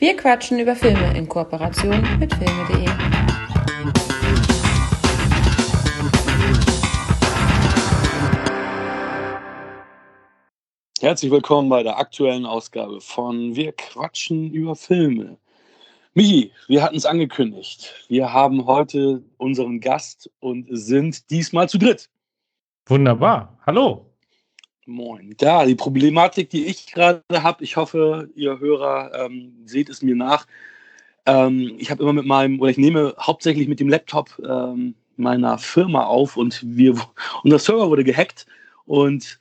Wir quatschen über Filme in Kooperation mit filme.de. Herzlich willkommen bei der aktuellen Ausgabe von Wir quatschen über Filme. Michi, wir hatten es angekündigt. Wir haben heute unseren Gast und sind diesmal zu dritt. Wunderbar. Hallo. Moin. Ja, die Problematik, die ich gerade habe, ich hoffe, ihr Hörer ähm, seht es mir nach. Ähm, ich habe immer mit meinem, oder ich nehme hauptsächlich mit dem Laptop ähm, meiner Firma auf und wir, unser Server wurde gehackt und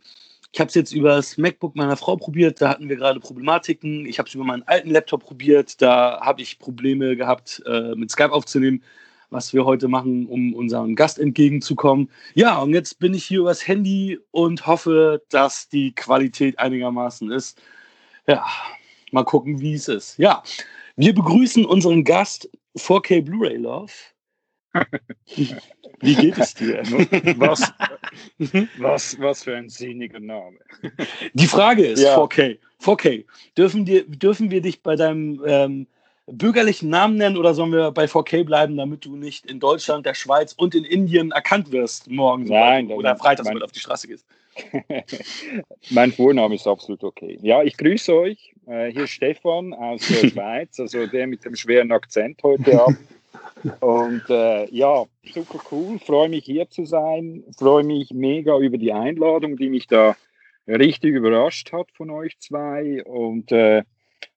ich habe es jetzt über das MacBook meiner Frau probiert, da hatten wir gerade Problematiken. Ich habe es über meinen alten Laptop probiert, da habe ich Probleme gehabt, äh, mit Skype aufzunehmen was wir heute machen, um unserem Gast entgegenzukommen. Ja, und jetzt bin ich hier übers Handy und hoffe, dass die Qualität einigermaßen ist. Ja, mal gucken, wie es ist. Ja, wir begrüßen unseren Gast 4K Blu-ray Love. Wie geht es dir? Was, was, was für ein sinniger Name. Die Frage ist, ja. 4K, 4K, dürfen, dir, dürfen wir dich bei deinem ähm, bürgerlichen Namen nennen oder sollen wir bei 4K bleiben, damit du nicht in Deutschland, der Schweiz und in Indien erkannt wirst morgen Nein, oder freitags, wenn du auf die Straße gehst? mein Vorname ist absolut okay. Ja, ich grüße euch. Äh, hier ist Stefan aus der Schweiz, also der mit dem schweren Akzent heute Abend. Und äh, ja, super cool. Freue mich hier zu sein. Freue mich mega über die Einladung, die mich da richtig überrascht hat von euch zwei. Und äh,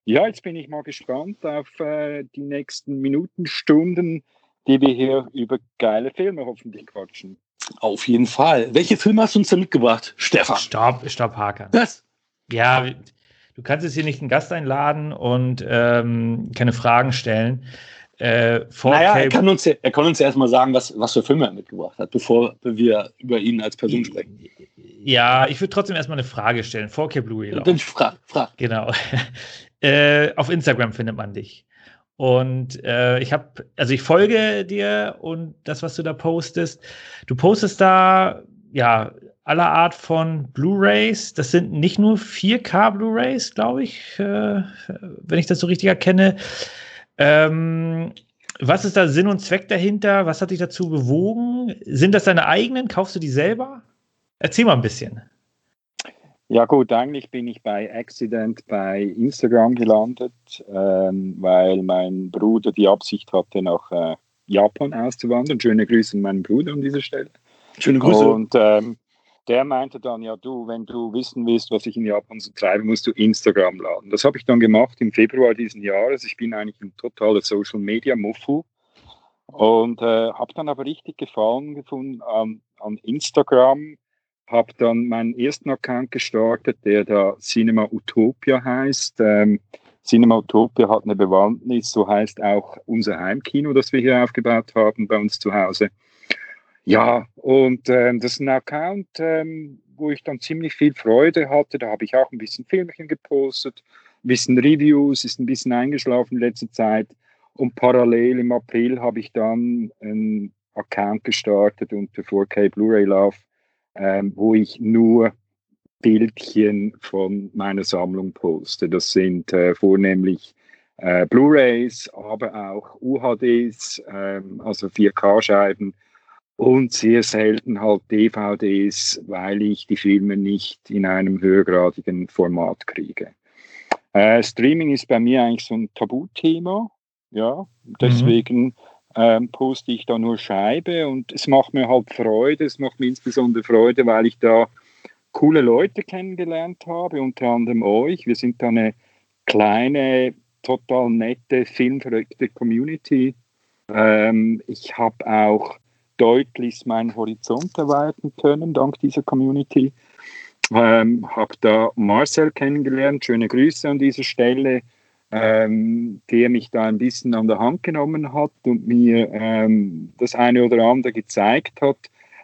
ja, jetzt bin ich mal gespannt auf äh, die nächsten Minuten, Stunden, die wir hier über geile Filme hoffentlich quatschen. Auf jeden Fall. Welche Filme hast du uns denn mitgebracht, Stefan? Stopp, stopp, Hakan. Was? Ja, du kannst jetzt hier nicht einen Gast einladen und ähm, keine Fragen stellen. Äh, naja, er kann, uns, er kann uns ja erstmal sagen, was, was für Filme er mitgebracht hat, bevor wir über ihn als Person sprechen. Ja, ich würde trotzdem erstmal eine Frage stellen. 4K Blu-ray. Dann frag, frag. Genau. Äh, auf Instagram findet man dich. Und äh, ich habe, also ich folge dir und das, was du da postest. Du postest da, ja, aller Art von Blu-rays. Das sind nicht nur 4K Blu-rays, glaube ich, äh, wenn ich das so richtig erkenne. Ähm, was ist da Sinn und Zweck dahinter? Was hat dich dazu bewogen? Sind das deine eigenen? Kaufst du die selber? Erzähl mal ein bisschen. Ja gut, eigentlich bin ich bei Accident bei Instagram gelandet, ähm, weil mein Bruder die Absicht hatte, nach äh, Japan auszuwandern. Schöne Grüße an meinen Bruder an dieser Stelle. Schöne Grüße. Und ähm, der meinte dann, ja du, wenn du wissen willst, was ich in Japan so treibe, musst du Instagram laden. Das habe ich dann gemacht im Februar diesen Jahres. Ich bin eigentlich ein totaler Social Media Muffel und äh, habe dann aber richtig Gefallen gefunden an, an Instagram habe dann meinen ersten Account gestartet, der da Cinema Utopia heißt. Ähm, Cinema Utopia hat eine Bewandtnis, so heißt auch unser Heimkino, das wir hier aufgebaut haben bei uns zu Hause. Ja, und ähm, das ist ein Account, ähm, wo ich dann ziemlich viel Freude hatte. Da habe ich auch ein bisschen Filmchen gepostet, ein bisschen Reviews, ist ein bisschen eingeschlafen in letzter Zeit. Und parallel im April habe ich dann einen Account gestartet unter 4K Blu-ray Love ähm, wo ich nur Bildchen von meiner Sammlung poste. Das sind äh, vornehmlich äh, Blu-rays, aber auch UHDs, ähm, also 4K-Scheiben und sehr selten halt DVDs, weil ich die Filme nicht in einem höhergradigen Format kriege. Äh, Streaming ist bei mir eigentlich so ein Tabuthema. Ja, mhm. deswegen mhm ähm, poste ich da nur Scheibe und es macht mir halt Freude. Es macht mir insbesondere Freude, weil ich da coole Leute kennengelernt habe, unter anderem euch. Wir sind da eine kleine, total nette, filmverrückte Community. Ähm, ich habe auch deutlich meinen Horizont erweitern können dank dieser Community. Ähm, habe da Marcel kennengelernt. Schöne Grüße an dieser Stelle ähm, der mich da ein bisschen an der Hand genommen hat und mir ähm, das eine oder andere gezeigt hat.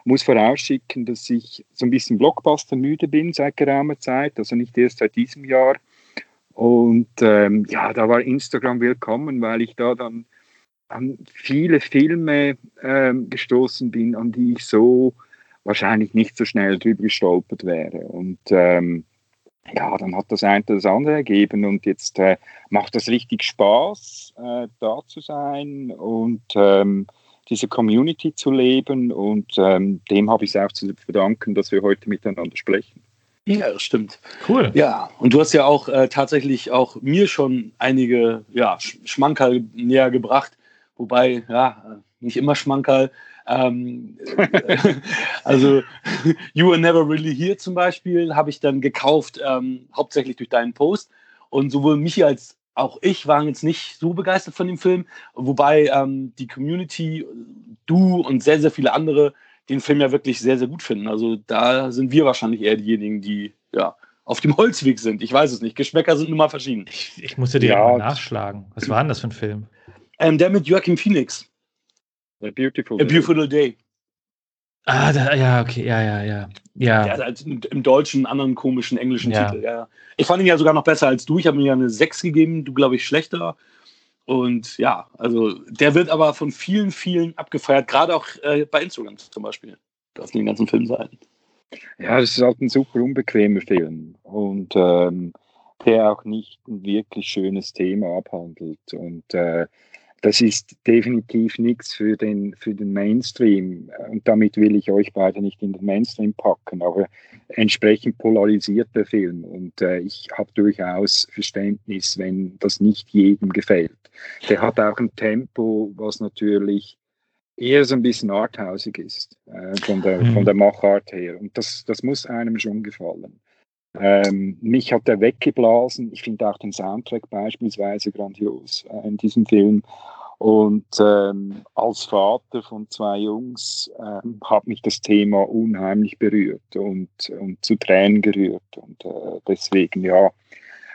Muss vorausschicken, dass ich so ein bisschen Blockbuster müde bin seit geraumer Zeit, also nicht erst seit diesem Jahr. Und ähm, ja, da war Instagram willkommen, weil ich da dann an viele Filme ähm, gestoßen bin, an die ich so wahrscheinlich nicht so schnell drüber gestolpert wäre. Und ähm, ja, dann hat das eine das andere ergeben und jetzt äh, macht das richtig Spaß, äh, da zu sein und ähm, diese Community zu leben und ähm, dem habe ich es auch zu verdanken, dass wir heute miteinander sprechen. Ja, das stimmt. Cool. Ja, und du hast ja auch äh, tatsächlich auch mir schon einige ja, Schmankerl näher gebracht, wobei, ja, nicht immer Schmankerl. Ähm, also You Were Never Really Here zum Beispiel habe ich dann gekauft, ähm, hauptsächlich durch deinen Post. Und sowohl Michi als auch ich waren jetzt nicht so begeistert von dem Film, wobei ähm, die Community, du und sehr, sehr viele andere den Film ja wirklich sehr, sehr gut finden. Also da sind wir wahrscheinlich eher diejenigen, die ja auf dem Holzweg sind. Ich weiß es nicht. Geschmäcker sind nun mal verschieden. Ich, ich musste dir ja. mal nachschlagen. Was war denn das für ein Film? Ähm, der mit Joachim Phoenix. A Beautiful, A Beautiful Day. Ah, da, ja, okay, ja, ja, ja. Ja, ja also im deutschen, anderen komischen englischen ja. Titel. Ja. Ich fand ihn ja sogar noch besser als du. Ich habe mir ja eine 6 gegeben, du glaube ich schlechter. Und ja, also der wird aber von vielen, vielen abgefeiert, gerade auch äh, bei Instagram zum Beispiel, auf den ganzen Filmseiten. Ja, das ist halt ein super unbequemer Film und ähm, der auch nicht ein wirklich schönes Thema abhandelt. Und äh, das ist definitiv nichts für den, für den Mainstream. Und damit will ich euch beide nicht in den Mainstream packen, aber entsprechend polarisiert der Film. Und äh, ich habe durchaus Verständnis, wenn das nicht jedem gefällt. Der hat auch ein Tempo, was natürlich eher so ein bisschen arthausig ist, äh, von, der, mhm. von der Machart her. Und das, das muss einem schon gefallen. Ähm, mich hat er weggeblasen. Ich finde auch den Soundtrack beispielsweise grandios äh, in diesem Film. Und ähm, als Vater von zwei Jungs ähm, hat mich das Thema unheimlich berührt und, und zu Tränen gerührt. Und äh, deswegen, ja.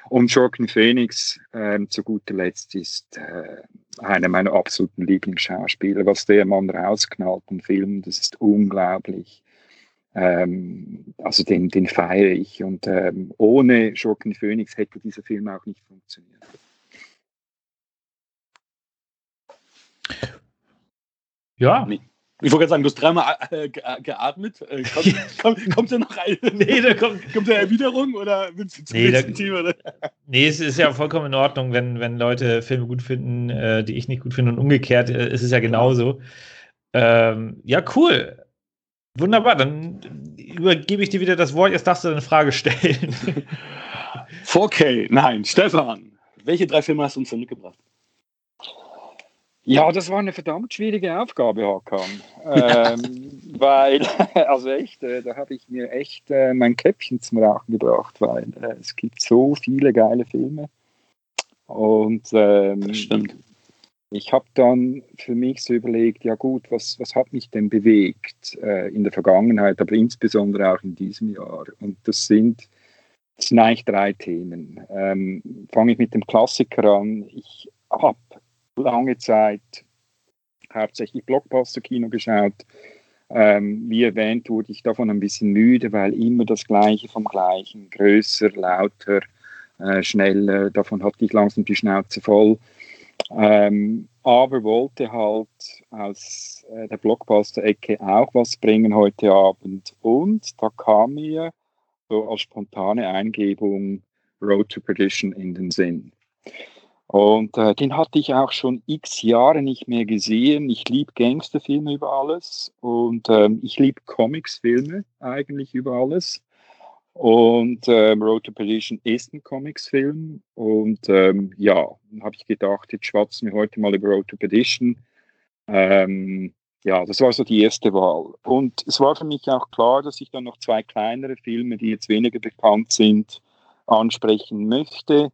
Und Joaquin Phoenix äh, zu guter Letzt ist äh, einer meiner absoluten Lieblingsschauspieler. Was der Mann rausknallt in Filmen, das ist unglaublich. Ähm, also den, den feiere ich. Und ähm, ohne Joaquin Phoenix hätte dieser Film auch nicht funktioniert. Ja. Ich wollte gerade sagen, du hast dreimal äh, geatmet. Äh, kommt, kommt, kommt, da noch eine, nee, da kommt, kommt da Erwiderung oder willst du zum nee, nächsten da, Thema? Oder? Nee, es ist ja vollkommen in Ordnung, wenn, wenn Leute Filme gut finden, äh, die ich nicht gut finde und umgekehrt äh, ist es ja genauso. Ähm, ja, cool. Wunderbar, dann übergebe ich dir wieder das Wort. Jetzt darfst du eine Frage stellen. 4K, nein, Stefan. Welche drei Filme hast du uns denn mitgebracht? Ja, das war eine verdammt schwierige Aufgabe, Hakan. ähm, weil, also echt, äh, da habe ich mir echt äh, mein Käppchen zum Rauchen gebracht, weil äh, es gibt so viele geile Filme. Und ähm, das stimmt. Ich habe dann für mich so überlegt, ja gut, was, was hat mich denn bewegt äh, in der Vergangenheit, aber insbesondere auch in diesem Jahr? Und das sind, das sind eigentlich drei Themen. Ähm, Fange ich mit dem Klassiker an. Ich habe lange Zeit hauptsächlich Blockbuster-Kino geschaut. Ähm, wie erwähnt, wurde ich davon ein bisschen müde, weil immer das Gleiche vom Gleichen, größer, lauter, äh, schneller, davon hatte ich langsam die Schnauze voll. Ähm, aber wollte halt aus äh, der Blockbuster-Ecke auch was bringen heute Abend. Und da kam mir so als spontane Eingebung Road to Perdition in den Sinn. Und äh, den hatte ich auch schon x Jahre nicht mehr gesehen. Ich liebe Gangsterfilme über alles und ähm, ich liebe Comicsfilme eigentlich über alles. Und ähm, Road to Perdition ist ein Comicsfilm. Und ähm, ja, habe ich gedacht, jetzt schwatzen wir heute mal über Road to Perdition. Ähm, ja, das war so die erste Wahl. Und es war für mich auch klar, dass ich dann noch zwei kleinere Filme, die jetzt weniger bekannt sind, ansprechen möchte.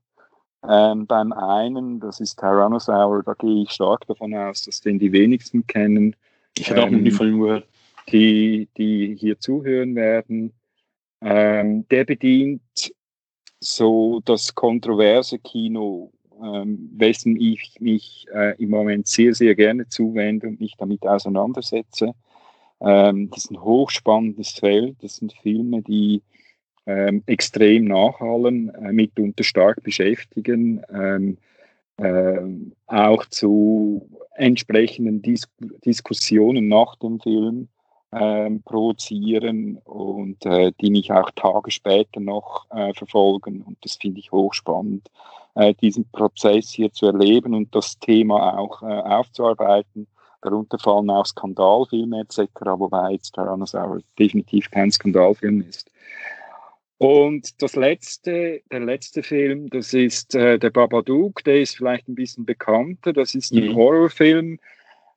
Ähm, beim einen, das ist Tyrannosaur, da gehe ich stark davon aus, dass den die wenigsten kennen. Ich habe ähm, auch noch nie ähm, von ihm gehört. Die, die hier zuhören werden. Ähm, der bedient so das kontroverse Kino, ähm, wessen ich mich äh, im Moment sehr, sehr gerne zuwende und mich damit auseinandersetze. Ähm, das ist ein hochspannendes Feld. Das sind Filme, die ähm, extrem nachhallen, äh, mitunter stark beschäftigen, ähm, äh, auch zu entsprechenden Dis Diskussionen nach dem Film ähm, produzieren und äh, die mich auch Tage später noch äh, verfolgen. Und das finde ich hochspannend, äh, diesen Prozess hier zu erleben und das Thema auch äh, aufzuarbeiten. Darunter fallen auch Skandalfilme etc., wobei jetzt Tyrannosaurus definitiv kein Skandalfilm ist. Und das letzte, der letzte Film, das ist äh, der Babadook, der ist vielleicht ein bisschen bekannter. Das ist ein mhm. Horrorfilm.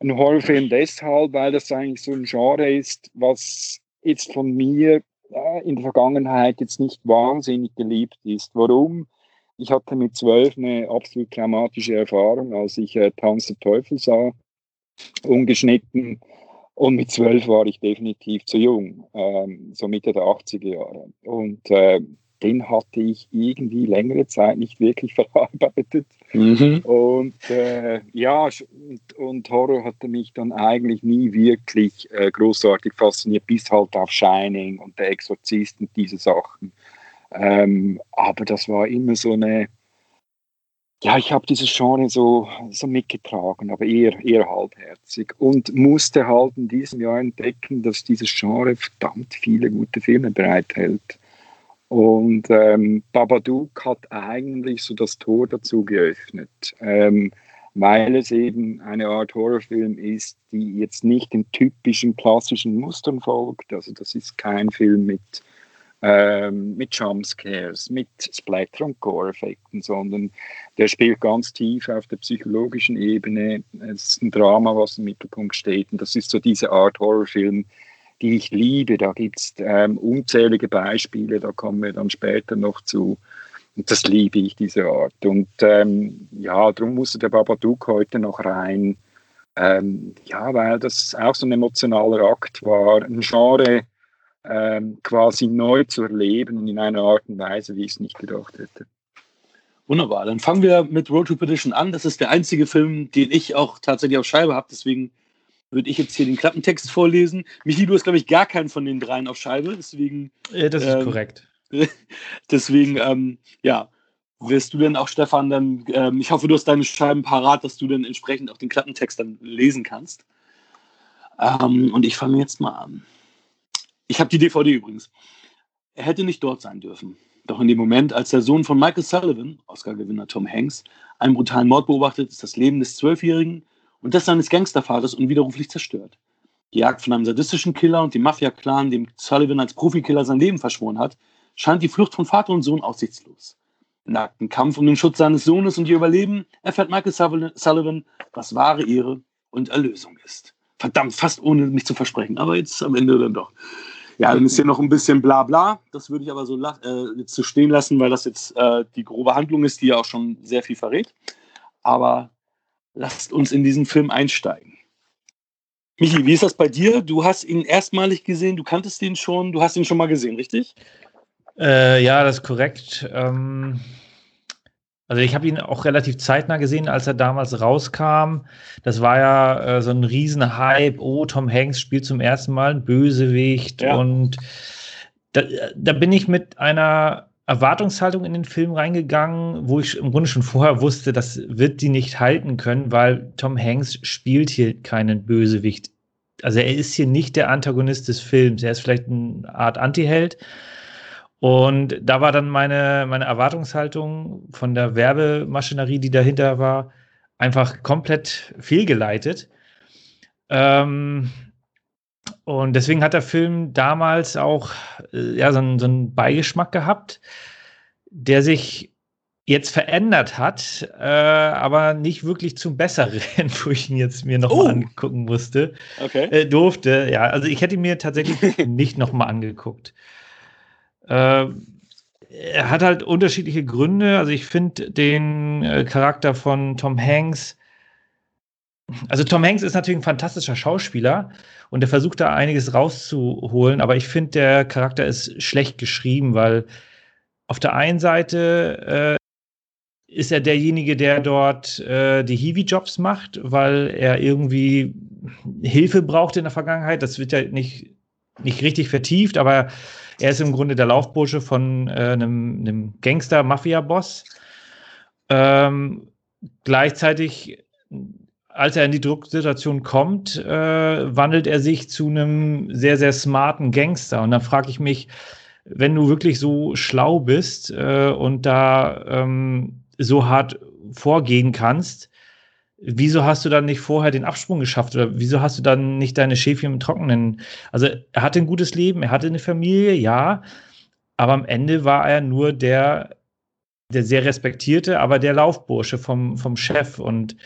Ein Horrorfilm deshalb, weil das eigentlich so ein Genre ist, was jetzt von mir äh, in der Vergangenheit jetzt nicht wahnsinnig geliebt ist. Warum? Ich hatte mit zwölf eine absolut traumatische Erfahrung, als ich äh, Tanz der Teufel sah, ungeschnitten und mit zwölf war ich definitiv zu jung, ähm, so Mitte der 80er Jahre. Und äh, den hatte ich irgendwie längere Zeit nicht wirklich verarbeitet. Mhm. Und äh, ja, und, und, Horror hatte mich dann eigentlich nie wirklich äh, großartig fasziniert, bis halt auf Shining und der Exorzist und diese Sachen. Ähm, aber das war immer so eine, ja, ich habe dieses Genre so, so mitgetragen, aber eher, eher halbherzig und musste halt in diesem Jahr entdecken, dass dieses Genre verdammt viele gute Filme bereithält. Und ähm, Babadook hat eigentlich so das Tor dazu geöffnet, ähm, weil es eben eine Art Horrorfilm ist, die jetzt nicht den typischen klassischen Mustern folgt. Also das ist kein Film mit ähm, mit Jumpscares, mit Splatter- und Gore-Effekten, sondern der spielt ganz tief auf der psychologischen Ebene. Es ist ein Drama, was im Mittelpunkt steht. Und das ist so diese Art Horrorfilm, die ich liebe. Da gibt es ähm, unzählige Beispiele, da kommen wir dann später noch zu. Und das liebe ich, diese Art. Und ähm, ja, darum musste der Babadook heute noch rein. Ähm, ja, weil das auch so ein emotionaler Akt war. Ein Genre, ähm, quasi neu zu erleben und in einer Art und Weise, wie ich es nicht gedacht hätte. Wunderbar, dann fangen wir mit Road to Perdition an. Das ist der einzige Film, den ich auch tatsächlich auf Scheibe habe, deswegen würde ich jetzt hier den Klappentext vorlesen. Michi, du hast, glaube ich, gar keinen von den dreien auf Scheibe, deswegen. Ja, das ist ähm, korrekt. Deswegen, ähm, ja, wirst du denn auch, Stefan, dann, ähm, ich hoffe, du hast deine Scheiben parat, dass du dann entsprechend auch den Klappentext dann lesen kannst. Ähm, und ich fange jetzt mal an. Ich habe die DVD übrigens. Er hätte nicht dort sein dürfen. Doch in dem Moment, als der Sohn von Michael Sullivan, Oscar-Gewinner Tom Hanks, einen brutalen Mord beobachtet, ist das Leben des Zwölfjährigen und das seines Gangstervaters unwiderruflich zerstört. Die Jagd von einem sadistischen Killer und dem Mafia-Clan, dem Sullivan als Profikiller sein Leben verschworen hat, scheint die Flucht von Vater und Sohn aussichtslos. Im nackten Kampf um den Schutz seines Sohnes und ihr Überleben erfährt Michael Sullivan, was wahre Ehre und Erlösung ist. Verdammt, fast ohne mich zu versprechen, aber jetzt am Ende dann doch. Ja, dann ist hier noch ein bisschen Blabla. Das würde ich aber so äh, jetzt so stehen lassen, weil das jetzt äh, die grobe Handlung ist, die ja auch schon sehr viel verrät. Aber lasst uns in diesen Film einsteigen. Michi, wie ist das bei dir? Du hast ihn erstmalig gesehen, du kanntest ihn schon, du hast ihn schon mal gesehen, richtig? Äh, ja, das ist korrekt. Ähm, also ich habe ihn auch relativ zeitnah gesehen, als er damals rauskam. Das war ja äh, so ein Riesenhype. Oh, Tom Hanks spielt zum ersten Mal einen Bösewicht. Ja. Und da, da bin ich mit einer Erwartungshaltung in den Film reingegangen, wo ich im Grunde schon vorher wusste, das wird die nicht halten können, weil Tom Hanks spielt hier keinen Bösewicht. Also er ist hier nicht der Antagonist des Films. Er ist vielleicht eine Art Antiheld. Und da war dann meine, meine Erwartungshaltung von der Werbemaschinerie, die dahinter war, einfach komplett fehlgeleitet. Ähm, und deswegen hat der Film damals auch äh, ja, so, einen, so einen Beigeschmack gehabt, der sich jetzt verändert hat, äh, aber nicht wirklich zum Besseren, wo ich ihn jetzt mir nochmal oh. angucken musste. Okay. Äh, durfte, ja. Also ich hätte ihn mir tatsächlich nicht nochmal angeguckt. Äh, er hat halt unterschiedliche Gründe. Also ich finde den äh, Charakter von Tom Hanks, also Tom Hanks ist natürlich ein fantastischer Schauspieler und er versucht da einiges rauszuholen, aber ich finde, der Charakter ist schlecht geschrieben, weil auf der einen Seite äh, ist er derjenige, der dort äh, die Hiwi-Jobs macht, weil er irgendwie Hilfe braucht in der Vergangenheit. Das wird ja nicht, nicht richtig vertieft, aber er ist im Grunde der Laufbursche von äh, einem, einem Gangster-Mafia-Boss. Ähm, gleichzeitig als er in die Drucksituation kommt, äh, wandelt er sich zu einem sehr, sehr smarten Gangster. Und dann frage ich mich, wenn du wirklich so schlau bist äh, und da ähm, so hart vorgehen kannst, wieso hast du dann nicht vorher den Absprung geschafft oder wieso hast du dann nicht deine Schäfchen im Trockenen? Also er hatte ein gutes Leben, er hatte eine Familie, ja, aber am Ende war er nur der, der sehr respektierte, aber der Laufbursche vom, vom Chef und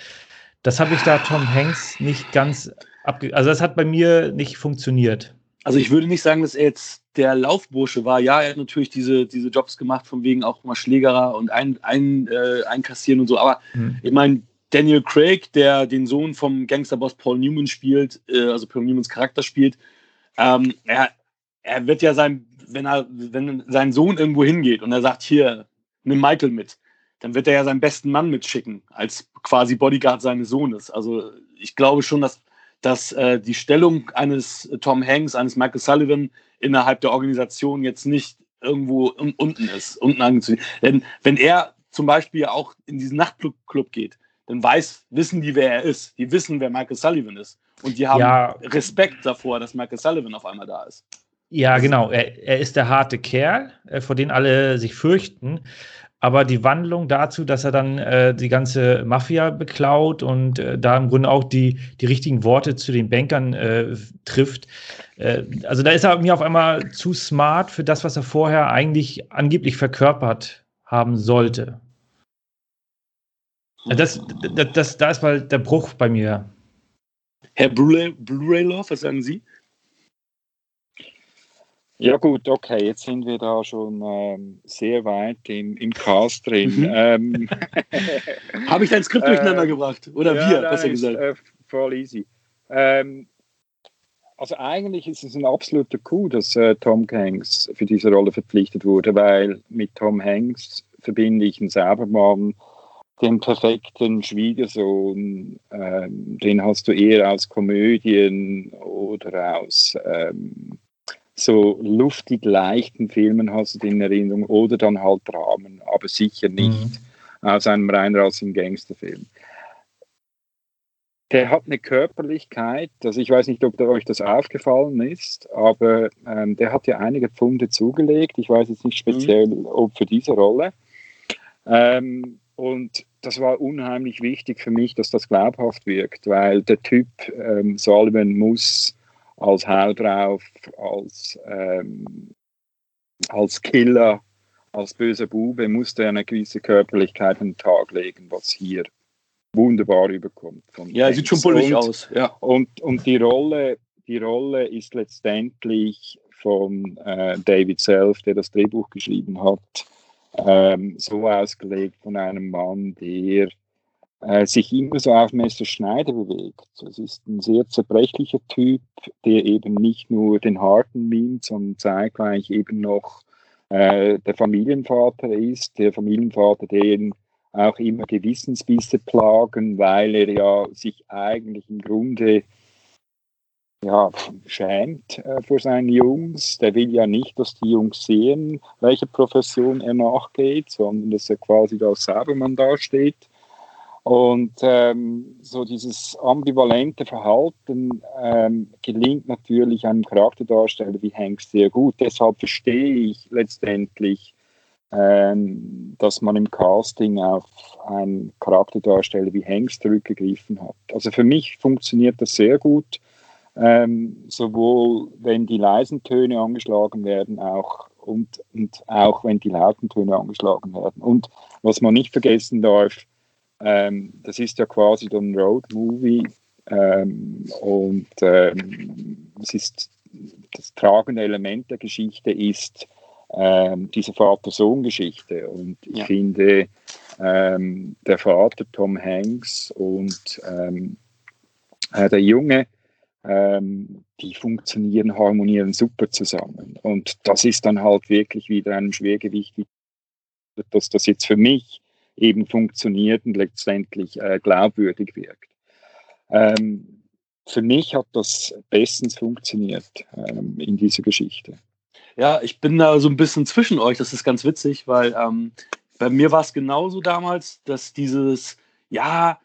das habe ich da Tom Hanks nicht ganz abge... Also das hat bei mir nicht funktioniert. Also ich würde nicht sagen, dass er jetzt der Laufbursche war. Ja, er hat natürlich diese, diese Jobs gemacht, von wegen auch mal Schlägerer und ein, ein, äh, einkassieren und so. Aber hm. ich meine, Daniel Craig, der den Sohn vom Gangsterboss Paul Newman spielt, äh, also Paul Newmans Charakter spielt, ähm, er, er wird ja sein, wenn er, wenn sein Sohn irgendwo hingeht und er sagt, hier, nimm Michael mit, dann wird er ja seinen besten Mann mitschicken, als quasi Bodyguard seines Sohnes. Also ich glaube schon, dass, dass äh, die Stellung eines Tom Hanks, eines Michael Sullivan innerhalb der Organisation jetzt nicht irgendwo unten ist, unten angezogen. Denn wenn er zum Beispiel auch in diesen Nachtclub geht, dann weiß, wissen die, wer er ist. Die wissen, wer Michael Sullivan ist. Und die haben ja. Respekt davor, dass Michael Sullivan auf einmal da ist. Ja, genau. Er, er ist der harte Kerl, äh, vor dem alle sich fürchten. Aber die Wandlung dazu, dass er dann äh, die ganze Mafia beklaut und äh, da im Grunde auch die, die richtigen Worte zu den Bankern äh, trifft. Äh, also da ist er mir auf einmal zu smart für das, was er vorher eigentlich angeblich verkörpert haben sollte. Das, das, das, da ist mal der Bruch bei mir. Herr Blu-ray-Love, was sagen Sie? Ja gut, okay, jetzt sind wir da schon ähm, sehr weit im, im Cast drin. Mhm. Ähm, Habe ich dein Skript äh, durcheinander gebracht? Oder ja, wir, besser gesagt? Äh, voll easy. Ähm, also eigentlich ist es ein absoluter Coup, dass äh, Tom Hanks für diese Rolle verpflichtet wurde, weil mit Tom Hanks verbinde ich einen Saubermann, den perfekten Schwiegersohn, ähm, den hast du eher aus Komödien oder aus ähm, so luftig leichten Filmen hast du den in Erinnerung oder dann halt Dramen, aber sicher nicht mhm. aus einem reinrassigen Gangsterfilm. Der hat eine Körperlichkeit, also ich weiß nicht, ob euch das aufgefallen ist, aber ähm, der hat ja einige Pfunde zugelegt. Ich weiß jetzt nicht speziell, mhm. ob für diese Rolle. Ähm, und das war unheimlich wichtig für mich, dass das glaubhaft wirkt, weil der Typ ähm, Sullivan muss als Hau drauf, als, ähm, als Killer, als böser Bube, musste er eine gewisse Körperlichkeit an den Tag legen, was hier wunderbar überkommt. ja, er sieht schon bullig aus. Ja. Und, und die, Rolle, die Rolle ist letztendlich von äh, David Self, der das Drehbuch geschrieben hat, ähm, so ausgelegt von einem Mann, der äh, sich immer so auf Messer Schneider bewegt. Es ist ein sehr zerbrechlicher Typ, der eben nicht nur den harten mimt, sondern zeitgleich eben noch äh, der Familienvater ist, der Familienvater, den auch immer Gewissensbisse plagen, weil er ja sich eigentlich im Grunde ja, schämt äh, vor seinen Jungs. Der will ja nicht, dass die Jungs sehen, welche Profession er nachgeht, sondern dass er quasi da als Saubermann dasteht. Und ähm, so dieses ambivalente Verhalten ähm, gelingt natürlich einem Charakterdarsteller wie Hanks sehr gut. Deshalb verstehe ich letztendlich, ähm, dass man im Casting auf einen Charakterdarsteller wie Hanks zurückgegriffen hat. Also für mich funktioniert das sehr gut ähm, sowohl wenn die leisen Töne angeschlagen werden, auch und, und auch wenn die lauten Töne angeschlagen werden. Und was man nicht vergessen darf, ähm, das ist ja quasi ein Road-Movie ähm, und ähm, es ist das tragende Element der Geschichte ist ähm, diese Vater-Sohn-Geschichte. Und ich ja. finde, ähm, der Vater Tom Hanks und ähm, äh, der Junge die funktionieren, harmonieren super zusammen. Und das ist dann halt wirklich wieder ein Schwergewicht, dass das jetzt für mich eben funktioniert und letztendlich äh, glaubwürdig wirkt. Ähm, für mich hat das bestens funktioniert ähm, in dieser Geschichte. Ja, ich bin da so ein bisschen zwischen euch. Das ist ganz witzig, weil ähm, bei mir war es genauso damals, dass dieses, ja,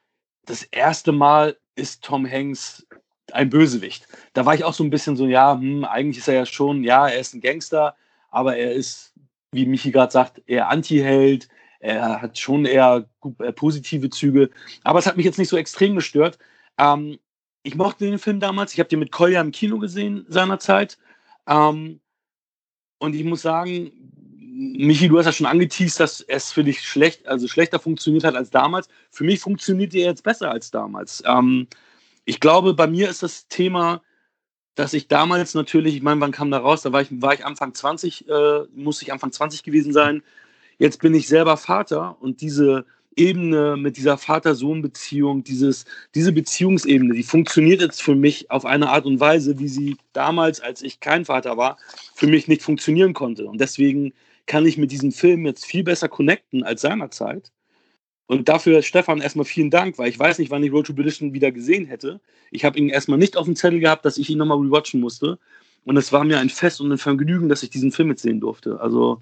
das erste Mal ist Tom Hanks ein Bösewicht. Da war ich auch so ein bisschen so, ja, hm, eigentlich ist er ja schon, ja, er ist ein Gangster, aber er ist, wie Michi gerade sagt, eher Anti-Held. Er hat schon eher äh, positive Züge. Aber es hat mich jetzt nicht so extrem gestört. Ähm, ich mochte den Film damals. Ich habe den mit Kolja im Kino gesehen seinerzeit. Ähm, und ich muss sagen, Michi, du hast ja schon angeteased, dass es für dich schlecht, also schlechter funktioniert hat als damals. Für mich funktioniert er jetzt besser als damals. Ähm, ich glaube, bei mir ist das Thema, dass ich damals natürlich, ich meine, wann kam da raus? Da war ich, war ich Anfang 20, äh, musste ich Anfang 20 gewesen sein. Jetzt bin ich selber Vater und diese Ebene mit dieser Vater-Sohn-Beziehung, diese Beziehungsebene, die funktioniert jetzt für mich auf eine Art und Weise, wie sie damals, als ich kein Vater war, für mich nicht funktionieren konnte. Und deswegen kann ich mit diesem Film jetzt viel besser connecten als seinerzeit. Und dafür, Stefan, erstmal vielen Dank, weil ich weiß nicht, wann ich Road to Perdition wieder gesehen hätte. Ich habe ihn erstmal nicht auf dem Zettel gehabt, dass ich ihn nochmal rewatchen musste. Und es war mir ein Fest und ein Vergnügen, dass ich diesen Film jetzt sehen durfte. Also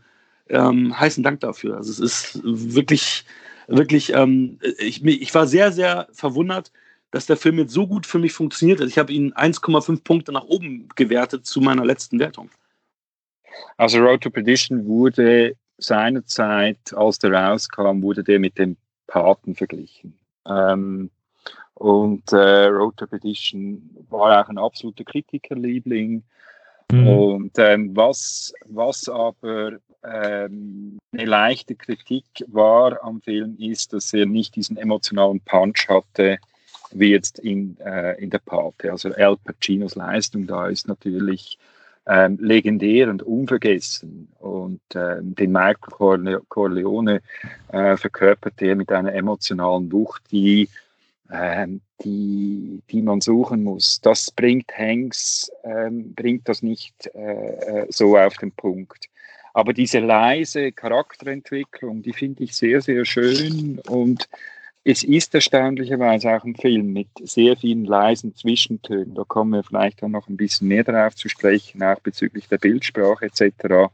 ähm, heißen Dank dafür. Also es ist wirklich, wirklich, ähm, ich, ich war sehr, sehr verwundert, dass der Film jetzt so gut für mich funktioniert hat. Ich habe ihn 1,5 Punkte nach oben gewertet zu meiner letzten Wertung. Also Road to Perdition wurde seinerzeit, als der rauskam, wurde der mit dem Paten verglichen. Ähm, und äh, Road to Perdition war auch ein absoluter Kritikerliebling. Mhm. Und ähm, was, was aber ähm, eine leichte Kritik war am Film, ist, dass er nicht diesen emotionalen Punch hatte, wie jetzt in, äh, in der Pate. Also Al Pacinos Leistung da ist natürlich ähm, legendär und unvergessen. Und ähm, den Michael Corleone äh, verkörpert er mit einer emotionalen Wucht, die, ähm, die, die man suchen muss. Das bringt Hanks, ähm, bringt das nicht äh, äh, so auf den Punkt. Aber diese leise Charakterentwicklung, die finde ich sehr, sehr schön und es ist erstaunlicherweise auch ein Film mit sehr vielen leisen Zwischentönen. Da kommen wir vielleicht dann noch ein bisschen mehr darauf zu sprechen, auch bezüglich der Bildsprache etc.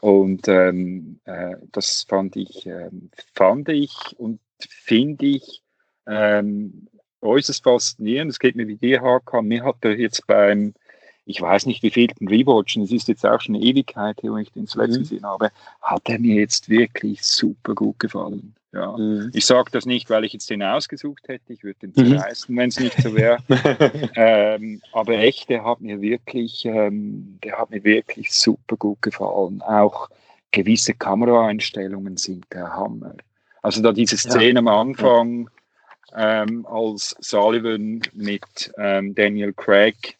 Und ähm, äh, das fand ich, äh, fand ich und finde ich ähm, äußerst faszinierend. Es geht mir wie dir, HK. Mir hat er jetzt beim ich weiß nicht, wie viel Rewatchen, es ist jetzt auch schon eine Ewigkeit, wo ich den zuletzt mhm. gesehen habe, hat er mir jetzt wirklich super gut gefallen. Ja. Mhm. Ich sage das nicht, weil ich jetzt den ausgesucht hätte, ich würde den mhm. zerreißen, wenn es nicht so wäre. ähm, aber echt, der hat mir wirklich, ähm, der hat mir wirklich super gut gefallen. Auch gewisse Kameraeinstellungen sind der Hammer. Also da diese Szene ja. am Anfang, ähm, als Sullivan mit ähm, Daniel Craig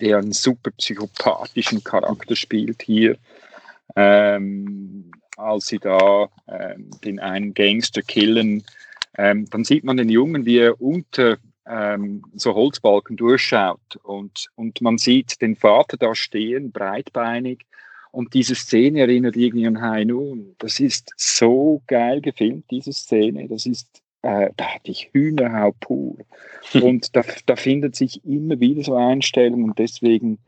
der einen super psychopathischen Charakter spielt hier, ähm, als sie da ähm, den einen Gangster killen. Ähm, dann sieht man den Jungen, wie er unter ähm, so Holzbalken durchschaut und, und man sieht den Vater da stehen, breitbeinig. Und diese Szene erinnert irgendwie an High Noon. Das ist so geil gefilmt, diese Szene. Das ist äh, da hatte ich Hühnerhaut pur. Und da, da findet sich immer wieder so Einstellungen und deswegen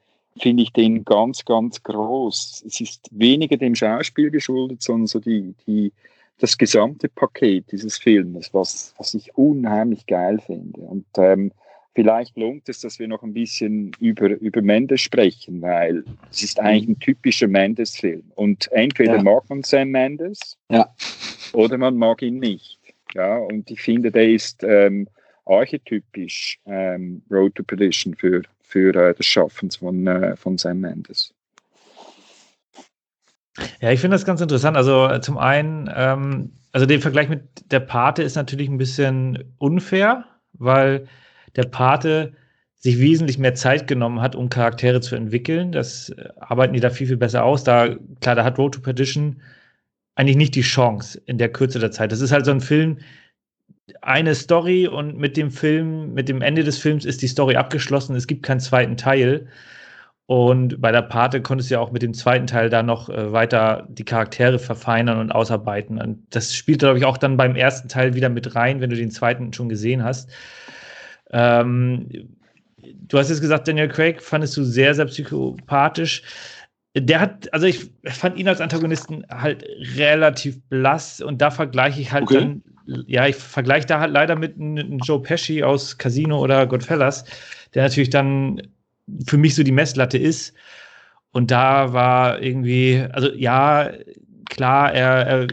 finde ich den ganz, ganz groß. Es ist weniger dem Schauspiel geschuldet, sondern so die, die, das gesamte Paket dieses Films, was, was ich unheimlich geil finde. Und ähm, vielleicht lohnt es, dass wir noch ein bisschen über, über Mendes sprechen, weil es ist eigentlich ein typischer Mendes-Film. Und entweder ja. mag man Sam Mendes ja. oder man mag ihn nicht. Ja, und ich finde, der ist ähm, archetypisch ähm, Road to Perdition für, für äh, das Schaffen von, äh, von Sam Mendes. Ja, ich finde das ganz interessant. Also äh, zum einen, ähm, also der Vergleich mit der Pate ist natürlich ein bisschen unfair, weil der Pate sich wesentlich mehr Zeit genommen hat, um Charaktere zu entwickeln. Das äh, arbeiten die da viel, viel besser aus. Da, klar, da hat Road to Perdition eigentlich nicht die Chance in der Kürze der Zeit. Das ist halt so ein Film, eine Story und mit dem Film, mit dem Ende des Films ist die Story abgeschlossen. Es gibt keinen zweiten Teil. Und bei der Pate konntest du ja auch mit dem zweiten Teil da noch äh, weiter die Charaktere verfeinern und ausarbeiten. Und das spielt, glaube ich, auch dann beim ersten Teil wieder mit rein, wenn du den zweiten schon gesehen hast. Ähm, du hast jetzt gesagt, Daniel Craig fandest du sehr, sehr psychopathisch der hat, also ich fand ihn als Antagonisten halt relativ blass und da vergleiche ich halt okay. dann, ja, ich vergleiche da halt leider mit einem Joe Pesci aus Casino oder Goodfellas, der natürlich dann für mich so die Messlatte ist. Und da war irgendwie, also ja, klar, er, er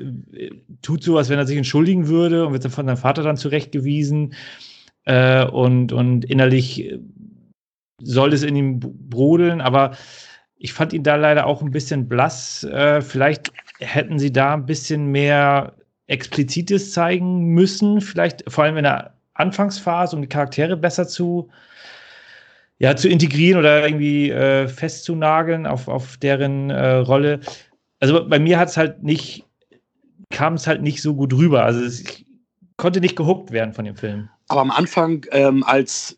tut so, als wenn er sich entschuldigen würde und wird dann von seinem Vater dann zurechtgewiesen. Äh, und, und innerlich soll es in ihm brodeln, aber ich fand ihn da leider auch ein bisschen blass. Äh, vielleicht hätten sie da ein bisschen mehr Explizites zeigen müssen, vielleicht vor allem in der Anfangsphase, um die Charaktere besser zu, ja, zu integrieren oder irgendwie äh, festzunageln auf, auf deren äh, Rolle. Also bei mir hat es halt nicht, kam es halt nicht so gut rüber. Also ich konnte nicht gehuckt werden von dem Film. Aber am Anfang, ähm, als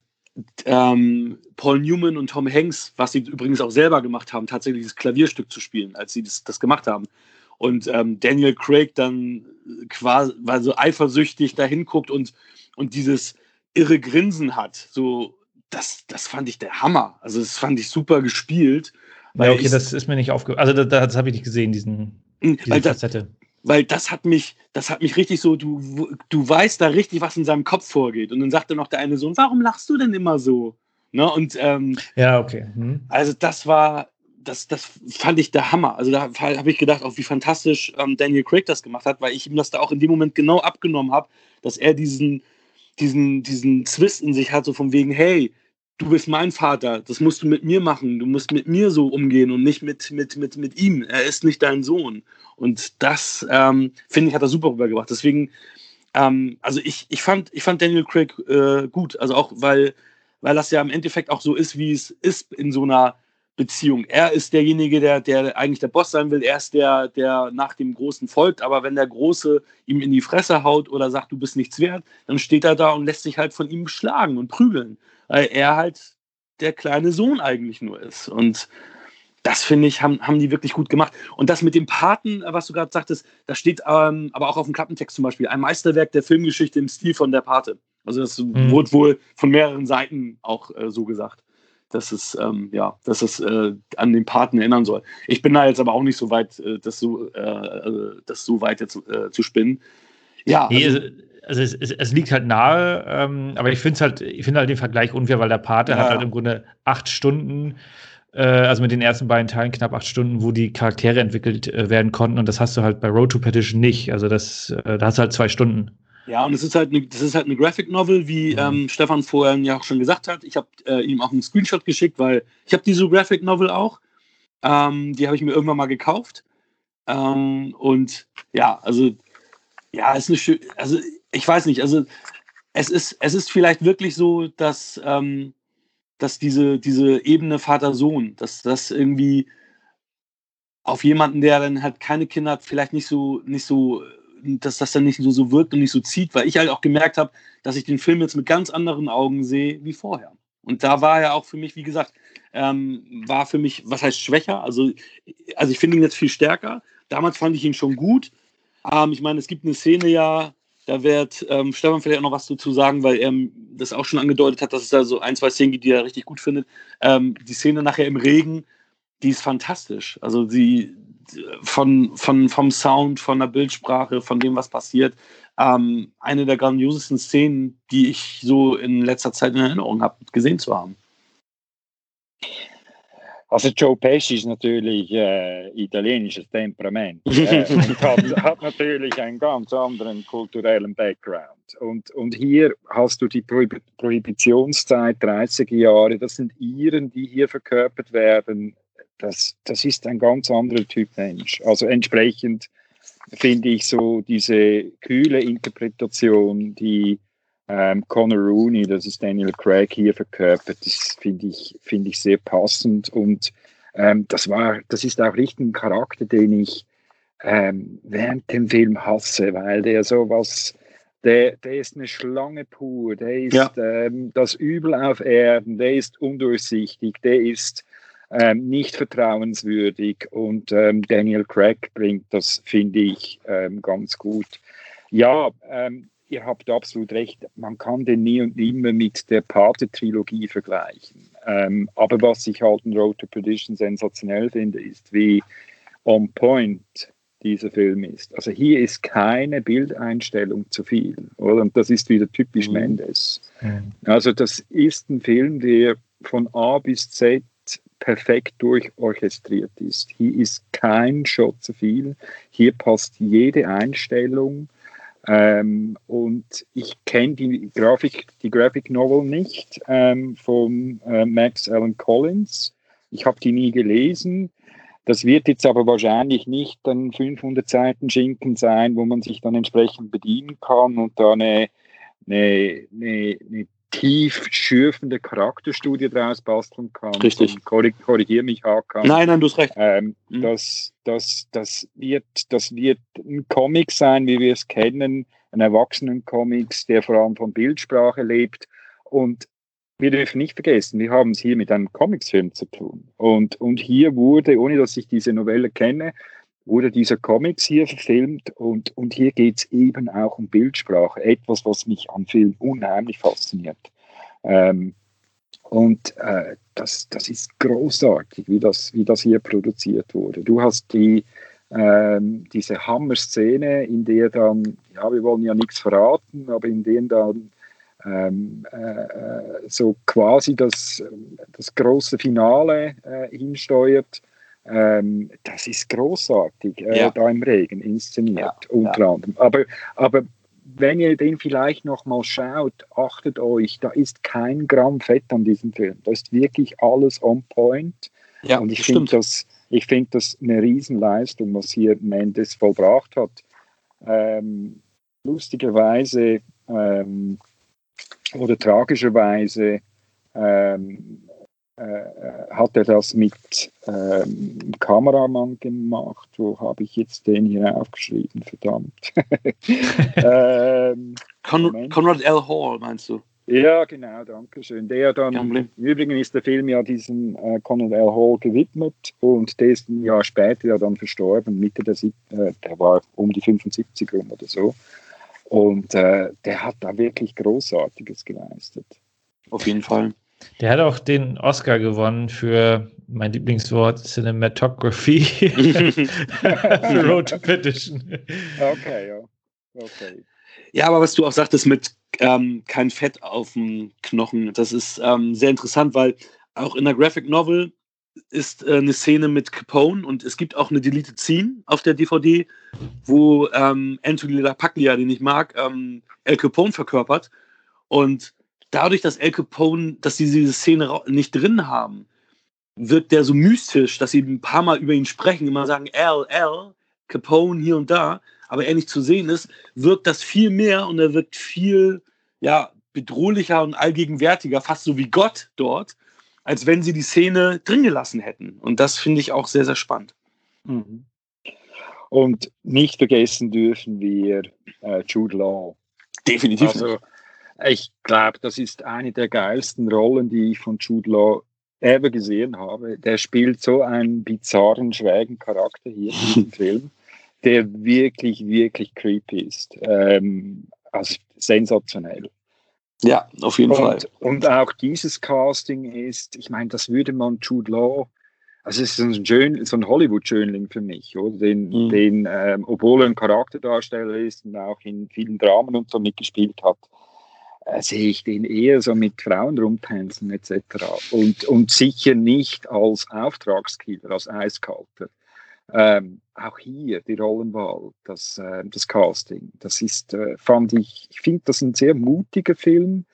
ähm, Paul Newman und Tom Hanks, was sie übrigens auch selber gemacht haben, tatsächlich das Klavierstück zu spielen, als sie das, das gemacht haben. Und ähm, Daniel Craig dann quasi weil so eifersüchtig da hinguckt und, und dieses irre Grinsen hat. So, das, das fand ich der Hammer. Also, das fand ich super gespielt. ja, okay, ich, das ist mir nicht aufgefallen. Also, das, das habe ich nicht gesehen, diesen, hm, diese Facette weil das hat mich, das hat mich richtig so, du, du weißt da richtig, was in seinem Kopf vorgeht. Und dann sagte noch der eine Sohn, warum lachst du denn immer so? Ne? Und ähm, ja, okay. Hm. Also das war, das, das fand ich der Hammer. Also da habe ich gedacht, auch wie fantastisch ähm, Daniel Craig das gemacht hat, weil ich ihm das da auch in dem Moment genau abgenommen habe, dass er diesen, diesen, diesen Zwist in sich hat, so von wegen, hey, du bist mein Vater, das musst du mit mir machen, du musst mit mir so umgehen und nicht mit, mit, mit, mit ihm. Er ist nicht dein Sohn. Und das, ähm, finde ich, hat er super rübergebracht. Deswegen, ähm, also ich, ich, fand, ich fand Daniel Craig äh, gut, also auch, weil, weil das ja im Endeffekt auch so ist, wie es ist in so einer Beziehung. Er ist derjenige, der, der eigentlich der Boss sein will. Er ist der, der nach dem Großen folgt. Aber wenn der Große ihm in die Fresse haut oder sagt, du bist nichts wert, dann steht er da und lässt sich halt von ihm schlagen und prügeln weil er halt der kleine Sohn eigentlich nur ist. Und das finde ich, haben, haben die wirklich gut gemacht. Und das mit dem Paten, was du gerade sagtest, da steht ähm, aber auch auf dem Klappentext zum Beispiel ein Meisterwerk der Filmgeschichte im Stil von der Pate. Also das mhm. wurde wohl von mehreren Seiten auch äh, so gesagt, dass es ähm, ja, dass es äh, an den Paten erinnern soll. Ich bin da jetzt aber auch nicht so weit, äh, das so, äh, äh, das so weit jetzt äh, zu spinnen. Ja. Nee, also, es, es, es, liegt halt nahe, ähm, aber ich finde es halt, ich finde halt den Vergleich unfair, weil der Pate ja. hat halt im Grunde acht Stunden, äh, also mit den ersten beiden Teilen knapp acht Stunden, wo die Charaktere entwickelt äh, werden konnten und das hast du halt bei Road to Petition nicht. Also das, äh, da hast du halt zwei Stunden. Ja, und es ist halt eine, das ist halt eine Graphic Novel, wie mhm. ähm, Stefan vorher ja auch schon gesagt hat. Ich habe äh, ihm auch einen Screenshot geschickt, weil ich habe diese Graphic Novel auch. Ähm, die habe ich mir irgendwann mal gekauft. Ähm, und ja, also ja, ist eine schöne, also ich weiß nicht, also es ist, es ist vielleicht wirklich so, dass, ähm, dass diese, diese Ebene Vater-Sohn, dass das irgendwie auf jemanden, der dann halt keine Kinder hat, vielleicht nicht so, nicht so, dass das dann nicht so, so wirkt und nicht so zieht, weil ich halt auch gemerkt habe, dass ich den Film jetzt mit ganz anderen Augen sehe wie vorher. Und da war er auch für mich, wie gesagt, ähm, war für mich, was heißt schwächer? Also, also ich finde ihn jetzt viel stärker. Damals fand ich ihn schon gut. Ähm, ich meine, es gibt eine Szene ja, da wird ähm, Stefan vielleicht auch noch was dazu sagen, weil er das auch schon angedeutet hat, dass es da so ein, zwei Szenen gibt, die er richtig gut findet. Ähm, die Szene nachher im Regen, die ist fantastisch. Also sie von, von, vom Sound, von der Bildsprache, von dem, was passiert. Ähm, eine der grandiosesten Szenen, die ich so in letzter Zeit in Erinnerung habe, gesehen zu haben. Also Joe Pesci ist natürlich äh, italienisches Temperament äh, und hat, hat, natürlich einen ganz anderen kulturellen Background. Und, und hier hast du die Prohib Prohibitionszeit, 30er Jahre, das sind Iren, die hier verkörpert werden. Das, das ist ein ganz anderer Typ Mensch. Also entsprechend finde ich so diese kühle Interpretation, die ähm, Conor Rooney, das ist Daniel Craig hier verkörpert, das finde ich, finde ich sehr passend und ähm, das war, das ist auch richtig ein Charakter, den ich ähm, während dem Film hasse, weil der sowas, der, der ist eine Schlange pur, der ist ja. ähm, das Übel auf Erden, der ist undurchsichtig, der ist ähm, nicht vertrauenswürdig und ähm, Daniel Craig bringt das, finde ich, ähm, ganz gut. Ja, ähm, ihr habt absolut recht, man kann den nie und nimmer mit der Pate-Trilogie vergleichen. Ähm, aber was ich halt in Road to Perdition sensationell finde, ist, wie on point dieser Film ist. Also hier ist keine Bildeinstellung zu viel, oder? Und das ist wieder typisch mhm. Mendes. Mhm. Also das ist ein Film, der von A bis Z perfekt durchorchestriert ist. Hier ist kein Shot zu viel. Hier passt jede Einstellung. Ähm, und ich kenne die Grafik, die Graphic Novel nicht ähm, von äh, Max Allen Collins. Ich habe die nie gelesen. Das wird jetzt aber wahrscheinlich nicht dann 500 Seiten Schinken sein, wo man sich dann entsprechend bedienen kann und da eine, eine, eine, eine tief schürfende Charakterstudie draus basteln kann. Richtig. Korrigiere mich, Hakan. Nein, nein, du hast recht. Ähm, mhm. das, das, das, wird, das wird ein Comic sein, wie wir es kennen, ein Erwachsenen-Comics, der vor allem von Bildsprache lebt. Und wir dürfen nicht vergessen, wir haben es hier mit einem Comicsfilm zu tun. Und, und hier wurde, ohne dass ich diese Novelle kenne, wurde dieser Comics hier verfilmt und, und hier geht es eben auch um Bildsprache, etwas, was mich am Film unheimlich fasziniert. Ähm, und äh, das, das ist großartig, wie das, wie das hier produziert wurde. Du hast die, ähm, diese Hammer-Szene, in der dann, ja, wir wollen ja nichts verraten, aber in der dann ähm, äh, äh so quasi das, das große Finale äh, hinsteuert ähm, das ist großartig, äh, ja. da im Regen inszeniert, ja. unter ja. anderem. Aber, aber wenn ihr den vielleicht noch mal schaut, achtet euch, da ist kein Gramm Fett an diesem Film. Da ist wirklich alles on point. Ja, Und ich finde das, find das eine Riesenleistung, was hier Mendes vollbracht hat. Ähm, lustigerweise ähm, oder tragischerweise ähm, äh, hat er das mit ähm, Kameramann gemacht. Wo habe ich jetzt den hier aufgeschrieben? Verdammt. ähm, Con Conrad L. Hall, meinst du? Ja, genau, danke schön. Der dann, im Übrigen ist der Film ja diesem äh, Conrad L. Hall gewidmet und der ist ein Jahr später ja dann verstorben, Mitte der, äh, der war um die 75 rum oder so. Und äh, der hat da wirklich Großartiges geleistet. Auf jeden Fall. Der hat auch den Oscar gewonnen für mein Lieblingswort Cinematography für Road to Petition. Okay, ja. Okay. Ja, aber was du auch sagtest mit ähm, kein Fett auf dem Knochen, das ist ähm, sehr interessant, weil auch in der Graphic Novel ist äh, eine Szene mit Capone und es gibt auch eine Deleted Scene auf der DVD, wo ähm, Anthony LaPaglia, den ich mag, ähm, El Capone verkörpert. Und dadurch, dass El Capone, dass sie diese Szene nicht drin haben, wirkt der so mystisch, dass sie ein paar Mal über ihn sprechen, immer sagen L, L, Capone hier und da, aber er nicht zu sehen ist, wirkt das viel mehr und er wirkt viel ja, bedrohlicher und allgegenwärtiger, fast so wie Gott dort, als wenn sie die Szene drin gelassen hätten. Und das finde ich auch sehr, sehr spannend. Mhm. Und nicht vergessen dürfen wir äh, Jude Law. Definitiv. Also, ich glaube, das ist eine der geilsten Rollen, die ich von Jude Law ever gesehen habe. Der spielt so einen bizarren, schrägen Charakter hier in diesem Film, der wirklich, wirklich creepy ist. Ähm, also sensationell. Ja, auf jeden und, Fall. Und auch dieses Casting ist, ich meine, das würde man Jude Law, also es ist ein, Schön, so ein Hollywood-Schönling für mich, oder? Den, mhm. den ähm, obwohl er ein Charakterdarsteller ist und auch in vielen Dramen und so mitgespielt hat, sehe ich den eher so mit Frauen rumtänzen etc. Und, und sicher nicht als Auftragskiller, als Eiskalter. Ähm, auch hier die Rollenwahl, das, äh, das Casting, das ist, äh, fand ich, ich finde das ein sehr mutiger Film,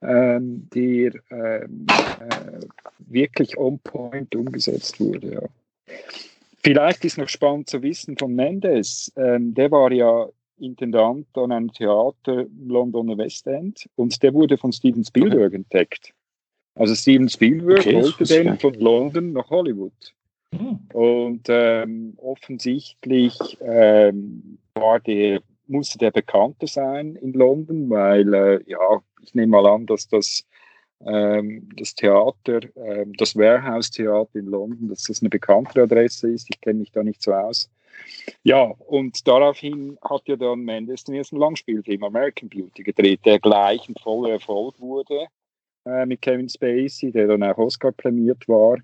ähm, der ähm, äh, wirklich on point umgesetzt wurde. Ja. Vielleicht ist noch spannend zu wissen von Mendes, ähm, der war ja Intendant an einem Theater im Londoner West End und der wurde von Steven Spielberg okay. entdeckt. Also Steven Spielberg okay, wollte den von London nach Hollywood. Hm. Und ähm, offensichtlich ähm, war der, musste der bekannter sein in London, weil äh, ja, ich nehme mal an, dass das ähm, das Theater, ähm, das Warehouse Theater in London, dass das eine bekannte Adresse ist. Ich kenne mich da nicht so aus. Ja, und daraufhin hat ja dann Mendes den ersten Langspielfilm American Beauty gedreht, der gleich ein voller Erfolg wurde. äh, mit Kevin Spacey, der dann auch Oscar prämiert war.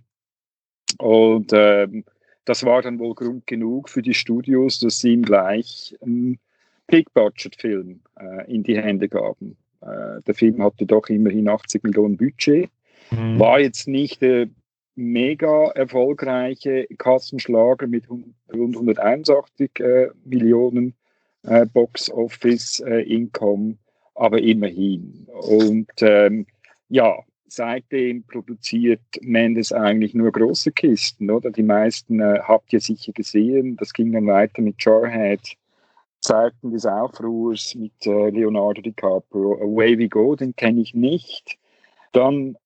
Und ähm, das war dann wohl Grund genug für die Studios, dass sie ihm gleich einen Big-Budget-Film äh, in die Hände gaben. Äh, der Film hatte doch immerhin 80 Millionen Budget, mhm. war jetzt nicht der mega erfolgreiche Kassenschlager mit rund 181 äh, Millionen äh, Box Office äh, Income, aber immerhin. Und ähm, ja, seitdem produziert Mendes eigentlich nur große Kisten, oder? Die meisten äh, habt ihr sicher gesehen. Das ging dann weiter mit Jarhead, Zeiten des Aufruhrs mit äh, Leonardo DiCaprio. Away We Go, den kenne ich nicht. Dann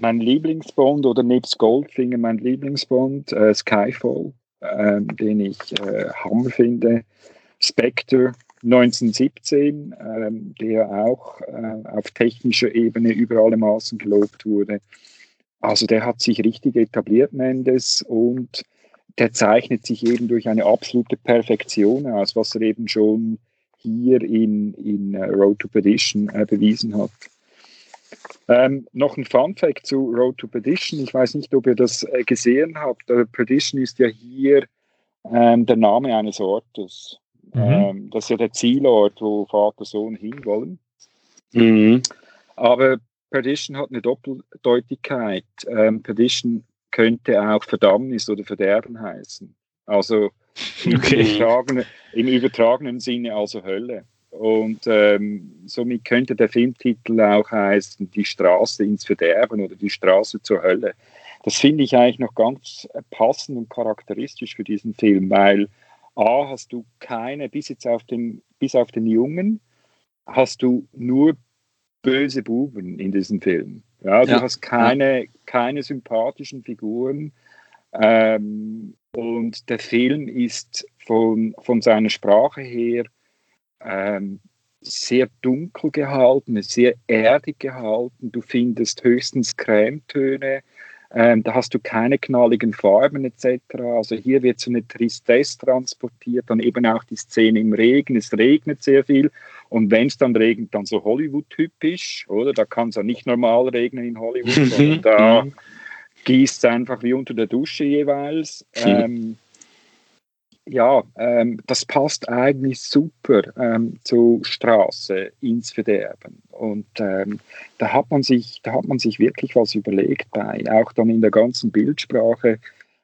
mein Lieblingsbond oder nebst Goldfinger mein Lieblingsbond, äh, Skyfall, ähm, den ich äh, Hammer finde. Spectre 1917, ähm, der auch äh, auf technischer Ebene über alle Maßen gelobt wurde. Also der hat sich richtig etabliert, Mendes, und der zeichnet sich eben durch eine absolute Perfektion aus, was er eben schon hier in, in uh, Road to Perdition äh, bewiesen hat. Ähm, noch ein Fun Fact zu Road to Perdition. Ich weiß nicht, ob ihr das äh, gesehen habt. Äh, Perdition ist ja hier ähm, der Name eines Ortes. Mhm. Ähm, das ist ja der Zielort, wo Vater und Sohn hinwollen. Mhm. Aber Perdition hat eine Doppeldeutigkeit. Ähm, Perdition könnte auch Verdammnis oder Verderben heißen. Also im, okay. übertragenen, im übertragenen Sinne also Hölle. Und ähm, somit könnte der Filmtitel auch heißen Die Straße ins Verderben oder Die Straße zur Hölle. Das finde ich eigentlich noch ganz passend und charakteristisch für diesen Film, weil A, hast du keine, bis jetzt auf den, bis auf den Jungen, hast du nur böse Buben in diesem Film. Ja, du ja. hast keine, keine sympathischen Figuren. Ähm, und der Film ist von, von seiner Sprache her ähm, sehr dunkel gehalten, sehr erdig gehalten. Du findest höchstens Cremetöne, ähm, da hast du keine knalligen Farben etc. Also hier wird so eine Tristesse transportiert, dann eben auch die Szene im Regen. Es regnet sehr viel und wenn es dann regnet, dann so Hollywood-typisch, oder? Da kann es ja nicht normal regnen in Hollywood, sondern da gießt es einfach wie unter der Dusche jeweils. Ähm, ja, ähm, das passt eigentlich super ähm, zur Straße ins Verderben. Und ähm, da hat man sich, da hat man sich wirklich was überlegt bei, auch dann in der ganzen Bildsprache.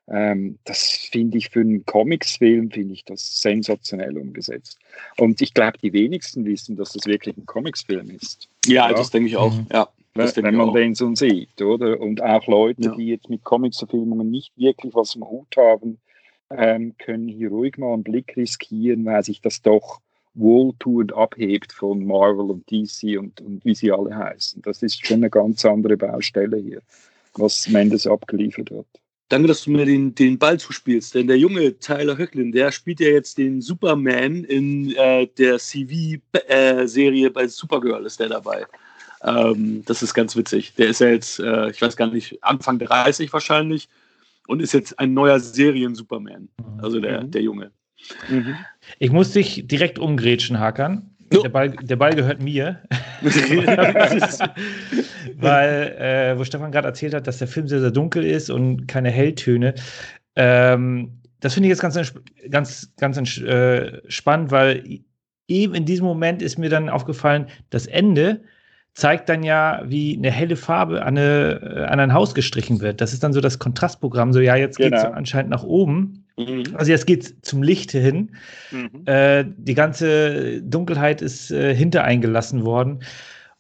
Ähm, das finde ich für einen Comicsfilm finde ich das sensationell umgesetzt. Und ich glaube, die wenigsten wissen, dass das wirklich ein Comicsfilm ist. Ja, ja? das denke ich auch. Mhm. Ja. wenn man auch. den so sieht, oder? Und auch Leute, ja. die jetzt mit Comics-Verfilmungen nicht wirklich was im Hut haben, ähm, können hier ruhig mal einen Blick riskieren, weil sich das doch wohltuend abhebt von Marvel und DC und, und wie sie alle heißen. Das ist schon eine ganz andere Baustelle hier, was Mendes abgeliefert hat. Danke, dass du mir den, den Ball zuspielst, denn der junge Tyler Höcklin, der spielt ja jetzt den Superman in äh, der CV-Serie äh, bei Supergirl, ist der dabei. Ähm, das ist ganz witzig. Der ist ja jetzt, äh, ich weiß gar nicht, Anfang 30 wahrscheinlich und ist jetzt ein neuer Serien-Superman. Also der, mhm. der Junge. Mhm. Ich muss dich direkt umgrätschen, Hakan. Der Ball, der Ball gehört mir. Weil, äh, wo Stefan gerade erzählt hat, dass der Film sehr, sehr dunkel ist und keine Helltöne. Ähm, das finde ich jetzt ganz, ganz, ganz äh, spannend, weil eben in diesem Moment ist mir dann aufgefallen, das Ende zeigt dann ja, wie eine helle Farbe an, eine, äh, an ein Haus gestrichen wird. Das ist dann so das Kontrastprogramm. So, ja, jetzt genau. geht es anscheinend nach oben. Mhm. Also jetzt geht es zum Licht hin. Mhm. Äh, die ganze Dunkelheit ist äh, hintereingelassen worden.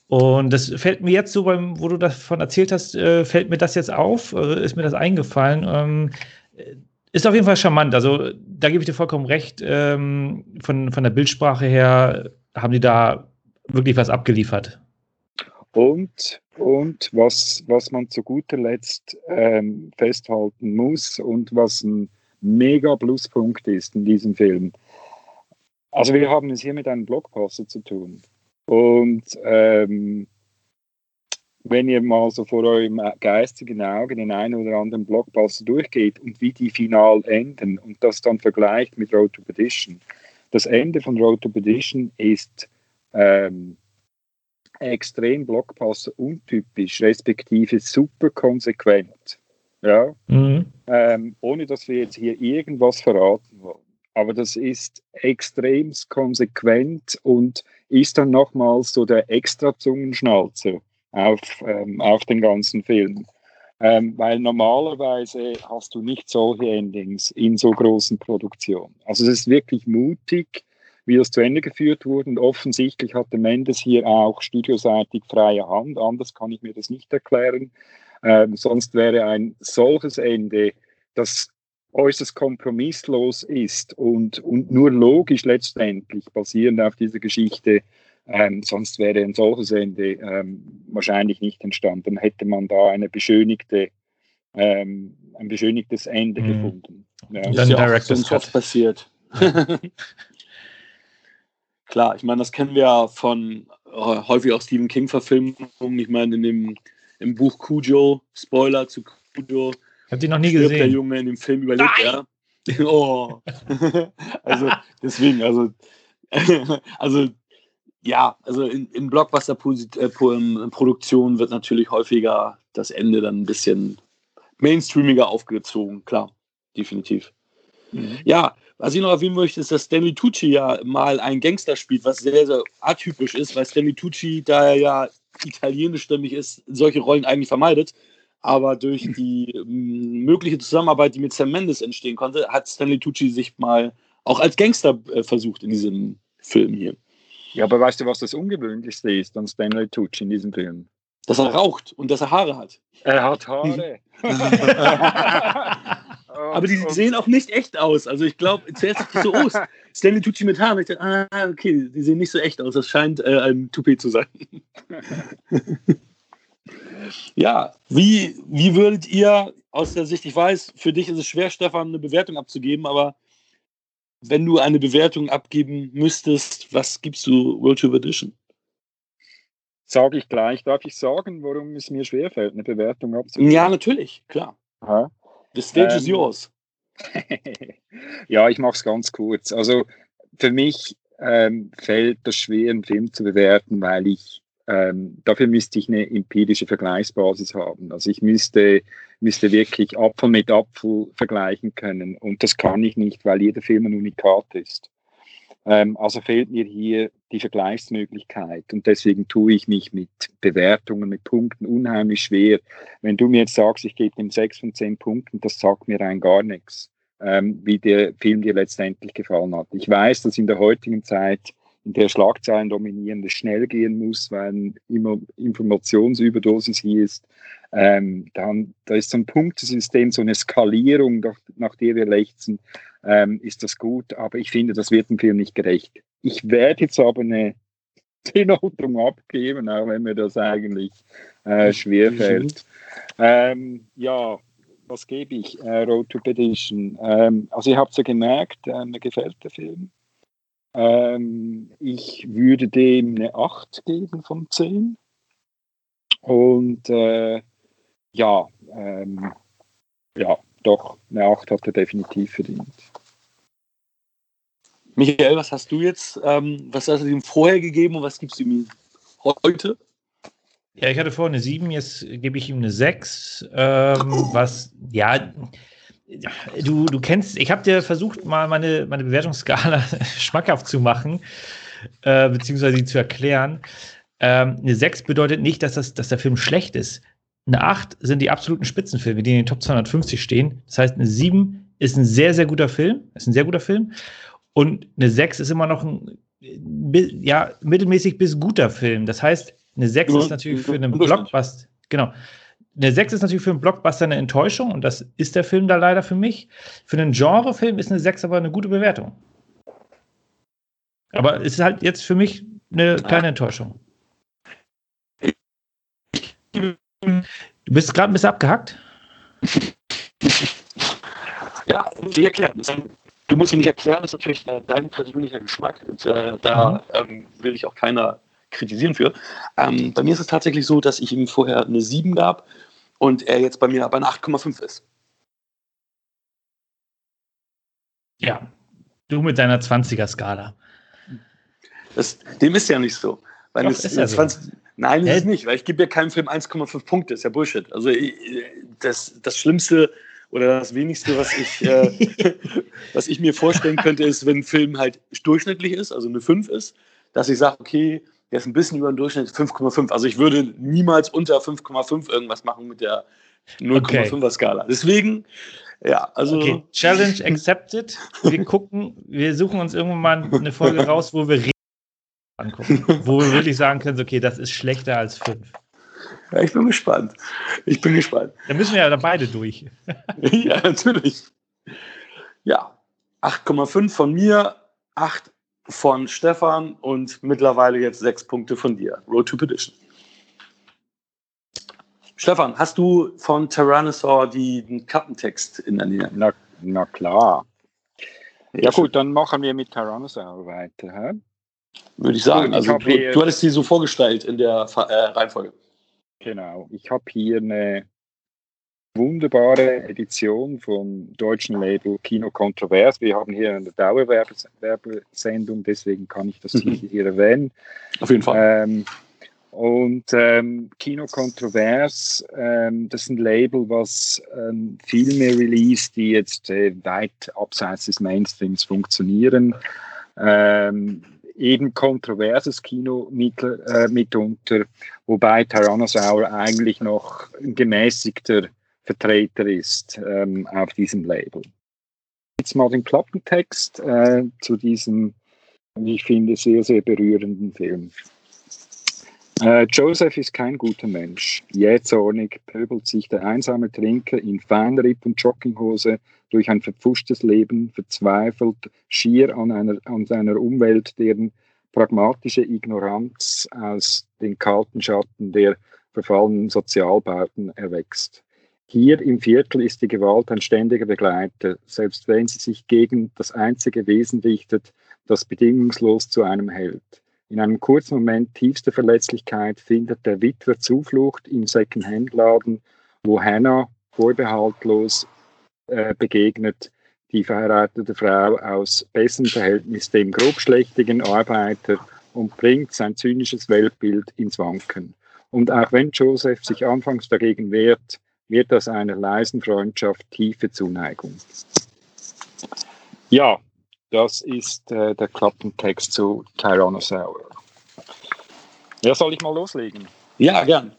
Und das fällt mir jetzt so, beim, wo du davon erzählt hast, äh, fällt mir das jetzt auf, äh, ist mir das eingefallen. Ähm, ist auf jeden Fall charmant. Also da gebe ich dir vollkommen recht. Ähm, von, von der Bildsprache her haben die da wirklich was abgeliefert. Und, und was, was man zu guter Letzt ähm, festhalten muss und was ein mega Pluspunkt ist in diesem Film. Also wir haben es hier mit einem Blockbuster zu tun. Und ähm, wenn ihr mal so vor eurem geistigen Auge den einen oder anderen Blockbuster durchgeht und wie die final enden und das dann vergleicht mit Road to Perdition. Das Ende von Road to Perdition ist ähm, extrem Blockbuster untypisch, respektive super konsequent. Ja, mhm. ähm, ohne dass wir jetzt hier irgendwas verraten wollen. Aber das ist extrem konsequent und ist dann nochmals so der extra Zungenschnalzer auf, ähm, auf den ganzen Film. Ähm, weil normalerweise hast du nicht solche Endings in so großen Produktionen. Also es ist wirklich mutig, wie das zu Ende geführt wurde. Und offensichtlich hatte Mendes hier auch studioseitig freie Hand. Anders kann ich mir das nicht erklären. Ähm, sonst wäre ein solches Ende, das äußerst kompromisslos ist und, und nur logisch letztendlich basierend auf dieser Geschichte ähm, sonst wäre ein solches Ende ähm, wahrscheinlich nicht entstanden. Dann hätte man da eine beschönigte, ähm, ein beschönigtes Ende mhm. gefunden. Ja. Dann ist ja oft passiert. Klar, ich meine, das kennen wir ja von äh, häufig auch Stephen King-Verfilmungen. Ich meine, in dem im Buch Cujo, Spoiler zu Cujo, ich habe die noch nie gesehen. der Junge in dem Film überlebt, Nein! ja. oh. also deswegen, also, also ja, also in, in Blockbuster-Produktionen äh, wird natürlich häufiger das Ende dann ein bisschen mainstreamiger aufgezogen, klar, definitiv. Mhm. Ja, was ich noch erwähnen möchte, ist, dass Stanley Tucci ja mal einen Gangster spielt, was sehr, sehr atypisch ist, weil Stanley Tucci, da er ja italienischstämmig ist, solche Rollen eigentlich vermeidet. Aber durch die mögliche Zusammenarbeit, die mit Sam Mendes entstehen konnte, hat Stanley Tucci sich mal auch als Gangster äh, versucht in diesem Film hier. Ja, aber weißt du, was das Ungewöhnlichste ist an Stanley Tucci in diesem Film? Dass er raucht und dass er Haare hat. Er hat Haare. aber die sehen auch nicht echt aus. Also ich glaube, zuerst dachte ich so, oh, Stanley Tucci mit Haaren. Ich dachte, ah, okay, die sehen nicht so echt aus. Das scheint äh, ein Toupet zu sein. ja, wie, wie würdet ihr aus der Sicht, ich weiß, für dich ist es schwer, Stefan, eine Bewertung abzugeben, aber wenn du eine Bewertung abgeben müsstest, was gibst du World Tour Edition? Sage ich gleich. Darf ich sagen, warum es mir schwerfällt, eine Bewertung abzugeben? Ja, natürlich, klar. Aha. The stage ähm, is yours. ja, ich mache es ganz kurz. Also für mich ähm, fällt das schwer, einen Film zu bewerten, weil ich ähm, dafür müsste ich eine empirische Vergleichsbasis haben. Also ich müsste, müsste wirklich Apfel mit Apfel vergleichen können. Und das kann ich nicht, weil jeder Film ein Unikat ist. Ähm, also fehlt mir hier die Vergleichsmöglichkeit. Und deswegen tue ich mich mit Bewertungen, mit Punkten unheimlich schwer. Wenn du mir jetzt sagst, ich gebe ihm sechs von zehn Punkten, das sagt mir rein gar nichts, ähm, wie der Film dir letztendlich gefallen hat. Ich weiß, dass in der heutigen Zeit in der Schlagzeilen dominieren, das schnell gehen muss, weil immer Informationsüberdosis hier ist. Ähm, dann, da ist so ein Punktesystem, so eine Skalierung, nach, nach der wir lechzen, ähm, ist das gut, aber ich finde, das wird dem Film nicht gerecht. Ich werde jetzt aber eine Benotung abgeben, auch wenn mir das eigentlich äh, schwerfällt. Ähm, ja, was gebe ich? Äh, Road to Petition. Ähm, also ihr habt es ja gemerkt, äh, mir gefällt der Film. Ähm, ich würde dem eine 8 geben von 10. Und äh, ja, ähm, ja, doch, eine 8 hat er definitiv verdient. Michael, was hast du jetzt, ähm, was hast du ihm vorher gegeben und was gibst du ihm heute? Ja, ich hatte vorher eine 7, jetzt gebe ich ihm eine 6, ähm, was, ja, du, du kennst, ich habe dir versucht, mal meine, meine Bewertungsskala schmackhaft zu machen, äh, beziehungsweise sie zu erklären. Ähm, eine 6 bedeutet nicht, dass, das, dass der Film schlecht ist. Eine 8 sind die absoluten Spitzenfilme, die in den Top 250 stehen. Das heißt, eine 7 ist ein sehr, sehr guter Film, ist ein sehr guter Film. Und eine 6 ist immer noch ein ja, mittelmäßig bis guter Film. Das heißt, eine 6 ist natürlich für einen Blockbuster, genau, eine 6 ist natürlich für einen Blockbuster eine Enttäuschung und das ist der Film da leider für mich. Für einen Genrefilm ist eine 6 aber eine gute Bewertung. Aber es ist halt jetzt für mich eine kleine Enttäuschung. Du bist gerade ein bisschen abgehackt. Ja, wie erklären. Du musst mir nicht erklären, das ist natürlich dein persönlicher Geschmack. Und, äh, da mhm. ähm, will ich auch keiner kritisieren für. Ähm, bei mir ist es tatsächlich so, dass ich ihm vorher eine 7 gab und er jetzt bei mir bei einer 8,5 ist. Ja, du mit deiner 20er-Skala. dem ist ja nicht so. Weil Doch, es, ist ja so. 20, nein, ist es nicht, weil ich gebe ja keinem Film 1,5 Punkte, ist ja Bullshit. Also ich- das, das Schlimmste oder das Wenigste, was ich, äh, was ich mir vorstellen könnte, ist, wenn ein Film halt durchschnittlich ist, also eine 5 ist, dass ich sage, okay, der ist ein bisschen über dem Durchschnitt 5,5. Also ich würde niemals unter 5,5 irgendwas machen mit der 0,5er Skala. Deswegen, ja, also Okay, Challenge accepted. Wir gucken, wir suchen uns irgendwann mal eine Folge raus, wo wir angucken. Wo wir wirklich sagen können, okay, das ist schlechter als fünf. ja, ich bin gespannt. Ich bin gespannt. Da müssen wir ja dann beide durch. ja, natürlich. Ja, 8,5 von mir, 8 von Stefan und mittlerweile jetzt 6 Punkte von dir. Road to Petition. Stefan, hast du von Tyrannosaur die- den Kappentext in der Nähe? Na, na klar. Ja gut, dann machen wir mit Tyrannosaur weiter. Hä? Würde ich sagen. Ich Also, hab du, du hattest sie so vorgestellt in der äh, Reihenfolge. Genau. Ich habe hier eine wunderbare Edition vom deutschen Label Kino Kontrovers. Wir haben hier eine Dauerwerbesendung, deswegen kann ich das Mhm. hier erwähnen. Auf jeden Fall. Ähm, und ähm, Kino Kontrovers, ähm, das ist ein Label, was ähm, Filme release, die jetzt äh, weit abseits des Mainstreams funktionieren. Ähm, eben kontroverses Kino mit, äh, mitunter, wobei Tyrannosaur eigentlich noch ein gemäßigter Vertreter ist ähm, auf diesem Label. Jetzt mal den Klappentext äh, zu diesem, wie ich finde, sehr, sehr berührenden Film. Äh, Joseph ist kein guter Mensch. Jähzornig pöbelt sich der einsame Trinker in Feinripp und Jogginghose durch ein verpfuschtes Leben, verzweifelt schier an, einer, an seiner Umwelt, deren pragmatische Ignoranz aus den kalten Schatten der verfallenen Sozialbauten erwächst. Hier im Viertel ist die Gewalt ein ständiger Begleiter, selbst wenn sie sich gegen das einzige Wesen richtet, das bedingungslos zu einem hält. In einem kurzen Moment tiefster Verletzlichkeit findet der Witwer Zuflucht im Second-Hand-Laden, wo Hannah vorbehaltlos äh, begegnet, die verheiratete Frau aus bessem Verhältnis dem grobschlächtigen Arbeiter und bringt sein zynisches Weltbild ins Wanken. Und auch wenn Joseph sich anfangs dagegen wehrt, wird aus einer leisen Freundschaft tiefe Zuneigung. Ja, das ist äh, der Klappentext zu Tyrannosaur. Ja, soll ich mal loslegen? Ja, gern.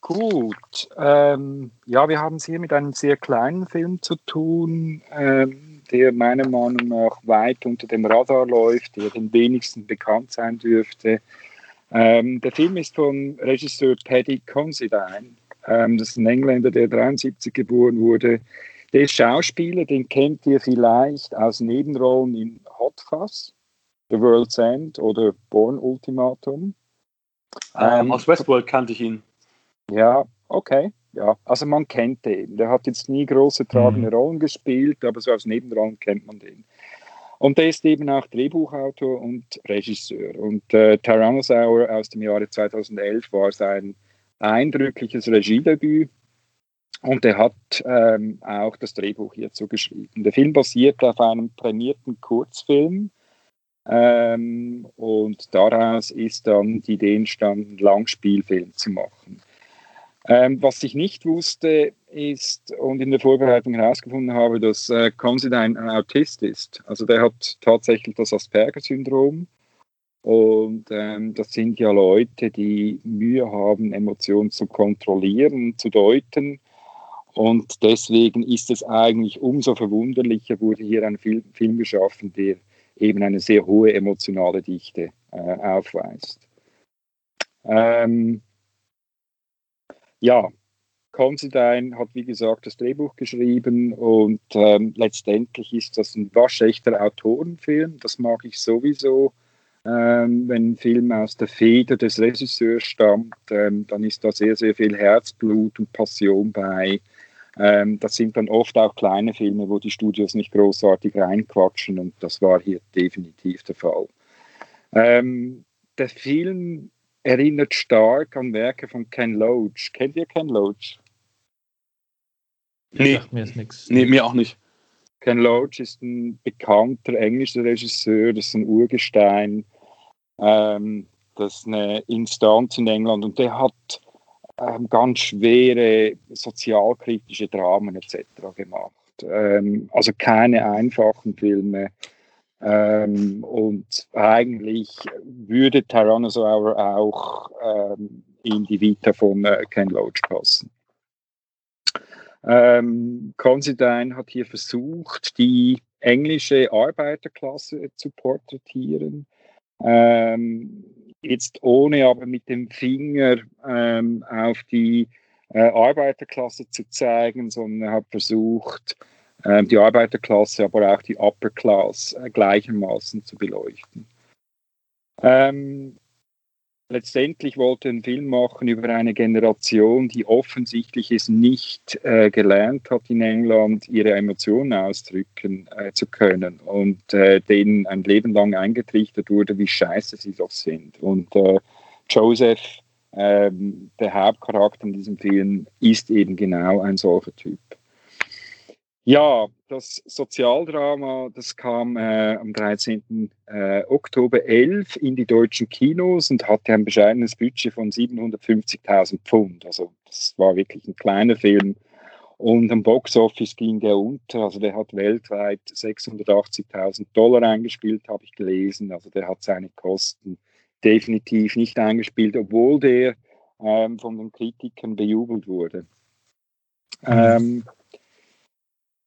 Gut, ähm, ja, wir haben es hier mit einem sehr kleinen Film zu tun, ähm, der meiner Meinung nach weit unter dem Radar läuft, der den wenigsten bekannt sein dürfte. Ähm, der Film ist von Regisseur Paddy Considine. Ähm, das ist ein Engländer, der 73 geboren wurde. Der ist Schauspieler, den kennt ihr vielleicht aus Nebenrollen in Hot Fuzz, The World's End oder Born Ultimatum. Ähm, Ähm, aus Westworld kannte ich ihn. Ja, okay. Ja, also man kennt den. Der hat jetzt nie große tragende Mhm. Rollen gespielt, aber so aus Nebenrollen kennt man den. Und der ist eben auch Drehbuchautor und Regisseur. Und äh, Tyrannosaur aus dem Jahre 2011 war sein eindrückliches Regiedebüt. Und er hat ähm, auch das Drehbuch hierzu geschrieben. Der Film basiert auf einem prämierten Kurzfilm. Ähm, und daraus ist dann die Idee entstanden, einen Langspielfilm zu machen. Ähm, was ich nicht wusste, ist und in der Vorbereitung herausgefunden habe, dass äh, Considine ein Autist ist. Also der hat tatsächlich das Asperger-Syndrom. Und ähm, das sind ja Leute, die Mühe haben, Emotionen zu kontrollieren, zu deuten. Und deswegen ist es eigentlich umso verwunderlicher, wurde hier ein Film, Film geschaffen, der eben eine sehr hohe emotionale Dichte äh, aufweist. Ähm, ja, Considine hat, wie gesagt, das Drehbuch geschrieben und ähm, letztendlich ist das ein waschechter Autorenfilm. Das mag ich sowieso. Ähm, wenn ein Film aus der Feder des Regisseurs stammt, ähm, dann ist da sehr, sehr viel Herzblut und Passion bei. Ähm, das sind dann oft auch kleine Filme, wo die Studios nicht großartig reinquatschen und das war hier definitiv der Fall. Ähm, der Film erinnert stark an Werke von Ken Loach. Kennt ihr Ken Loach? Nee, Sagt mir jetzt nichts. nee, mir auch nicht. Ken Loach ist ein bekannter englischer Regisseur, das ist ein Urgestein. Ähm, Das ist eine Instanz in England und der hat ähm, ganz schwere sozialkritische Dramen etc. gemacht. Ähm, also keine einfachen Filme. Ähm, und eigentlich würde Tyrannosaur auch ähm, in die Vita von äh, Ken Loach passen. Ähm, Considine hat hier versucht, die englische Arbeiterklasse zu porträtieren. Ähm, jetzt ohne aber mit dem Finger ähm, auf die äh, Arbeiterklasse zu zeigen, sondern er hat versucht, die Arbeiterklasse, aber auch die Upper Class äh, gleichermaßen zu beleuchten. Ähm, letztendlich wollte ein Film machen über eine Generation, die offensichtlich es nicht äh, gelernt hat in England, ihre Emotionen ausdrücken äh, zu können und äh, denen ein Leben lang eingetrichtert wurde, wie scheiße sie doch sind. Und äh, Joseph, ähm, der Hauptcharakter in diesem Film, ist eben genau ein solcher Typ. Ja, das Sozialdrama, das kam äh, am 13. Äh, Oktober 11 in die deutschen Kinos und hatte ein bescheidenes Budget von 750.000 Pfund. Also das war wirklich ein kleiner Film. Und am Boxoffice ging der unter. Also der hat weltweit 680.000 Dollar eingespielt, habe ich gelesen. Also der hat seine Kosten definitiv nicht eingespielt, obwohl der ähm, von den Kritikern bejubelt wurde. Mhm. Ähm,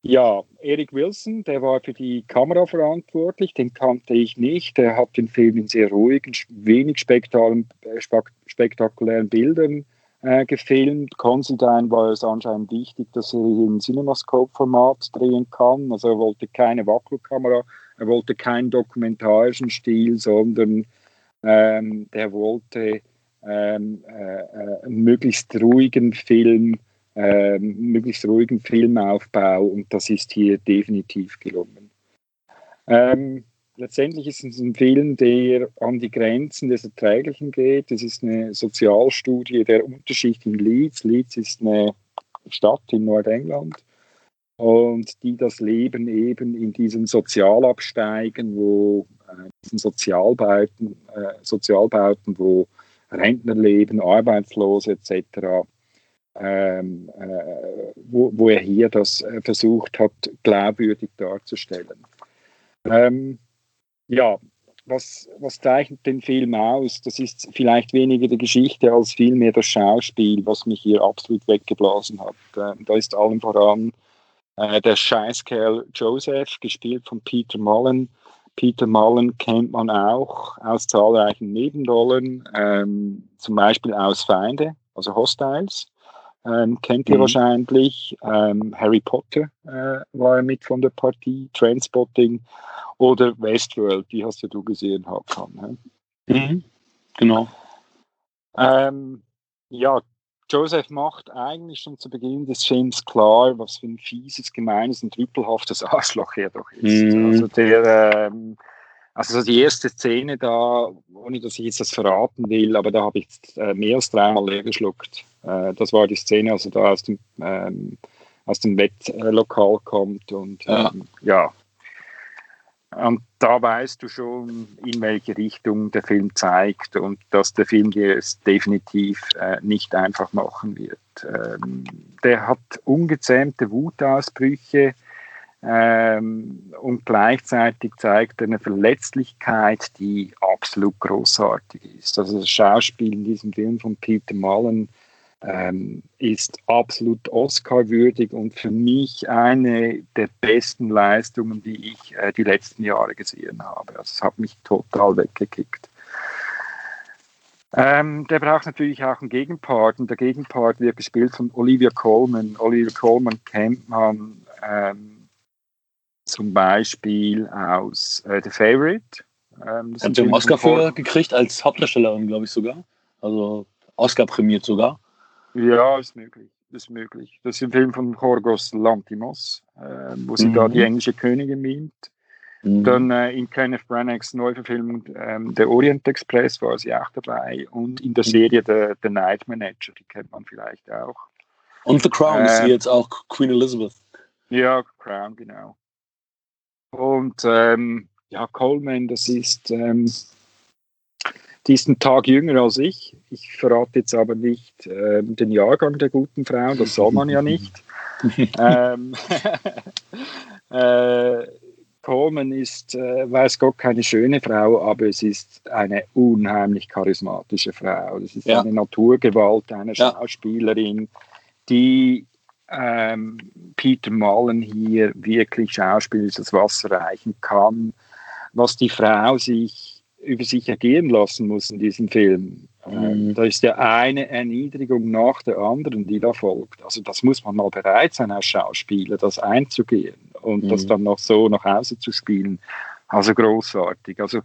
ja, Eric Wilson, der war für die Kamera verantwortlich, den kannte ich nicht. Der hat den Film in sehr ruhigen, wenig spektakulären Bildern äh, gefilmt. Considine war es anscheinend wichtig, dass er im Cinemascope-Format drehen kann. Also er wollte keine Wackelkamera, er wollte keinen dokumentarischen Stil, sondern ähm, der wollte ähm, äh, äh, möglichst ruhigen Film äh, möglichst ruhigen Filmaufbau und das ist hier definitiv gelungen. Ähm, letztendlich ist es ein Film, der an die Grenzen des Erträglichen geht. Es ist eine Sozialstudie der Unterschicht in Leeds. Leeds ist eine Stadt in Nordengland und die das Leben eben in diesen Sozialabsteigen, wo äh, diesen Sozialbauten, äh, Sozialbauten, wo Rentner leben, Arbeitslose etc ähm, äh, wo, wo, er hier das äh, versucht hat, glaubwürdig darzustellen. Ähm, ja, was, was, zeichnet den Film aus? Das ist vielleicht weniger die Geschichte als vielmehr das Schauspiel, was mich hier absolut weggeblasen hat. Ähm, da ist allen voran äh, der Scheißkerl Joseph, gespielt von Peter Mullen. Peter Mullen kennt man auch aus zahlreichen Nebenrollen, ähm, zum Beispiel aus Feinde, also Hostiles ähm, kennt ihr mhm. wahrscheinlich. Ähm, Harry Potter äh, war mit von der Partie, Trainspotting oder Westworld, die hast ja du gesehen, Hakan. Mhm. Genau. Ähm, ja, Joseph macht eigentlich schon zu Beginn des Films klar, was für ein fieses, gemeines und rüppelhaftes Arschloch er doch ist. Mhm. Also der ähm, also die erste Szene da, ohne dass ich jetzt das verraten will, aber da habe ich äh, mehr als dreimal leer geschluckt. Äh, das war die Szene, also da aus dem, ähm, aus dem Wettlokal kommt und ja. Ähm, ja. Und da weißt du schon, in welche Richtung der Film zeigt und dass der Film dir es definitiv äh, nicht einfach machen wird. Ähm, der hat ungezähmte Wutausbrüche, ähm, und gleichzeitig zeigt er eine Verletzlichkeit, die absolut großartig ist. Also das Schauspiel in diesem Film von Peter Mullen ähm, ist absolut Oscar-würdig und für mich eine der besten Leistungen, die ich äh, die letzten Jahre gesehen habe. Also es hat mich total weggekickt. Ähm, der braucht natürlich auch einen Gegenpart und der Gegenpart wird gespielt von Olivia Colman. Olivia Colman kennt man ähm, zum Beispiel aus äh, The Favorite. Ähm, Hat den Oscar für gekriegt als Hauptdarstellerin, glaube ich sogar. Also Oscar prämiert sogar. Ja, ist möglich. Ist möglich. Das ist ein Film von Jorgos Lantimos, äh, wo sie mhm. da die englische Königin mimt. Mhm. Dann äh, in Kenneth Branaghs Neuverfilmung ähm, Der Orient Express war sie auch dabei und in der mhm. Serie The, The Night Manager, die kennt man vielleicht auch. Und The Crown äh, ist sie jetzt auch Queen Elizabeth. Ja, Crown, genau. Und ähm, ja, Coleman, das ist ähm, Die ist einen Tag jünger als ich. Ich verrate jetzt aber nicht äh, den Jahrgang der guten Frau, das soll man ja nicht. ähm, äh, Coleman ist, äh, weiß Gott, keine schöne Frau, aber es ist eine unheimlich charismatische Frau. Das ist ja. eine Naturgewalt, eine ja. Schauspielerin, die ähm, Peter Mullen hier wirklich schauspielerisch das Wasser reichen kann, was die Frau sich über sich ergehen lassen muss in diesem Film. Ähm, mhm. Da ist ja eine Erniedrigung nach der anderen, die da folgt. Also das muss man mal bereit sein als Schauspieler, das einzugehen und mhm. das dann noch so nach Hause zu spielen. Also großartig. Also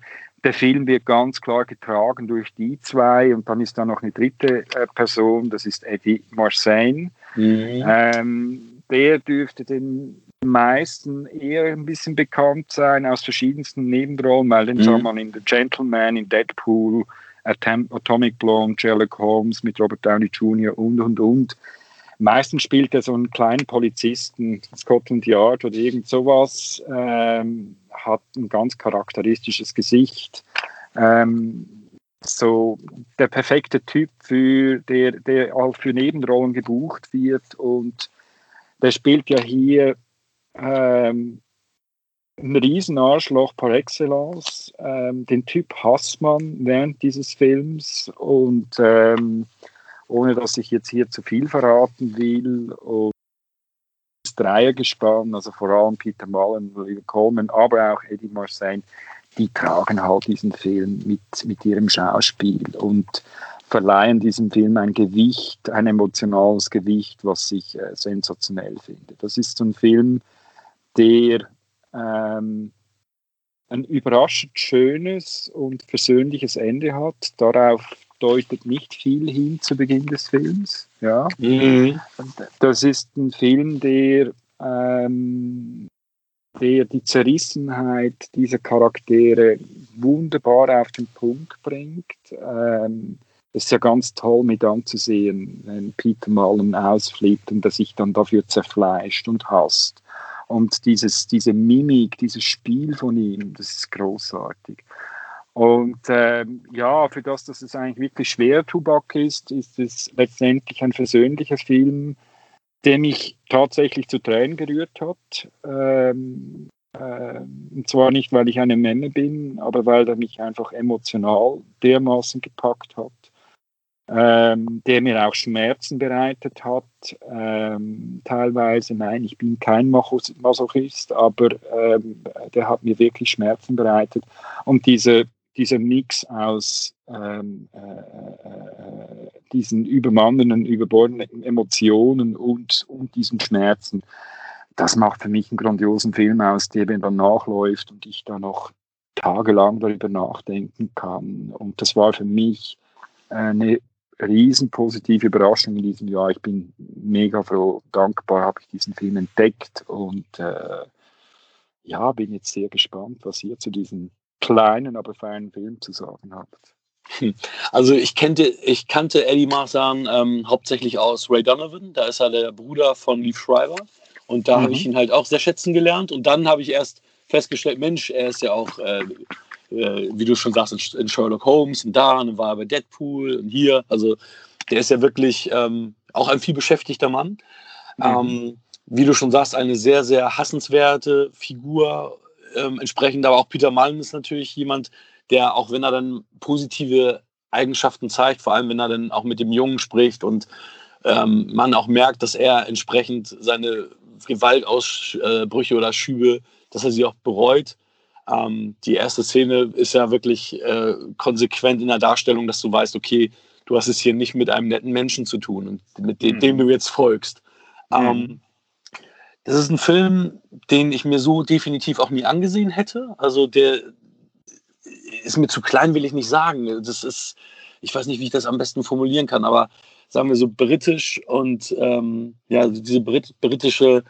der Film wird ganz klar getragen durch die zwei und dann ist da noch eine dritte äh, Person, das ist Eddie Marseille. Mhm. Ähm, der dürfte den meisten eher ein bisschen bekannt sein aus verschiedensten Nebenrollen, weil den mhm. sah man in The Gentleman, in Deadpool, Atom Atomic Blonde, Sherlock Holmes mit Robert Downey Jr. und und und. Meistens spielt er so einen kleinen Polizisten, Scotland Yard oder irgend sowas, ähm, hat ein ganz charakteristisches Gesicht. Ähm, so der perfekte Typ, für, der, der auch für Nebenrollen gebucht wird und der spielt ja hier ähm, ein Riesenarschloch par excellence. Ähm, den Typ hasst man während dieses Films und ähm, ohne dass ich jetzt hier zu viel verraten will. Und das Dreiergespann, also vor allem Peter Mullen, Olivia Coleman, aber auch Eddie Marseille, die tragen halt diesen Film mit, mit ihrem Schauspiel und verleihen diesem Film ein Gewicht, ein emotionales Gewicht, was ich äh, sensationell finde. Das ist so ein Film, der ähm, ein überraschend schönes und versöhnliches Ende hat. Darauf deutet nicht viel hin zu Beginn des Films. Ja. Mhm. Das ist ein Film, der, ähm, der die Zerrissenheit dieser Charaktere wunderbar auf den Punkt bringt. Ähm, es ist ja ganz toll mit anzusehen, wenn Peter Mullen ausflippt und er sich dann dafür zerfleischt und hasst. Und dieses, diese Mimik, dieses Spiel von ihm, das ist großartig. Und ähm, ja, für das, dass es eigentlich wirklich schwer Tubak ist, ist es letztendlich ein versöhnlicher Film, der mich tatsächlich zu Tränen gerührt hat. Ähm, äh, und zwar nicht, weil ich eine Memme bin, aber weil er mich einfach emotional dermaßen gepackt hat ähm, der mir auch Schmerzen bereitet hat. Ähm, teilweise, nein, ich bin kein Masochist, aber ähm, der hat mir wirklich Schmerzen bereitet. Und diese, dieser Mix aus ähm, äh, äh, diesen übermannenden, überbordenden Emotionen und, und diesen Schmerzen, das macht für mich einen grandiosen Film aus, der mir dann nachläuft und ich da noch tagelang darüber nachdenken kann. Und das war für mich eine riesen positive Überraschung in diesem Jahr. Ich bin mega froh, dankbar habe ich diesen Film entdeckt und äh, ja, bin jetzt sehr gespannt, was ihr zu diesem kleinen, aber feinen Film zu sagen habt. Also ich kannte, ich kannte Eddie Marsan ähm, hauptsächlich aus Ray Donovan, da ist er der Bruder von Lee Schreiber und da mhm. habe ich ihn halt auch sehr schätzen gelernt und dann habe ich erst festgestellt, Mensch, er ist ja auch äh, äh, wie du schon sagst, in Sherlock Holmes und da und war bei Deadpool und hier. Also der ist ja wirklich ähm, auch ein viel beschäftigter Mann. Mhm. Ähm, wie du schon sagst, eine sehr, sehr hassenswerte Figur. Ähm, entsprechend aber auch Peter Mullen ist natürlich jemand, der, auch wenn er dann positive Eigenschaften zeigt, vor allem wenn er dann auch mit dem Jungen spricht und ähm, man auch merkt, dass er entsprechend seine Gewaltausbrüche oder Schübe, dass er sie auch bereut. Ähm, die erste Szene ist ja wirklich äh, konsequent in der Darstellung, dass du weißt, okay, du hast es hier nicht mit einem netten Menschen zu tun und mit dem, mhm. dem du jetzt folgst. Mhm. Das ist ein Film, den ich mir so definitiv auch nie angesehen hätte. Also der ist mir zu klein, will ich nicht sagen. Das ist, ich weiß nicht, wie ich das am besten formulieren kann, aber sagen wir so britisch und ähm, ja, diese Brit britische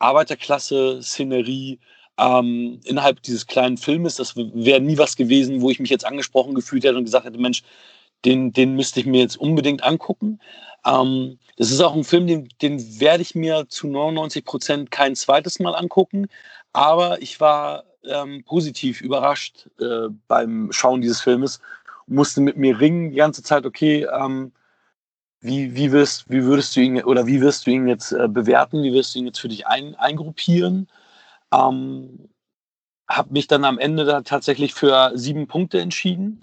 Arbeiterklasse-Szenerie, ähm, innerhalb dieses kleinen Filmes. Das wäre nie was gewesen, wo ich mich jetzt angesprochen gefühlt hätte und gesagt hätte, Mensch, den, den müsste ich mir jetzt unbedingt angucken. Ähm, das ist auch ein Film, den, den werde ich mir zu 99 Prozent kein zweites Mal angucken. Aber ich war ähm, positiv überrascht äh, beim Schauen dieses Filmes musste mit mir ringen die ganze Zeit, okay, ähm, wie, wie, wirst, wie würdest du ihn oder wie wirst du ihn jetzt äh, bewerten, wie wirst du ihn jetzt für dich ein, eingruppieren? Ähm, habe mich dann am Ende da tatsächlich für sieben Punkte entschieden,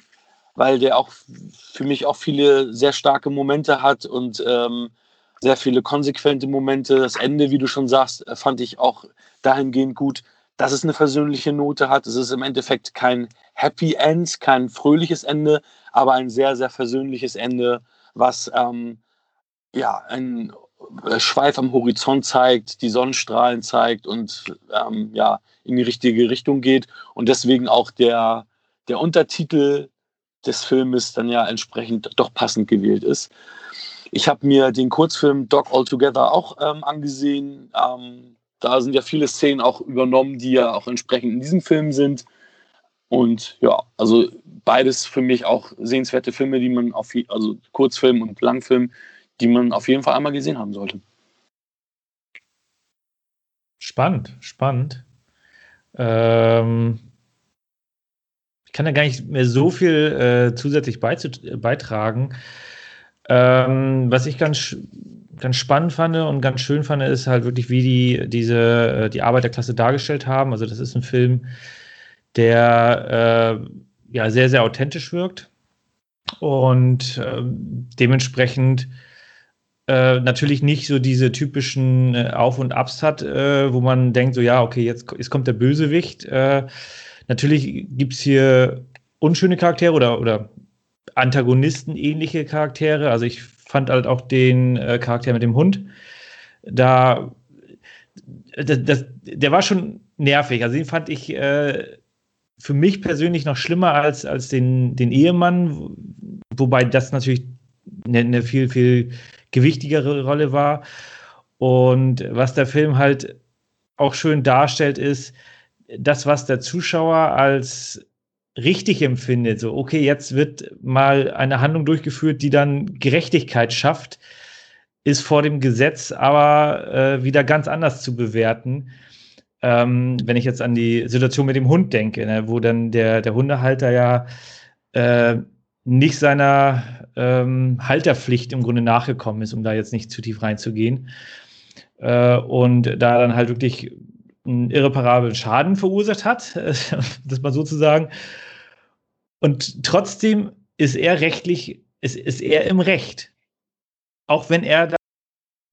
weil der auch für mich auch viele sehr starke Momente hat und ähm, sehr viele konsequente Momente. Das Ende, wie du schon sagst, äh, fand ich auch dahingehend gut, dass es eine versöhnliche Note hat. Es ist im Endeffekt kein Happy End, kein fröhliches Ende, aber ein sehr, sehr versöhnliches Ende, was ähm, ja ein äh, Schweif am Horizont zeigt, die Sonnenstrahlen zeigt und ähm, ja in die richtige Richtung geht und deswegen auch der, der Untertitel des Filmes dann ja entsprechend doch passend gewählt ist. Ich habe mir den Kurzfilm Dog All Together auch ähm, angesehen. Ähm, da sind ja viele Szenen auch übernommen, die ja auch entsprechend in diesem Film sind. Und ja, also beides für mich auch sehenswerte Filme, die man auf, also Kurzfilm und Langfilm, die man auf jeden Fall einmal gesehen haben sollte. Spannend, spannend. Ähm, kann da gar nicht mehr so viel äh, zusätzlich beitragen. Ähm, was ich ganz, ganz spannend fand und ganz schön fand, ist halt wirklich, wie die diese äh, die Arbeiterklasse dargestellt haben. Also das ist ein Film, der äh, ja sehr, sehr authentisch wirkt und äh, dementsprechend äh, natürlich nicht so diese typischen äh, Auf- und Abs hat, äh, wo man denkt, so ja, okay, jetzt, jetzt kommt der Bösewicht. Natürlich gibt es hier unschöne Charaktere oder, oder Antagonisten-ähnliche Charaktere. Also ich fand halt auch den äh, Charakter mit dem Hund. Da, das, das, der war schon nervig. Also den fand ich äh, für mich persönlich noch schlimmer als, als den, den Ehemann, wobei das natürlich eine, eine viel, viel gewichtigere Rolle war. Und was der Film halt auch schön darstellt, ist, das, was der Zuschauer als richtig empfindet, so, okay, jetzt wird mal eine Handlung durchgeführt, die dann Gerechtigkeit schafft, ist vor dem Gesetz aber äh, wieder ganz anders zu bewerten. Ähm, wenn ich jetzt an die Situation mit dem Hund denke, ne, wo dann der, der Hundehalter ja äh, nicht seiner ähm, Halterpflicht im Grunde nachgekommen ist, um da jetzt nicht zu tief reinzugehen. Äh, und da dann halt wirklich einen irreparablen Schaden verursacht hat, das mal so zu sagen. Und trotzdem ist er rechtlich, ist, ist er im Recht. Auch wenn er da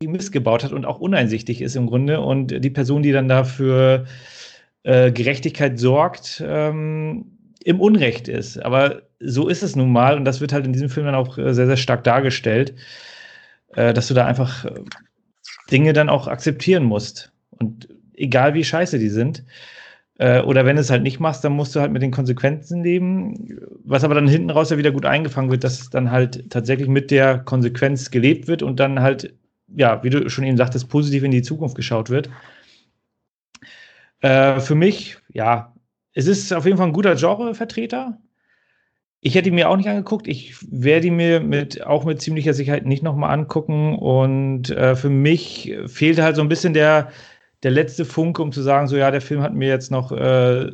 missgebaut hat und auch uneinsichtig ist im Grunde. Und die Person, die dann dafür äh, Gerechtigkeit sorgt, ähm, im Unrecht ist. Aber so ist es nun mal und das wird halt in diesem Film dann auch äh, sehr, sehr stark dargestellt, äh, dass du da einfach äh, Dinge dann auch akzeptieren musst. Und egal wie scheiße die sind, äh, oder wenn du es halt nicht machst, dann musst du halt mit den Konsequenzen leben. Was aber dann hinten raus ja wieder gut eingefangen wird, dass dann halt tatsächlich mit der Konsequenz gelebt wird und dann halt, ja, wie du schon eben sagtest, positiv in die Zukunft geschaut wird. Äh, für mich, ja, es ist auf jeden Fall ein guter Genrevertreter. Ich hätte ihn mir auch nicht angeguckt. Ich werde ihn mir mit, auch mit ziemlicher Sicherheit nicht nochmal angucken. Und äh, für mich fehlt halt so ein bisschen der, der letzte Funke, um zu sagen, so ja, der Film hat mir jetzt noch, äh,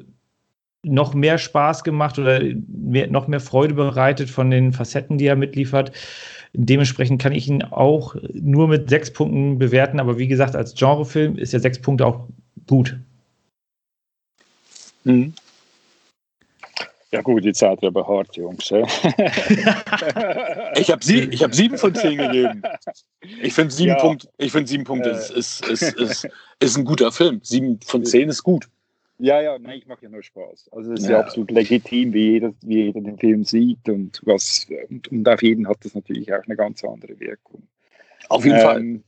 noch mehr Spaß gemacht oder mehr, noch mehr Freude bereitet von den Facetten, die er mitliefert. Dementsprechend kann ich ihn auch nur mit sechs Punkten bewerten, aber wie gesagt, als Genrefilm ist ja sechs Punkte auch gut. Mhm. Ja gut, jetzt seid ihr aber hart, Jungs. ich habe sie, hab sieben von zehn gegeben. Ich finde sieben, ja. Punkt, find sieben Punkte äh. ist, ist, ist, ist, ist ein guter Film. Sieben von zehn ist gut. Ja, ja, nein, ich mache ja nur Spaß. Also es ist ja. ja, absolut legitim, wie jeder, wie jeder den Film sieht und was und, und auf jeden hat das natürlich auch eine ganz andere Wirkung. Auf jeden ähm, Fall.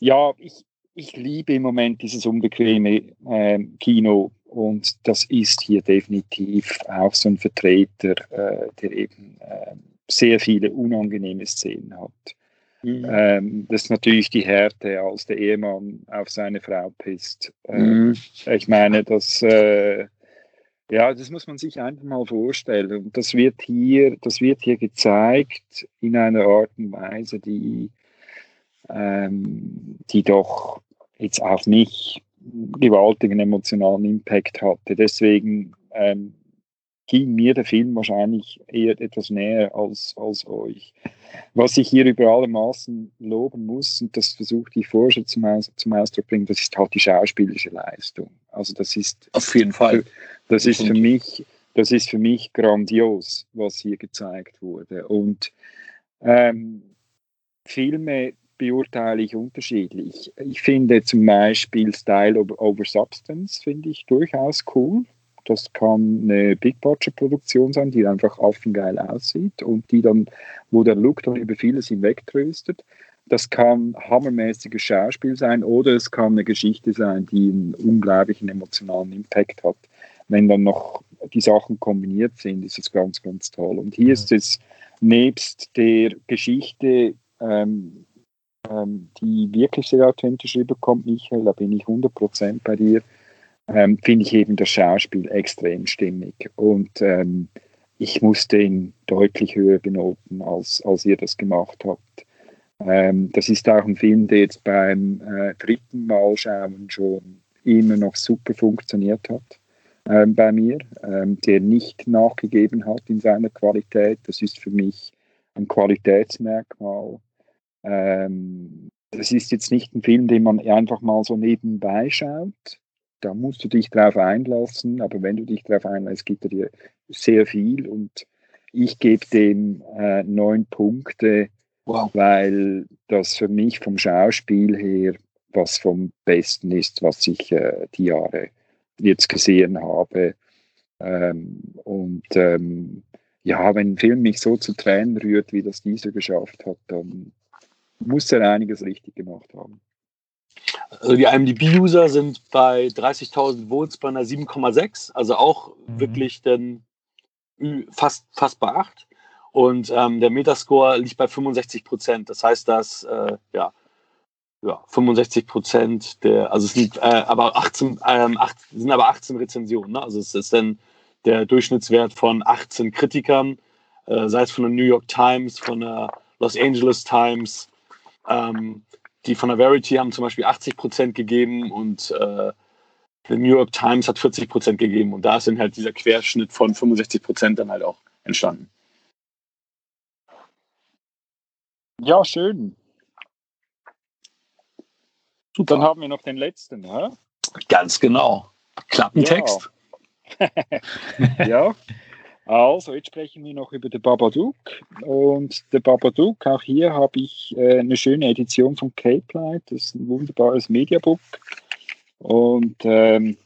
Ja, ich, ich liebe im Moment dieses unbequeme äh, Kino und das ist hier definitiv auch so ein Vertreter, äh, der eben äh, sehr viele unangenehme Szenen hat. Mhm. Ähm, das ist natürlich die Härte, als der Ehemann auf seine Frau pisst. Ähm, mhm. Ich meine, das, äh, ja, das muss man sich einfach mal vorstellen. Und das wird hier, das wird hier gezeigt in einer Art und Weise, die, ähm, die doch jetzt auf mich gewaltigen emotionalen Impact hatte. Deswegen ähm, ging mir der Film wahrscheinlich eher etwas näher als, als euch. Was ich hier über alle Maßen loben muss, und das versuchte ich vorher schon zum, Aus, zum Ausdruck bringen, das ist halt die schauspielerische Leistung. Also das ist auf jeden Fall. Das ist für mich, das ist für mich grandios, was hier gezeigt wurde. Und ähm, Filme beurteile ich unterschiedlich. Ich finde zum Beispiel Style over Substance finde ich durchaus cool. Das kann eine Big Budget Produktion sein, die einfach affengeil aussieht und die dann, wo der Look dann über vieles hinwegtröstet. Das kann hammermäßiges Schauspiel sein oder es kann eine Geschichte sein, die einen unglaublichen emotionalen Impact hat. Wenn dann noch die Sachen kombiniert sind, ist es ganz, ganz toll. Und hier ist es nebst der Geschichte, ähm, ähm, die wirklich sehr authentisch rüberkommt, Michael, da bin ich 100% bei dir, ähm, finde ich eben das Schauspiel extrem stimmig. Und ähm, ich musste ihn deutlich höher benoten, als, als ihr das gemacht habt. Ähm, das ist auch ein Film, der jetzt beim äh, dritten Mal schauen schon immer noch super funktioniert hat ähm, bei mir, ähm, der nicht nachgegeben hat in seiner Qualität. Das ist für mich ein Qualitätsmerkmal. Ähm, das ist jetzt nicht ein Film, den man einfach mal so nebenbei schaut, da musst du dich drauf einlassen, aber wenn du dich drauf einlässt, gibt er dir sehr viel und ich gebe dem äh, neun Punkte, wow. weil das für mich vom Schauspiel her was vom Besten ist, was ich äh, die Jahre jetzt gesehen habe. Ähm, und ähm, ja, wenn ein Film mich so zu Tränen rührt, wie das dieser geschafft hat, dann muss er einiges richtig gemacht haben. Also die IMDb-User sind bei 30.000 Votes bei einer 7,6, also auch mhm. wirklich dann fast, fast bei 8. Und ähm, der Metascore liegt bei 65 Prozent. Das heißt, dass äh, ja, ja, 65 Prozent der, also es sind äh, aber 18, ähm, 8, sind aber 18 Rezensionen. Ne? Also es ist dann der Durchschnittswert von 18 Kritikern, äh, sei es von der New York Times, von der Los Angeles Times, ähm, die von der Verity haben zum Beispiel 80 Prozent gegeben und äh, die New York Times hat 40 Prozent gegeben. Und da ist dann halt dieser Querschnitt von 65 Prozent dann halt auch entstanden. Ja, schön. Super. Dann haben wir noch den letzten. Hä? Ganz genau. Klappentext. Ja. ja. Also, jetzt sprechen wir noch über den Babadook. Und der Babadook, auch hier habe ich äh, eine schöne Edition von Cape Light. Das ist ein wunderbares Mediabook. Und ähm,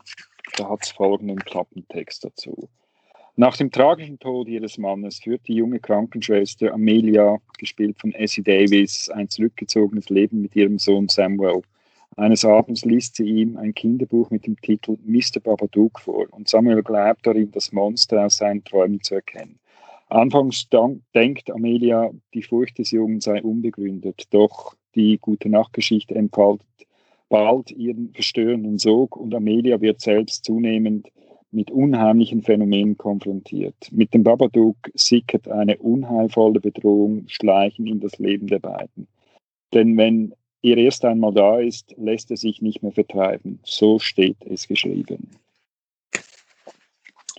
da hat es folgenden Klappentext dazu. Nach dem tragischen Tod ihres Mannes führt die junge Krankenschwester Amelia, gespielt von Essie Davis, ein zurückgezogenes Leben mit ihrem Sohn Samuel. Eines Abends liest sie ihm ein Kinderbuch mit dem Titel Mr. Babadook vor und Samuel glaubt darin, das Monster aus seinen Träumen zu erkennen. Anfangs denkt Amelia, die Furcht des Jungen sei unbegründet, doch die gute Nachtgeschichte entfaltet bald ihren verstörenden Sog und Amelia wird selbst zunehmend mit unheimlichen Phänomenen konfrontiert. Mit dem Babadook sickert eine unheilvolle Bedrohung schleichen in das Leben der beiden. Denn wenn er erst einmal da ist, lässt er sich nicht mehr vertreiben. So steht es geschrieben.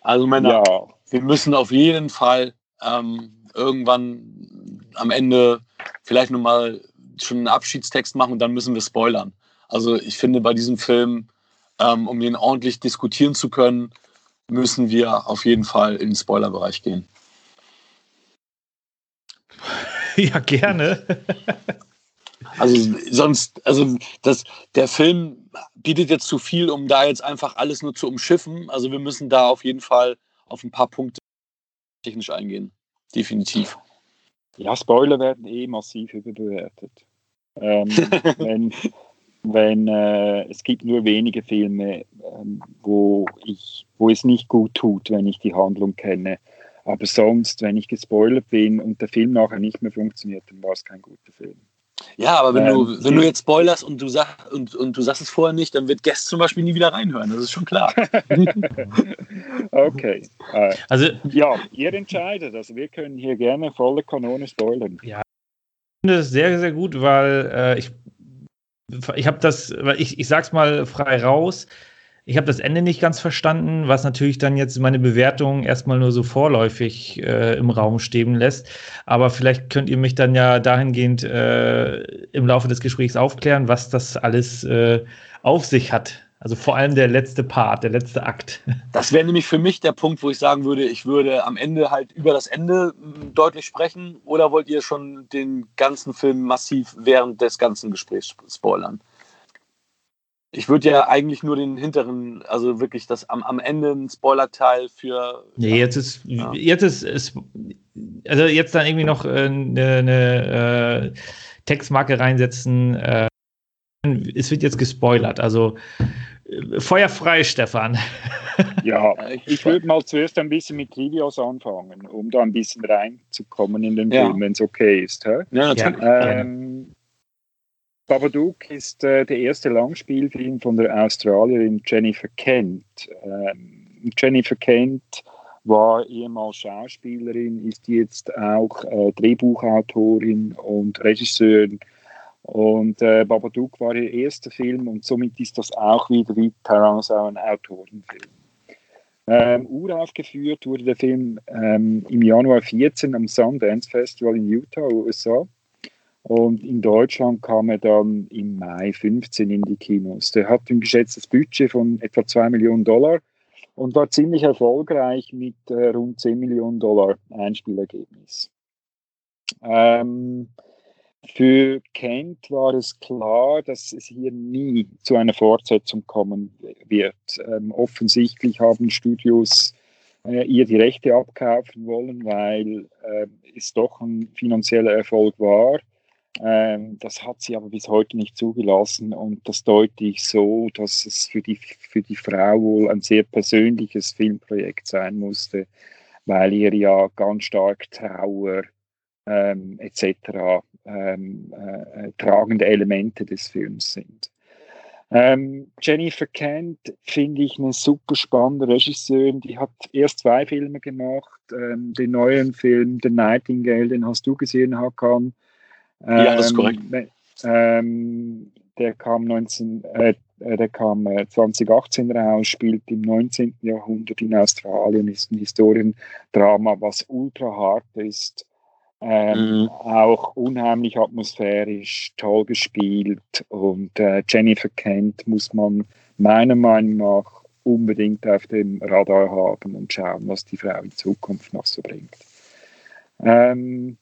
Also Männer, ja. wir müssen auf jeden Fall ähm, irgendwann am Ende vielleicht nochmal schon einen Abschiedstext machen und dann müssen wir spoilern. Also ich finde bei diesem Film, ähm, um den ordentlich diskutieren zu können, müssen wir auf jeden Fall in den Spoilerbereich gehen. Ja, gerne. Also sonst, also das, der Film bietet jetzt zu viel, um da jetzt einfach alles nur zu umschiffen. Also wir müssen da auf jeden Fall auf ein paar Punkte technisch eingehen. Definitiv. Ja, Spoiler werden eh massiv überbewertet. Ähm, wenn wenn äh, es gibt nur wenige Filme, ähm, wo ich, wo es nicht gut tut, wenn ich die Handlung kenne. Aber sonst, wenn ich gespoilert bin und der Film nachher nicht mehr funktioniert, dann war es kein guter Film. Ja, aber wenn, ähm, du, wenn du jetzt spoilerst und du, sag, und, und du sagst es vorher nicht, dann wird Guest zum Beispiel nie wieder reinhören. Das ist schon klar. okay. Äh, also, ja, ihr entscheidet. Also wir können hier gerne volle Kanone spoilern. Ja, ich finde es sehr, sehr gut, weil äh, ich, ich habe das, weil ich, ich sag's mal frei raus. Ich habe das Ende nicht ganz verstanden, was natürlich dann jetzt meine Bewertung erstmal nur so vorläufig äh, im Raum stehen lässt. Aber vielleicht könnt ihr mich dann ja dahingehend äh, im Laufe des Gesprächs aufklären, was das alles äh, auf sich hat. Also vor allem der letzte Part, der letzte Akt. Das wäre nämlich für mich der Punkt, wo ich sagen würde, ich würde am Ende halt über das Ende deutlich sprechen. Oder wollt ihr schon den ganzen Film massiv während des ganzen Gesprächs spoilern? Ich würde ja eigentlich nur den hinteren, also wirklich das am, am Ende ein Spoiler-Teil für. Nee, jetzt ist, ja. jetzt ist, ist, also jetzt dann irgendwie noch eine, äh, eine äh, Textmarke reinsetzen. Äh, es wird jetzt gespoilert, also äh, feuerfrei, Stefan. Ja, ich würde mal zuerst ein bisschen mit Trivias anfangen, um da ein bisschen reinzukommen in den ja. Film, wenn es okay ist. Hä? Ja, natürlich. Ähm, Babadook ist äh, der erste Langspielfilm von der Australierin Jennifer Kent. Ähm, Jennifer Kent war ehemals Schauspielerin, ist jetzt auch äh, Drehbuchautorin und Regisseurin. Und äh, Babadook war ihr erster Film und somit ist das auch wieder wie Tarantino ein Autorenfilm. Ähm, uraufgeführt wurde der Film ähm, im Januar 14 am Sundance Festival in Utah, USA. Und in Deutschland kam er dann im Mai 15 in die Kinos. Der hat ein geschätztes Budget von etwa 2 Millionen Dollar und war ziemlich erfolgreich mit äh, rund 10 Millionen Dollar Einspielergebnis. Ähm, für Kent war es klar, dass es hier nie zu einer Fortsetzung kommen wird. Ähm, offensichtlich haben Studios äh, ihr die Rechte abkaufen wollen, weil äh, es doch ein finanzieller Erfolg war. Ähm, das hat sie aber bis heute nicht zugelassen und das deute ich so, dass es für die, für die Frau wohl ein sehr persönliches Filmprojekt sein musste, weil ihr ja ganz stark Trauer ähm, etc. Ähm, äh, tragende Elemente des Films sind. Ähm, Jennifer Kent finde ich eine super spannende Regisseurin. Die hat erst zwei Filme gemacht. Ähm, den neuen Film The Nightingale, den hast du gesehen, Hakan ja, das ist korrekt. Ähm, ähm der kam, 19, äh, der kam äh, 2018 raus, spielt im 19. Jahrhundert in Australien, ist ein Historiendrama, was ultra hart ist. Ähm, mhm. Auch unheimlich atmosphärisch, toll gespielt. Und äh, Jennifer Kent muss man meiner Meinung nach unbedingt auf dem Radar haben und schauen, was die Frau in Zukunft noch so bringt. Ähm,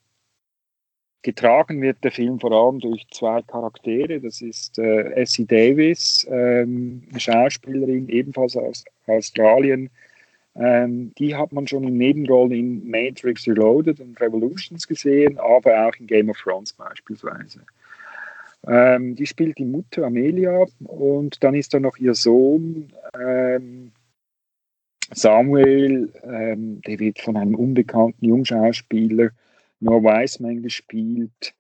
Getragen wird der Film vor allem durch zwei Charaktere. Das ist äh, Essie Davis, ähm, eine Schauspielerin, ebenfalls aus Australien. Ähm, die hat man schon in Nebenrollen in Matrix Reloaded und Revolutions gesehen, aber auch in Game of Thrones beispielsweise. Ähm, die spielt die Mutter Amelia und dann ist da noch ihr Sohn ähm, Samuel, ähm, der wird von einem unbekannten Jungschauspieler Noah Wiseman gespielt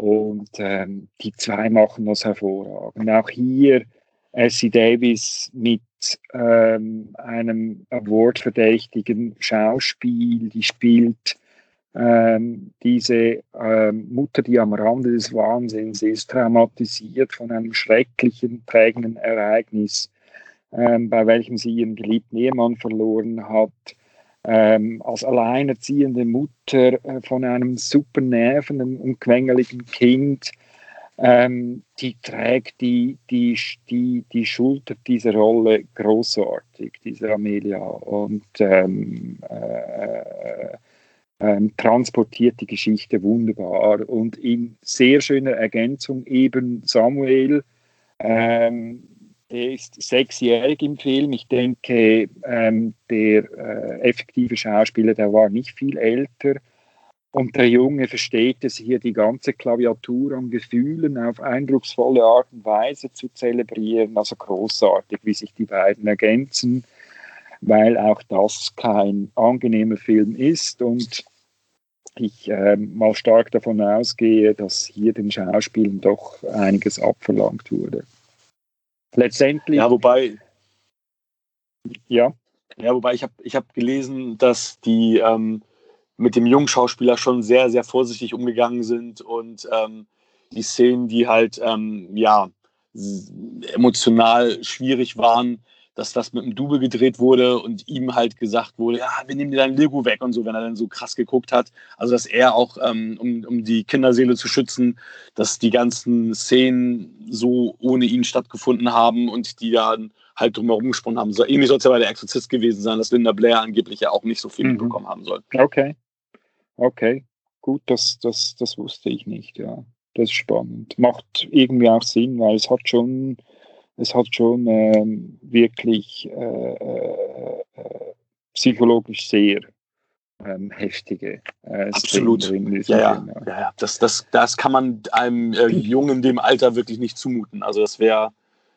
und ähm, die zwei machen das hervorragend. Auch hier Essie Davis mit ähm, einem awardverdächtigen Schauspiel, die spielt ähm, diese ähm, Mutter, die am Rande des Wahnsinns ist, traumatisiert von einem schrecklichen, prägenden Ereignis, ähm, bei welchem sie ihren geliebten Ehemann verloren hat ähm, als alleinerziehende Mutter äh, von einem super nervenden und quengeligen Kind, ähm, die trägt die, die, die, die Schulter dieser Rolle großartig, diese Amelia, und ähm, äh, äh, transportiert die Geschichte wunderbar. Und in sehr schöner Ergänzung eben Samuel, ähm, er ist sechsjährig im Film. Ich denke, ähm, der äh, effektive Schauspieler, der war nicht viel älter. Und der Junge versteht es hier, die ganze Klaviatur an Gefühlen auf eindrucksvolle Art und Weise zu zelebrieren. Also großartig, wie sich die beiden ergänzen, weil auch das kein angenehmer Film ist. Und ich äh, mal stark davon ausgehe, dass hier den Schauspielern doch einiges abverlangt wurde letztendlich. Ja, wobei. Ja. Ja, wobei ich habe ich hab gelesen, dass die ähm, mit dem jungen Schauspieler schon sehr, sehr vorsichtig umgegangen sind und ähm, die Szenen, die halt ähm, ja emotional schwierig waren, dass das mit einem Double gedreht wurde und ihm halt gesagt wurde, ja, wir nehmen dir dein Lego weg und so, wenn er dann so krass geguckt hat. Also dass er auch, ähm, um, um die Kinderseele zu schützen, dass die ganzen Szenen so ohne ihn stattgefunden haben und die dann halt drumherum gesprungen haben. So ähnlich soll es ja bei der Exorzist gewesen sein, dass Linda Blair angeblich ja auch nicht so viel mhm. mitbekommen haben soll. Okay. Okay. Gut, das, das, das wusste ich nicht, ja. Das ist spannend. Macht irgendwie auch Sinn, weil es hat schon es hat schon ähm, wirklich äh, äh, äh, psychologisch sehr ähm, heftige äh, Absolut. Ja, ja. ja, ja. Das, das, das kann man einem äh, Jungen in dem Alter wirklich nicht zumuten. Also das wäre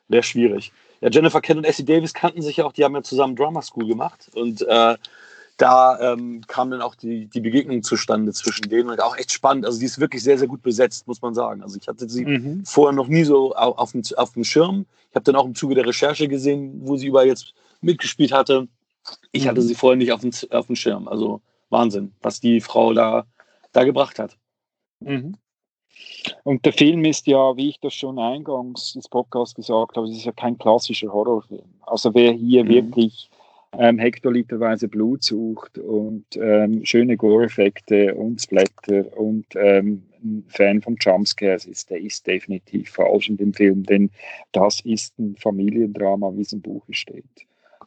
wär schwierig. Ja, Jennifer Kent und Essie Davis kannten sich ja auch, die haben ja zusammen Drama School gemacht und äh, da ähm, kam dann auch die, die Begegnung zustande zwischen denen und auch echt spannend. Also die ist wirklich sehr, sehr gut besetzt, muss man sagen. Also ich hatte sie mhm. vorher noch nie so auf, auf, dem, auf dem Schirm. Ich habe dann auch im Zuge der Recherche gesehen, wo sie überall jetzt mitgespielt hatte. Ich hatte mhm. sie vorher nicht auf dem, auf dem Schirm. Also Wahnsinn, was die Frau da, da gebracht hat. Mhm. Und der Film ist ja, wie ich das schon eingangs des Podcasts gesagt habe, es ist ja kein klassischer Horrorfilm. Also wer hier mhm. wirklich ähm, hektoliterweise Blut sucht und ähm, schöne Gore-Effekte und Splatter und ähm, ein Fan von Jumpscares ist, der ist definitiv falsch in dem Film, denn das ist ein Familiendrama, wie es im Buche steht.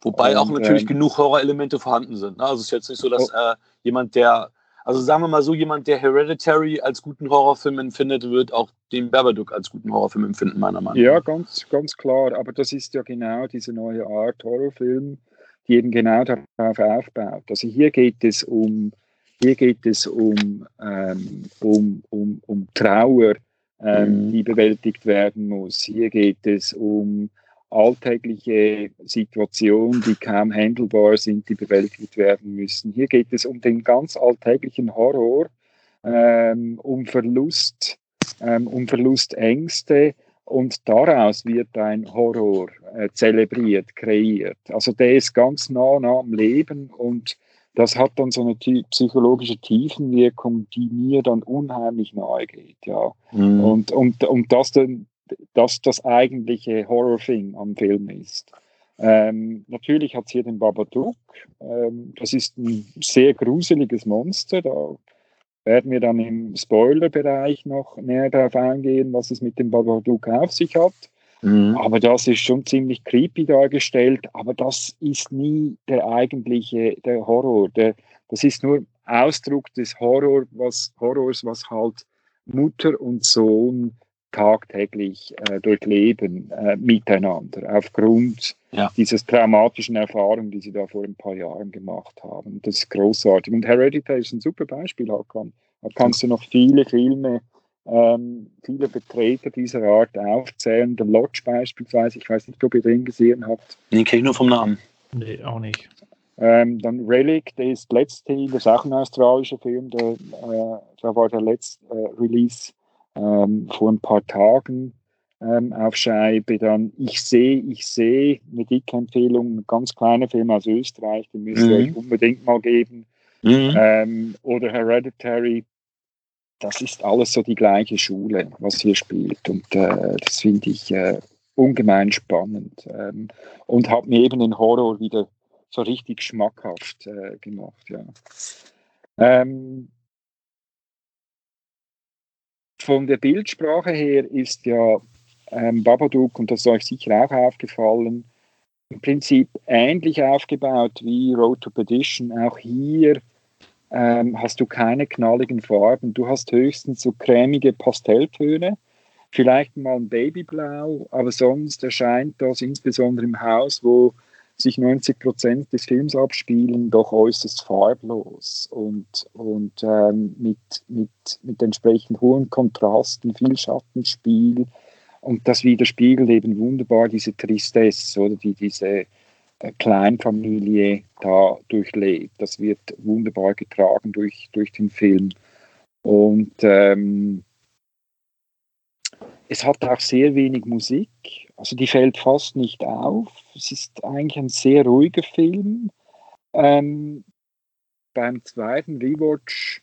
Wobei und, auch natürlich ähm, genug Horrorelemente vorhanden sind. Ne? Also es ist jetzt nicht so, dass oh. äh, jemand, der, also sagen wir mal so, jemand, der Hereditary als guten Horrorfilm empfindet, wird auch den Babadook als guten Horrorfilm empfinden, meiner Meinung nach. Ja, ganz, ganz klar. Aber das ist ja genau diese neue Art Horrorfilm die eben genau darauf aufbaut. Also hier geht es um, hier geht es um, ähm, um, um, um Trauer, ähm, mhm. die bewältigt werden muss. Hier geht es um alltägliche Situationen, die kaum handelbar sind, die bewältigt werden müssen. Hier geht es um den ganz alltäglichen Horror, ähm, um Verlust, ähm, um Verlustängste, und daraus wird ein Horror äh, zelebriert, kreiert. Also der ist ganz nah, nah am Leben und das hat dann so eine psychologische Tiefenwirkung, die mir dann unheimlich nahe geht. Ja. Mhm. Und, und, und das, das das eigentliche Horror-Thing am Film ist. Ähm, natürlich hat es hier den Babadook. Ähm, das ist ein sehr gruseliges Monster. Da werden wir dann im Spoiler-Bereich noch näher darauf eingehen, was es mit dem Babadook auf sich hat. Mhm. Aber das ist schon ziemlich creepy dargestellt, aber das ist nie der eigentliche der Horror. Der, das ist nur Ausdruck des Horror, was, Horrors, was halt Mutter und Sohn tagtäglich äh, durchleben äh, miteinander, aufgrund ja. dieses traumatischen Erfahrungen, die sie da vor ein paar Jahren gemacht haben. Das ist großartig. Und Hereditary ist ein super Beispiel, Hakan. Da kannst du noch viele Filme, ähm, viele Vertreter dieser Art aufzählen. The Lodge beispielsweise, ich weiß nicht, ob ihr den gesehen habt. Den kenne ich nur vom Namen. Nee, auch nicht. Ähm, dann Relic, der ist letzte, das ist auch ein australischer Film, der, äh, da war der letzte äh, Release ähm, vor ein paar Tagen ähm, auf Scheibe. Dann Ich sehe, ich sehe, eine dicke Empfehlung, ein ganz kleiner Film aus Österreich, den müsst ihr mhm. euch unbedingt mal geben. Mhm. Ähm, oder Hereditary, das ist alles so die gleiche Schule, was hier spielt. Und äh, das finde ich äh, ungemein spannend. Ähm, und hat mir eben den Horror wieder so richtig schmackhaft äh, gemacht. Ja. Ähm, von der Bildsprache her ist ja ähm, Babadook, und das ist euch sicher auch aufgefallen, im Prinzip ähnlich aufgebaut wie Road to Perdition. Auch hier ähm, hast du keine knalligen Farben. Du hast höchstens so cremige Pastelltöne, vielleicht mal ein Babyblau, aber sonst erscheint das insbesondere im Haus, wo sich 90 Prozent des Films abspielen, doch äußerst farblos und, und ähm, mit, mit, mit entsprechend hohen Kontrasten, viel Schattenspiel. Und das widerspiegelt eben wunderbar diese Tristesse oder die diese äh, Kleinfamilie da durchlebt. Das wird wunderbar getragen durch, durch den Film. Und ähm, es hat auch sehr wenig Musik, also die fällt fast nicht auf. Es ist eigentlich ein sehr ruhiger Film. Ähm, beim zweiten Rewatch,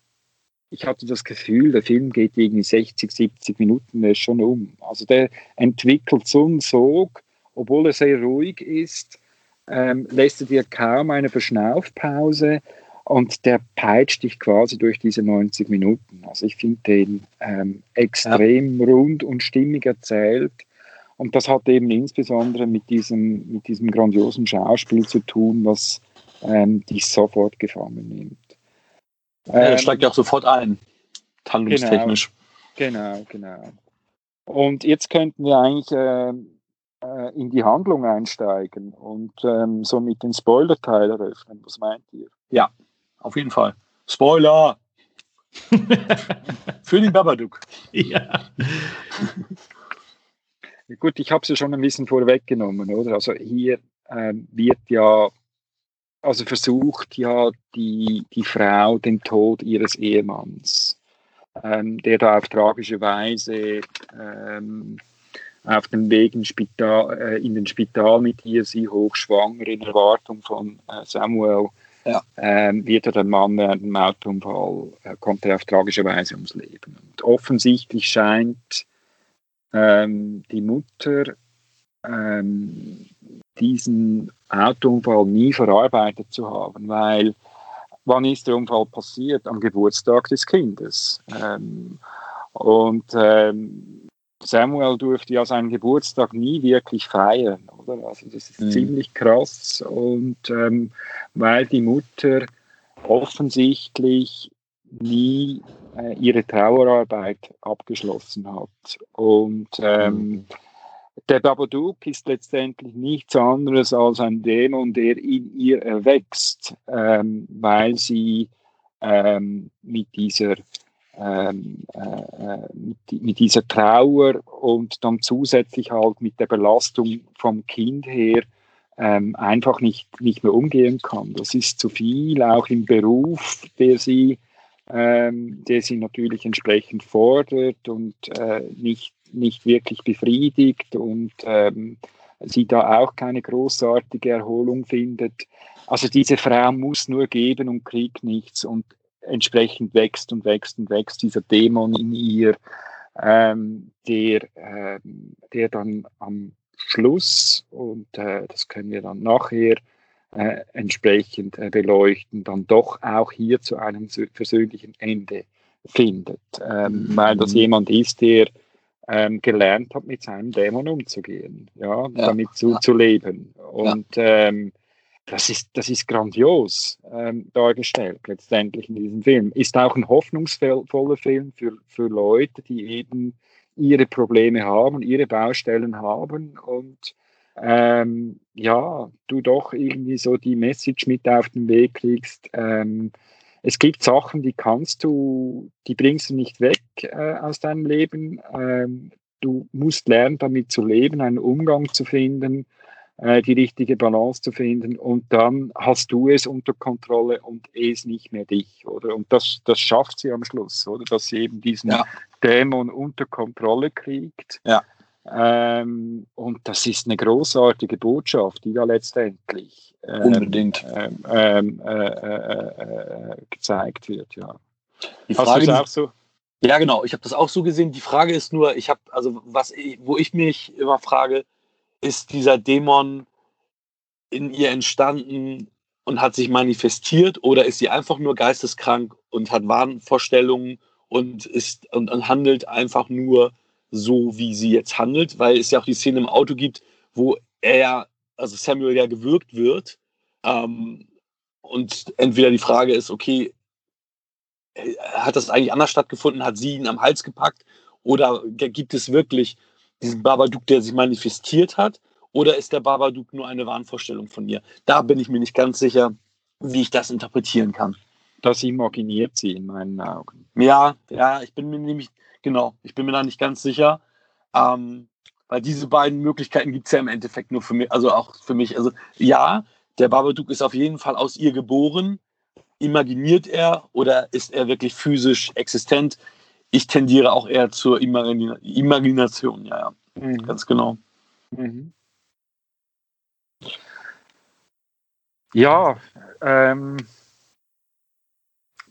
ich hatte das Gefühl, der Film geht irgendwie 60, 70 Minuten der ist schon um. Also der entwickelt so einen Sog, obwohl er sehr ruhig ist, ähm, lässt er dir kaum eine Verschnaufpause und der peitscht dich quasi durch diese 90 Minuten. Also ich finde den ähm, extrem ja. rund und stimmig erzählt. Und das hat eben insbesondere mit diesem, mit diesem grandiosen Schauspiel zu tun, was ähm, dich sofort gefangen nimmt. Er ähm, steigt ja auch sofort ein, handlungstechnisch. Genau, genau, genau. Und jetzt könnten wir eigentlich äh, äh, in die Handlung einsteigen und ähm, somit den Spoiler-Teil eröffnen. Was meint ihr? Ja, auf jeden Fall. Spoiler! Für den Babadook. Ja. Gut, ich habe es ja schon ein bisschen vorweggenommen, oder? Also hier ähm, wird ja, also versucht ja die, die Frau den Tod ihres Ehemanns, ähm, der da auf tragische Weise ähm, auf dem Weg in, Spital, äh, in den Spital mit ihr, sie hochschwanger in Erwartung von äh, Samuel, ja. ähm, wird er der Mann während dem Autounfall, äh, kommt er auf tragische Weise ums Leben. Und offensichtlich scheint ähm, die Mutter ähm, diesen Autounfall nie verarbeitet zu haben, weil wann ist der Unfall passiert? Am Geburtstag des Kindes. Ähm, und ähm, Samuel durfte ja seinen Geburtstag nie wirklich feiern, oder? Also das ist mhm. ziemlich krass und ähm, weil die Mutter offensichtlich nie äh, ihre Trauerarbeit abgeschlossen hat und ähm, mhm. Der Babadook ist letztendlich nichts anderes als ein Dämon, der in ihr erwächst, ähm, weil sie ähm, mit dieser ähm, äh, mit, mit, dieser Trauer und dann zusätzlich halt mit der Belastung vom Kind her ähm, einfach nicht, nicht mehr umgehen kann. Das ist zu viel, auch im Beruf, der sie, ähm, der sie natürlich entsprechend fordert und äh, nicht, nicht wirklich befriedigt und ähm, sie da auch keine großartige Erholung findet. Also diese Frau muss nur geben und kriegt nichts. Und entsprechend wächst und wächst und wächst dieser Dämon in ihr, ähm, der, äh, der dann am Schluss, und äh, das können wir dann nachher äh, entsprechend äh, beleuchten, dann doch auch hier zu einem persönlichen Ende findet, ähm, mhm. weil das jemand ist, der ähm, gelernt hat, mit seinem Dämon umzugehen, ja, ja. damit zu, ja. zu leben. Und ähm, das ist, das ist grandios ähm, dargestellt, letztendlich in diesem Film. Ist auch ein hoffnungsvoller Film für, für Leute, die eben ihre Probleme haben, ihre Baustellen haben und ähm, ja, du doch irgendwie so die Message mit auf den Weg kriegst. Ähm, es gibt Sachen, die kannst du, die bringst du nicht weg äh, aus deinem Leben. Ähm, du musst lernen, damit zu leben, einen Umgang zu finden äh, die richtige Balance zu finden und dann hast du es unter Kontrolle und es nicht mehr dich, oder? Und das, das schafft sie am Schluss, oder? Dass sie eben diesen ja. Dämon unter Kontrolle kriegt. Ja. Ähm, und das ist eine großartige Botschaft, die da letztendlich ähm, unbedingt ähm, ähm äh, äh, äh, gezeigt wird, ja. Die Frage ist auch so. Ja, genau. Ich habe das auch so gesehen. Die Frage ist nur, ich habe, also was, wo ich mich immer frage, ist dieser Dämon in ihr entstanden und hat sich manifestiert oder ist sie einfach nur geisteskrank und hat Wahnvorstellungen und ist und, und, handelt einfach nur so, wie sie jetzt handelt, weil es ja auch die Szene im Auto gibt, wo er, also Samuel ja gewürgt wird ähm, und entweder die Frage ist, okay, hat das eigentlich anders stattgefunden, hat sie ihn am Hals gepackt oder gibt es wirklich diesen Babadook, der sich manifestiert hat? Oder ist der Babadook nur eine Wahnvorstellung von ihr? Da bin ich mir nicht ganz sicher, wie ich das interpretieren kann. Das imaginiert sie in meinen Augen. Ja, ja, ich bin mir nämlich, genau, ich bin mir da nicht ganz sicher. Ähm, weil diese beiden Möglichkeiten gibt es ja im Endeffekt nur für mich, also auch für mich. Also ja, der Babadook ist auf jeden Fall aus ihr geboren. Imaginiert er oder ist er wirklich physisch existent? ich tendiere auch eher zur Imagina Imagination, ja, ja. Mhm. Ganz genau. Mhm. Ja, ähm,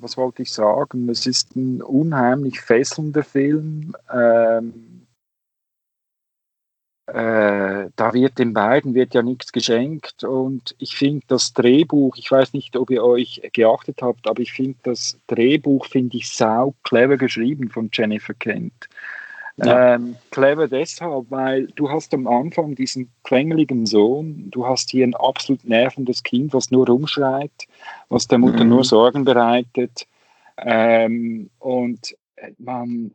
was wollte ich sagen? Es ist ein unheimlich fesselnder Film. Ähm, äh, da wird den beiden wird ja nichts geschenkt und ich finde das Drehbuch, ich weiß nicht, ob ihr euch geachtet habt, aber ich finde das Drehbuch finde ich sau clever geschrieben von Jennifer Kent. Ja. Ähm, clever deshalb, weil du hast am Anfang diesen quengeligen Sohn, du hast hier ein absolut nervendes Kind, was nur rumschreit, was der Mutter mhm. nur Sorgen bereitet. Ähm, und man,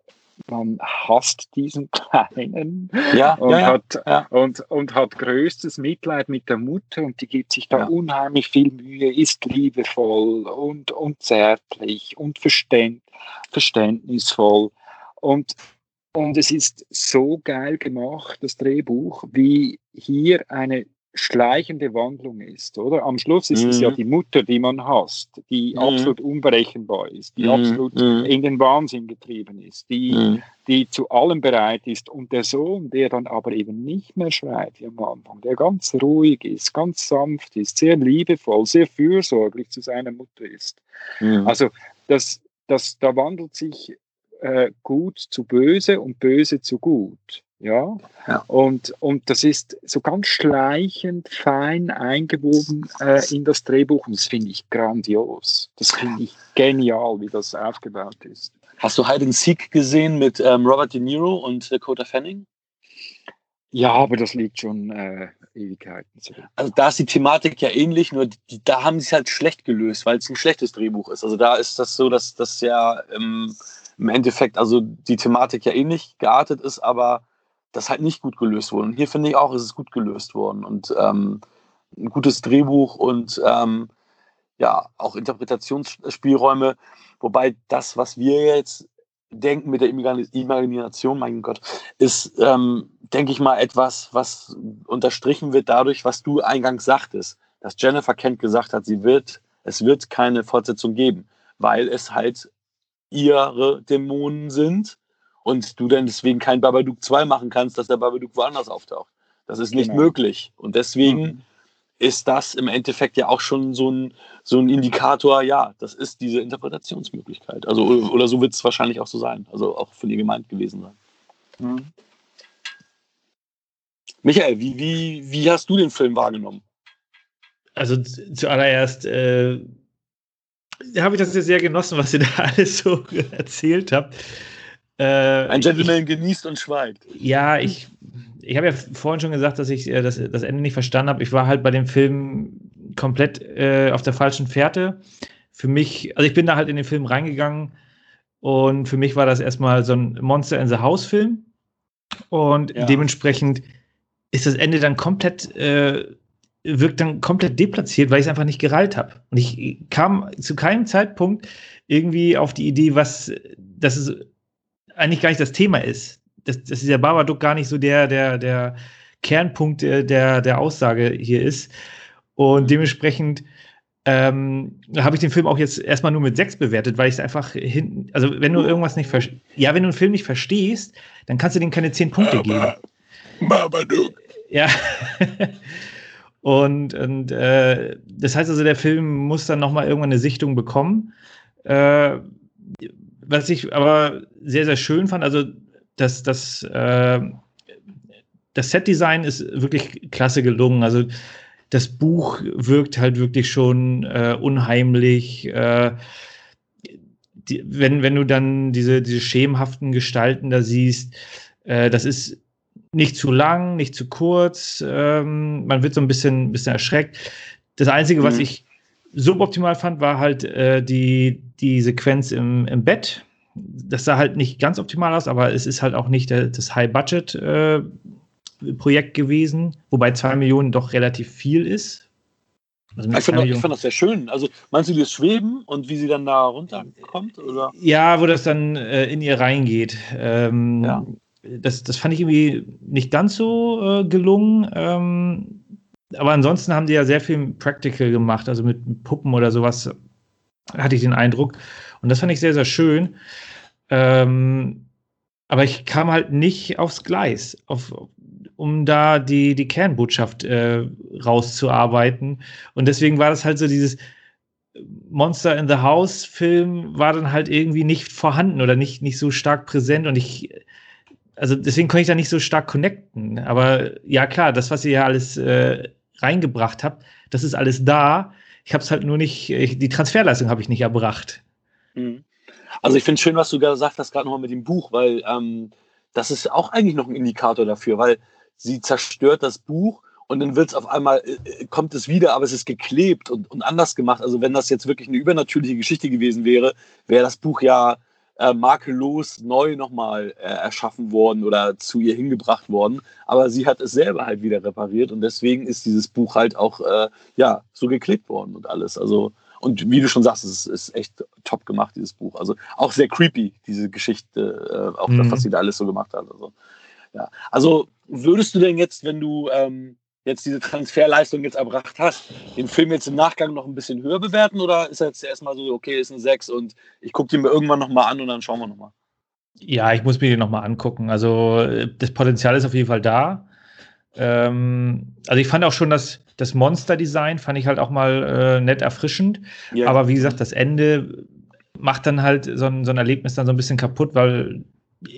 man hasst diesen Kleinen ja, und, ja, hat, ja. Und, und hat größtes Mitleid mit der Mutter und die gibt sich da unheimlich viel Mühe, ist liebevoll und, und zärtlich und verständ, verständnisvoll. Und und es ist so geil gemacht, das Drehbuch, wie hier eine schleichende Wandlung ist, oder? Am Schluss ist mhm. es ja mhm. die Mutter, die man hasst, die mhm. absolut unberechenbar ist, die mhm. absolut mhm. in den Wahnsinn getrieben ist, die, mhm. die zu allem bereit ist. Und der Sohn, der dann aber eben nicht mehr schreit wie am Anfang, der ganz ruhig ist, ganz sanft ist, sehr liebevoll, sehr fürsorglich zu seiner Mutter ist. Also das, das, da wandelt sich äh, gut zu böse und böse zu gut. Ja? ja, Und, und das ist so ganz schleichend, fein eingewoben äh, in das Drehbuch und das finde ich grandios. Das finde ich genial, wie das aufgebaut ist. Hast du Hide and Seek gesehen mit ähm, Robert De Niro und Dakota Fanning? Ja, aber das liegt schon äh, Ewigkeiten zurück. Also da ist die Thematik ja ähnlich, nur die, da haben sie es halt schlecht gelöst, weil es ein schlechtes Drehbuch ist. Also da ist das so, dass das ja ähm, im Endeffekt also die Thematik ja ähnlich geartet ist, aber das halt nicht gut gelöst wurde. Und hier finde ich auch, ist es gut gelöst worden und ähm, ein gutes Drehbuch und ähm, ja, auch Interpretationsspielräume. Wobei das, was wir jetzt denken mit der Imagination, mein Gott, ist, ähm, denke ich mal, etwas, was unterstrichen wird dadurch, was du eingangs sagtest, dass Jennifer Kent gesagt hat, sie wird, es wird keine Fortsetzung geben, weil es halt ihre Dämonen sind und du dann deswegen kein Babadook 2 machen kannst, dass der Babadook woanders auftaucht. Das ist nicht genau. möglich. Und deswegen mhm. ist das im Endeffekt ja auch schon so ein, so ein Indikator, ja, das ist diese Interpretationsmöglichkeit. Also, oder so wird es wahrscheinlich auch so sein. Also auch von ihr gemeint gewesen sein. Mhm. Michael, wie, wie, wie hast du den Film wahrgenommen? Also zuallererst äh, habe ich das sehr genossen, was ihr da alles so erzählt habt. Äh, Ein Gentleman ich, genießt und schweigt. Ja, ich, ich habe ja vorhin schon gesagt, dass ich äh, das, das Ende nicht verstanden habe. Ich war halt bei dem Film komplett äh, auf der falschen Fährte. Für mich, also ich bin da halt in den Film reingegangen und für mich war das erstmal so ein Monster in the House-Film. Und ja. dementsprechend ist das Ende dann komplett, äh, wirkt dann komplett deplatziert, weil ich es einfach nicht gereilt habe. Und ich kam zu keinem Zeitpunkt irgendwie auf die Idee, was, das eigentlich gar nicht das Thema ist. Das, das ist ja Babadook gar nicht so der, der, der Kernpunkt der, der Aussage hier ist. Und dementsprechend ähm, habe ich den Film auch jetzt erstmal nur mit sechs bewertet, weil ich es einfach hinten, also wenn du irgendwas nicht verstehst, ja, wenn du einen Film nicht verstehst, dann kannst du dem keine zehn Punkte geben. Babadook. Ja. Und und äh, das heißt also, der Film muss dann nochmal irgendwann eine Sichtung bekommen. Äh, was ich aber sehr, sehr schön fand, also das, das, äh, das Set-Design ist wirklich klasse gelungen. Also das Buch wirkt halt wirklich schon äh, unheimlich. Äh, die, wenn, wenn du dann diese, diese schemenhaften Gestalten da siehst, äh, das ist nicht zu lang, nicht zu kurz. Ähm, man wird so ein bisschen, bisschen erschreckt. Das Einzige, mhm. was ich suboptimal fand, war halt äh, die, die Sequenz im, im Bett. Das sah halt nicht ganz optimal aus, aber es ist halt auch nicht der, das High-Budget-Projekt äh, gewesen, wobei zwei Millionen doch relativ viel ist. Also ich, fand, ich fand das sehr schön. Also meinst du das Schweben und wie sie dann da runterkommt? Oder? Ja, wo das dann äh, in ihr reingeht. Ähm, ja. Das, das fand ich irgendwie nicht ganz so äh, gelungen. Ähm, aber ansonsten haben die ja sehr viel Practical gemacht, also mit Puppen oder sowas, hatte ich den Eindruck. Und das fand ich sehr, sehr schön. Ähm, aber ich kam halt nicht aufs Gleis, auf, um da die, die Kernbotschaft äh, rauszuarbeiten. Und deswegen war das halt so dieses Monster in the House Film war dann halt irgendwie nicht vorhanden oder nicht, nicht so stark präsent. Und ich also deswegen konnte ich da nicht so stark connecten. Aber ja, klar, das, was ihr ja alles äh, reingebracht habt, das ist alles da. Ich habe es halt nur nicht, ich, die Transferleistung habe ich nicht erbracht. Mhm. Also ich finde es schön, was du gesagt hast, gerade nochmal mit dem Buch, weil ähm, das ist auch eigentlich noch ein Indikator dafür, weil sie zerstört das Buch und dann wird es auf einmal, äh, kommt es wieder, aber es ist geklebt und, und anders gemacht. Also wenn das jetzt wirklich eine übernatürliche Geschichte gewesen wäre, wäre das Buch ja äh, makellos neu nochmal äh, erschaffen worden oder zu ihr hingebracht worden. Aber sie hat es selber halt wieder repariert und deswegen ist dieses Buch halt auch äh, ja, so geklebt worden und alles. Also, und wie du schon sagst, es ist echt top gemacht, dieses Buch. Also auch sehr creepy, diese Geschichte, äh, auch mhm. das, was sie da alles so gemacht hat. Also, ja. also würdest du denn jetzt, wenn du ähm, jetzt diese Transferleistung jetzt erbracht hast, den Film jetzt im Nachgang noch ein bisschen höher bewerten oder ist er jetzt erstmal so, okay, ist ein 6 und ich gucke den mir irgendwann nochmal an und dann schauen wir nochmal? Ja, ich muss mir den nochmal angucken. Also das Potenzial ist auf jeden Fall da. Ähm, also ich fand auch schon das, das Monster-Design, fand ich halt auch mal äh, nett erfrischend. Ja. Aber wie gesagt, das Ende macht dann halt so ein, so ein Erlebnis dann so ein bisschen kaputt, weil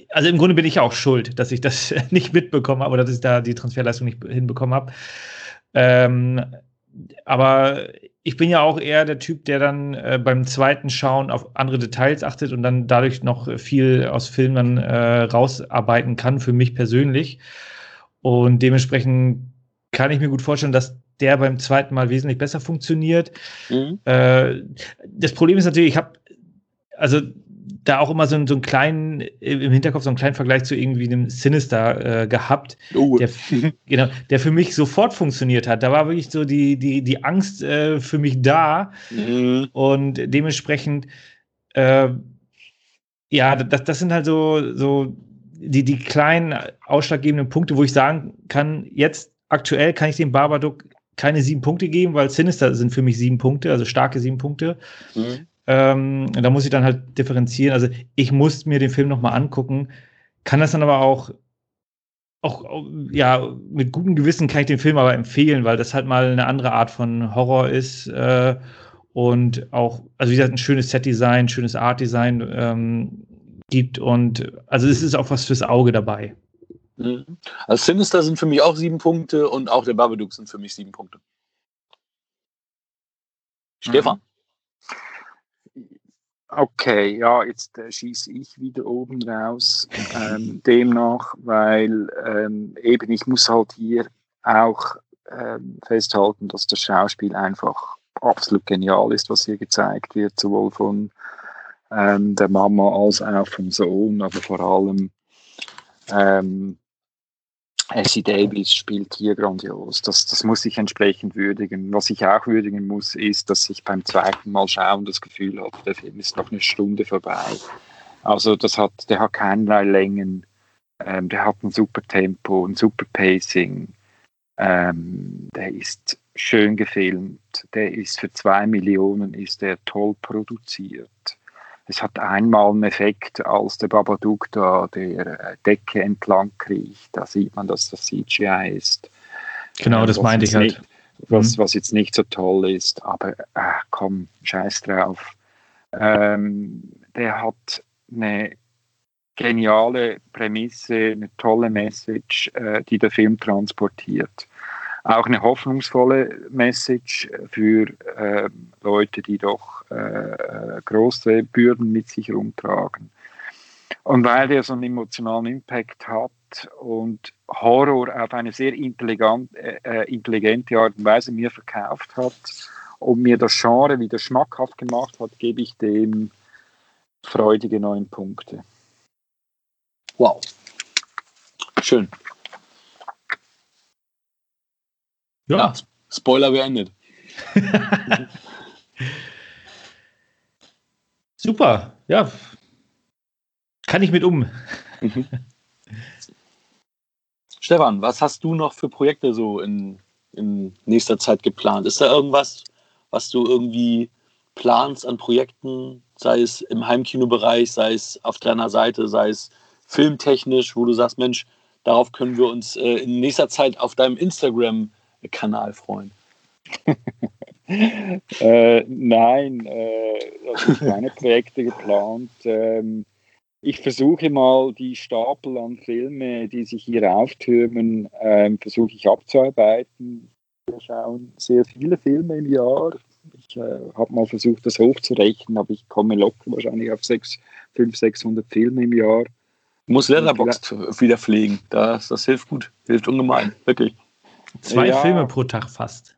also im Grunde bin ich auch schuld, dass ich das nicht mitbekommen habe oder dass ich da die Transferleistung nicht hinbekommen habe. Ähm, aber ich bin ja auch eher der Typ, der dann äh, beim zweiten Schauen auf andere Details achtet und dann dadurch noch viel aus Filmen äh, rausarbeiten kann, für mich persönlich. Und dementsprechend kann ich mir gut vorstellen, dass der beim zweiten Mal wesentlich besser funktioniert. Mhm. Äh, das Problem ist natürlich, ich habe, also da auch immer so, so einen kleinen, im Hinterkopf so einen kleinen Vergleich zu irgendwie einem Sinister äh, gehabt, oh. der, genau, der für mich sofort funktioniert hat. Da war wirklich so die, die, die Angst äh, für mich da mhm. und dementsprechend, äh, ja, das, das sind halt so, so die, die kleinen ausschlaggebenden Punkte, wo ich sagen kann, jetzt aktuell kann ich dem Barbadook keine sieben Punkte geben, weil Sinister sind für mich sieben Punkte, also starke sieben Punkte. Mhm. Ähm, da muss ich dann halt differenzieren. Also ich muss mir den Film nochmal angucken, kann das dann aber auch, auch, ja, mit gutem Gewissen kann ich den Film aber empfehlen, weil das halt mal eine andere Art von Horror ist. Äh, und auch, also wie gesagt, ein schönes Set-Design, schönes Art-Design ähm, gibt. Und also es ist auch was fürs Auge dabei. Mhm. Also Sinister sind für mich auch sieben Punkte und auch der Babadook sind für mich sieben Punkte. Stefan. Okay, ja, jetzt äh, schieße ich wieder oben raus. Ähm, demnach, weil ähm, eben ich muss halt hier auch ähm, festhalten, dass das Schauspiel einfach absolut genial ist, was hier gezeigt wird, sowohl von ähm, der Mama als auch vom Sohn, aber vor allem ähm, Essie Davis spielt hier grandios. Das, das muss ich entsprechend würdigen. Was ich auch würdigen muss, ist, dass ich beim zweiten Mal schauen das Gefühl habe, der Film ist noch eine Stunde vorbei. Also das hat, der hat keinerlei Längen, ähm, der hat ein super Tempo, ein super Pacing. Ähm, der ist schön gefilmt, der ist für zwei Millionen ist der toll produziert es hat einmal einen Effekt, als der Babadook da der äh, Decke entlang kriecht. Da sieht man, dass das CGI ist. Genau, das meinte ich halt. Nicht, was, mhm. was jetzt nicht so toll ist, aber äh, komm, scheiß drauf. Ähm, der hat eine geniale Prämisse, eine tolle Message, äh, die der Film transportiert auch eine hoffnungsvolle Message für äh, Leute, die doch äh, große Bürden mit sich rumtragen. Und weil der so einen emotionalen Impact hat und Horror auf eine sehr intelligent, äh, äh, intelligente Art und Weise mir verkauft hat und mir das Genre wieder schmackhaft gemacht hat, gebe ich dem freudige neun Punkte. Wow. Schön. Ja. ja Spoiler beendet. Super, ja. Kann ich mit um. Mhm. Stefan, was hast du noch für Projekte so in, in nächster Zeit geplant? Ist da irgendwas, was du irgendwie planst an Projekten, sei es im Heimkinobereich, sei es auf deiner Seite, sei es filmtechnisch, wo du sagst, Mensch, darauf können wir uns äh, in nächster Zeit auf deinem Instagram Kanal freuen? äh, nein, äh, also keine Projekte geplant. Ähm, ich versuche mal die Stapel an Filme, die sich hier auftürmen, ähm, versuche ich abzuarbeiten. Wir schauen sehr viele Filme im Jahr. Ich äh, habe mal versucht, das hochzurechnen, aber ich komme locker wahrscheinlich auf 500, 600 Filme im Jahr. Du musst Letterboxd wieder pflegen. Das, das hilft gut. Hilft ungemein. Wirklich. Zwei ja. Filme pro Tag fast.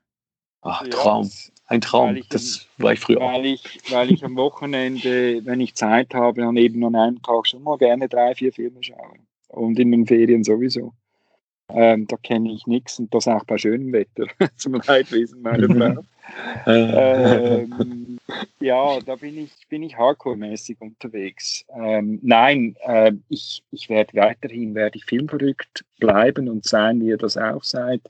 Ach, Traum. Ein Traum. Das war ich früher weil auch. Ich, weil ich am Wochenende, wenn ich Zeit habe, dann eben an einem Tag schon mal gerne drei, vier Filme schaue. Und in den Ferien sowieso. Ähm, da kenne ich nichts und das auch bei schönem Wetter, zum Leidwesen meiner Frau. ähm, ja, da bin ich, bin ich hardcore-mäßig unterwegs. Ähm, nein, äh, ich, ich werde weiterhin werde ich filmverrückt bleiben und sein, wie ihr das auch seid.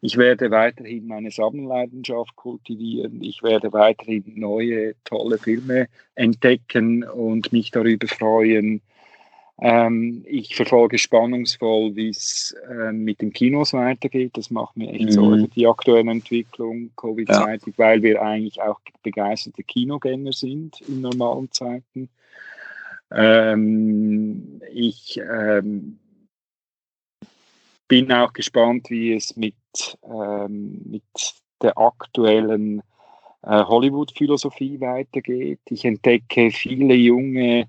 Ich werde weiterhin meine Sammlerleidenschaft kultivieren. Ich werde weiterhin neue, tolle Filme entdecken und mich darüber freuen. Ähm, ich verfolge spannungsvoll, wie es äh, mit den Kinos weitergeht. Das macht mir echt mhm. Sorge, die aktuelle Entwicklung, Covid-zeitig, ja. weil wir eigentlich auch begeisterte Kinogänger sind in normalen Zeiten. Ähm, ich ähm, bin auch gespannt, wie es mit, ähm, mit der aktuellen äh, Hollywood-Philosophie weitergeht. Ich entdecke viele junge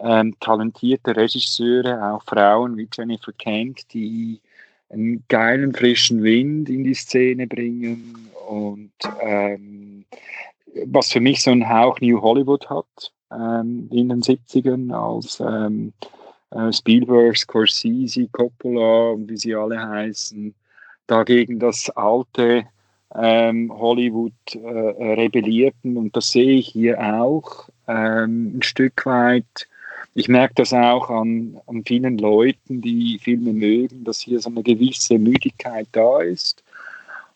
ähm, talentierte Regisseure, auch Frauen wie Jennifer Kent, die einen geilen frischen Wind in die Szene bringen und ähm, was für mich so einen Hauch New Hollywood hat ähm, in den 70ern als ähm, äh, Spielberg, Scorsese, Coppola und wie sie alle heißen, dagegen das alte ähm, Hollywood äh, rebellierten und das sehe ich hier auch ähm, ein Stück weit ich merke das auch an, an vielen Leuten, die Filme mögen, dass hier so eine gewisse Müdigkeit da ist.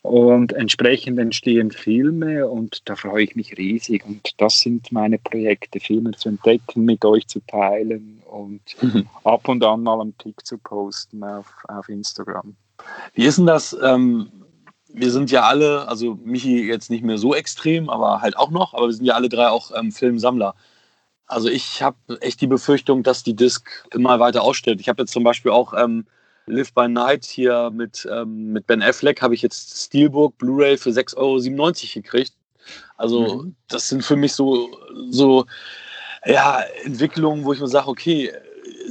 Und entsprechend entstehen Filme und da freue ich mich riesig. Und das sind meine Projekte, Filme zu entdecken, mit euch zu teilen und mhm. ab und an mal einen Pick zu posten auf, auf Instagram. Wie ist denn das? Ähm, wir sind ja alle, also Michi jetzt nicht mehr so extrem, aber halt auch noch, aber wir sind ja alle drei auch ähm, Filmsammler. Also ich habe echt die Befürchtung, dass die Disc immer weiter ausstellt. Ich habe jetzt zum Beispiel auch ähm, Live by Night hier mit, ähm, mit Ben Affleck, habe ich jetzt Steelbook Blu-ray für 6,97 Euro gekriegt. Also mhm. das sind für mich so, so ja, Entwicklungen, wo ich mir sage, okay,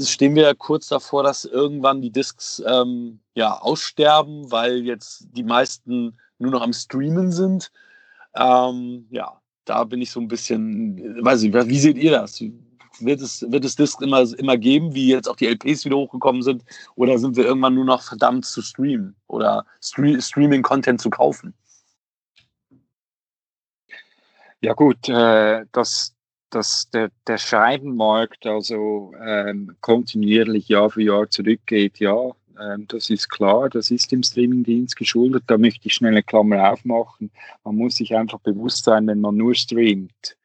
stehen wir kurz davor, dass irgendwann die Discs ähm, ja, aussterben, weil jetzt die meisten nur noch am Streamen sind. Ähm, ja, da bin ich so ein bisschen, weiß ich, wie seht ihr das? Wird es, wird es Disc immer, immer geben, wie jetzt auch die LPs wieder hochgekommen sind? Oder sind wir irgendwann nur noch verdammt zu streamen oder Stre Streaming-Content zu kaufen? Ja gut, äh, dass, dass der, der Scheibenmarkt also ähm, kontinuierlich Jahr für Jahr zurückgeht, ja, das ist klar, das ist dem Streamingdienst geschuldet. Da möchte ich schnell eine Klammer aufmachen. Man muss sich einfach bewusst sein, wenn man nur streamt,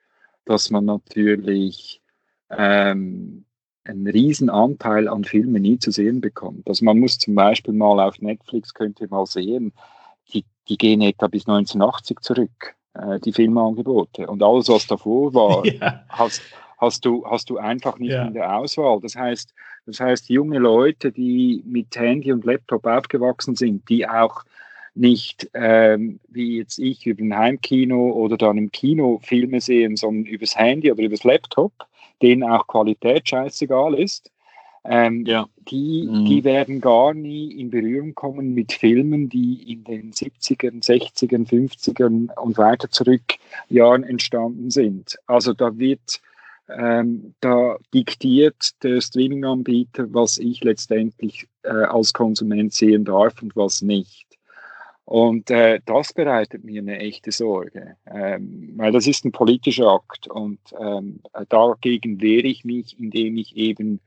dass man natürlich ähm, einen riesen Anteil an Filmen nie zu sehen bekommt. Also man muss zum Beispiel mal auf Netflix, könnt ihr mal sehen, die, die gehen etwa bis 1980 zurück, äh, die Filmangebote. Und alles, was davor war, ja. hast, hast, du, hast du einfach nicht ja. in der Auswahl. Das heißt, das heißt, junge Leute, die mit Handy und Laptop aufgewachsen sind, die auch nicht ähm, wie jetzt ich über ein Heimkino oder dann im Kino Filme sehen, sondern übers Handy oder übers Laptop, denen auch Qualität scheißegal ist, ähm, ja. die, mhm. die werden gar nie in Berührung kommen mit Filmen, die in den 70ern, 60ern, 50ern und weiter zurück Jahren entstanden sind. Also da wird ähm, da diktiert der Streaming-Anbieter, was ich letztendlich äh, als Konsument sehen darf und was nicht. Und äh, das bereitet mir eine echte Sorge, ähm, weil das ist ein politischer Akt und ähm, dagegen wehre ich mich, indem ich eben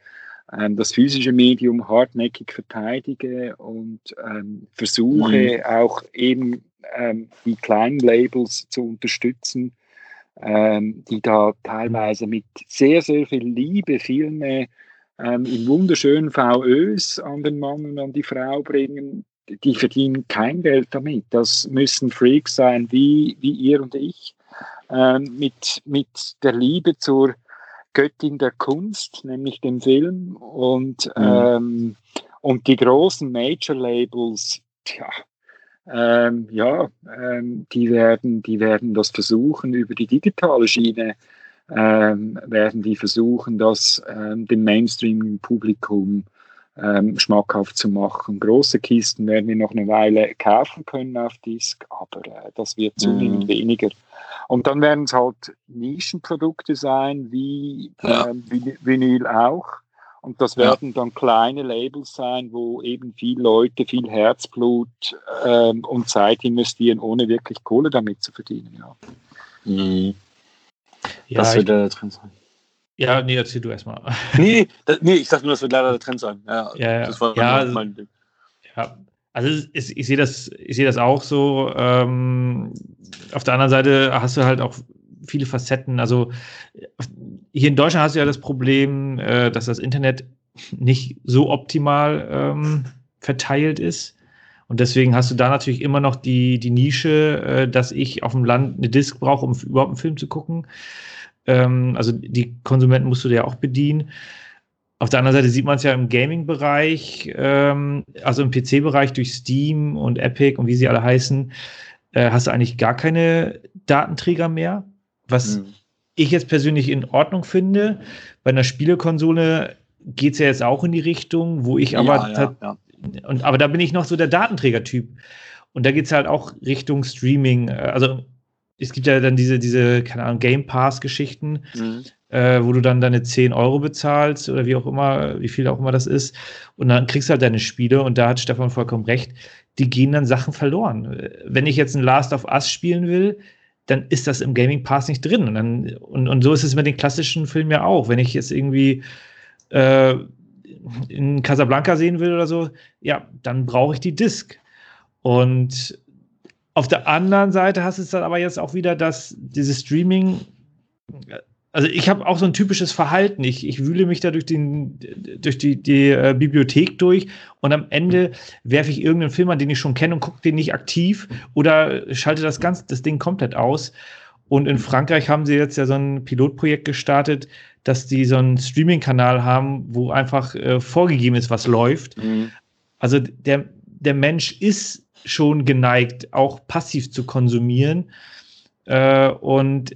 ähm, das physische Medium hartnäckig verteidige und ähm, versuche mhm. auch eben ähm, die kleinen Labels zu unterstützen, ähm, die da teilweise mit sehr, sehr viel Liebe Filme ähm, in wunderschönen VÖs an den Mann und an die Frau bringen. Die verdienen kein Geld damit. Das müssen Freaks sein wie, wie ihr und ich, ähm, mit, mit der Liebe zur Göttin der Kunst, nämlich dem Film. Und, mhm. ähm, und die großen Major-Labels, tja, ähm, ja, ähm, die, werden, die werden das versuchen über die digitale Schiene, ähm, werden die versuchen, das ähm, dem Mainstream-Publikum ähm, schmackhaft zu machen. Große Kisten werden wir noch eine Weile kaufen können auf Disk, aber äh, das wird zunehmend mhm. weniger. Und dann werden es halt Nischenprodukte sein, wie ja. ähm, Vinyl auch. Und das werden ja. dann kleine Labels sein, wo eben viele Leute viel Herzblut ähm, und Zeit investieren, ohne wirklich Kohle damit zu verdienen. Ja. Mhm. Ja, das wird der Trend sein. Ja, nee, erzähl du erstmal. nee, das, nee, ich sag nur, das wird leider der Trend sein. Ja, ja, das war ja, mein Ding. Ja, also ich, ich sehe das, ich sehe das auch so. Ähm, auf der anderen Seite hast du halt auch viele Facetten. Also hier in Deutschland hast du ja das Problem, äh, dass das Internet nicht so optimal ähm, verteilt ist. Und deswegen hast du da natürlich immer noch die, die Nische, äh, dass ich auf dem Land eine Disk brauche, um überhaupt einen Film zu gucken. Ähm, also die Konsumenten musst du dir auch bedienen. Auf der anderen Seite sieht man es ja im Gaming-Bereich, ähm, also im PC-Bereich durch Steam und Epic und wie sie alle heißen, äh, hast du eigentlich gar keine Datenträger mehr. Was mhm. ich jetzt persönlich in Ordnung finde. Bei einer Spielekonsole geht es ja jetzt auch in die Richtung, wo ich aber. Ja, ja, ja. Und, aber da bin ich noch so der Datenträger-Typ. Und da geht es halt auch Richtung Streaming. Äh, also es gibt ja dann diese, diese, keine Ahnung, Game Pass-Geschichten, mhm. äh, wo du dann deine 10 Euro bezahlst oder wie auch immer, wie viel auch immer das ist. Und dann kriegst du halt deine Spiele und da hat Stefan vollkommen recht, die gehen dann Sachen verloren. Wenn ich jetzt ein Last of Us spielen will, dann ist das im Gaming Pass nicht drin. Und, dann, und, und so ist es mit den klassischen Filmen ja auch. Wenn ich jetzt irgendwie äh, in Casablanca sehen will oder so, ja, dann brauche ich die Disc. Und auf der anderen Seite hast du es dann aber jetzt auch wieder, dass dieses Streaming, also ich habe auch so ein typisches Verhalten. Ich, ich wühle mich da durch, den, durch die, die äh, Bibliothek durch und am Ende werfe ich irgendeinen Film an, den ich schon kenne und gucke den nicht aktiv oder schalte das ganz, das Ding komplett aus. Und in Frankreich haben sie jetzt ja so ein Pilotprojekt gestartet, dass die so einen Streaming-Kanal haben, wo einfach äh, vorgegeben ist, was läuft. Mhm. Also der, der Mensch ist schon geneigt, auch passiv zu konsumieren. Äh, und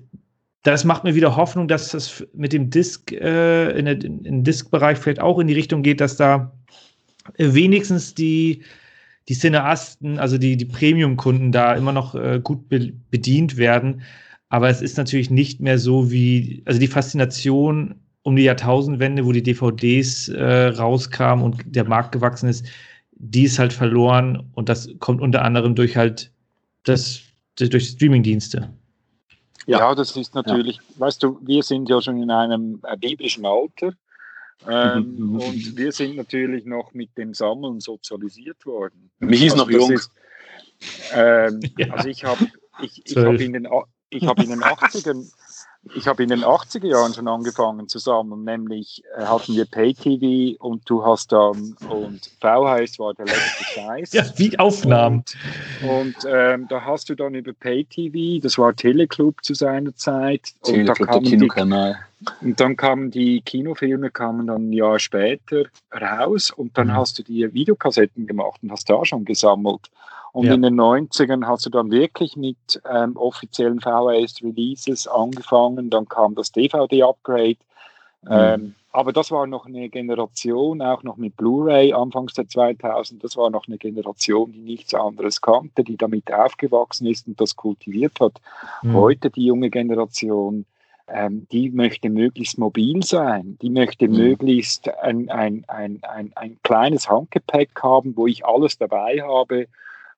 das macht mir wieder Hoffnung, dass das mit dem Disk, äh, in, in, in Disk-Bereich vielleicht auch in die Richtung geht, dass da wenigstens die, die Cineasten, also die, die Premium-Kunden da immer noch äh, gut be bedient werden. Aber es ist natürlich nicht mehr so wie, also die Faszination um die Jahrtausendwende, wo die DVDs äh, rauskamen und der Markt gewachsen ist, die ist halt verloren und das kommt unter anderem durch halt das, durch Streamingdienste. Ja. ja, das ist natürlich, ja. weißt du, wir sind ja schon in einem äh, biblischen Alter ähm, mhm. und wir sind natürlich noch mit dem Sammeln sozialisiert worden. Mich ist also noch jung. Ist, ähm, ja. Also ich habe ich, ich hab in, den, ich hab in den 80ern ich habe in den 80er Jahren schon angefangen zu sammeln, nämlich äh, hatten wir Pay-TV und du hast dann, und VHS war der letzte Scheiß. ja, wie Aufnahmen. Und, und ähm, da hast du dann über Pay-TV, das war Teleclub zu seiner Zeit. Teleclub, und der Kinokanal. Und dann kamen die Kinofilme kamen dann ein Jahr später raus und dann mhm. hast du die Videokassetten gemacht und hast da schon gesammelt. Und ja. in den 90ern hast du dann wirklich mit ähm, offiziellen VHS-Releases angefangen. Dann kam das DVD-Upgrade. Mhm. Ähm, aber das war noch eine Generation, auch noch mit Blu-ray Anfangs der 2000. Das war noch eine Generation, die nichts anderes kannte, die damit aufgewachsen ist und das kultiviert hat. Mhm. Heute die junge Generation, ähm, die möchte möglichst mobil sein. Die möchte mhm. möglichst ein, ein, ein, ein, ein kleines Handgepäck haben, wo ich alles dabei habe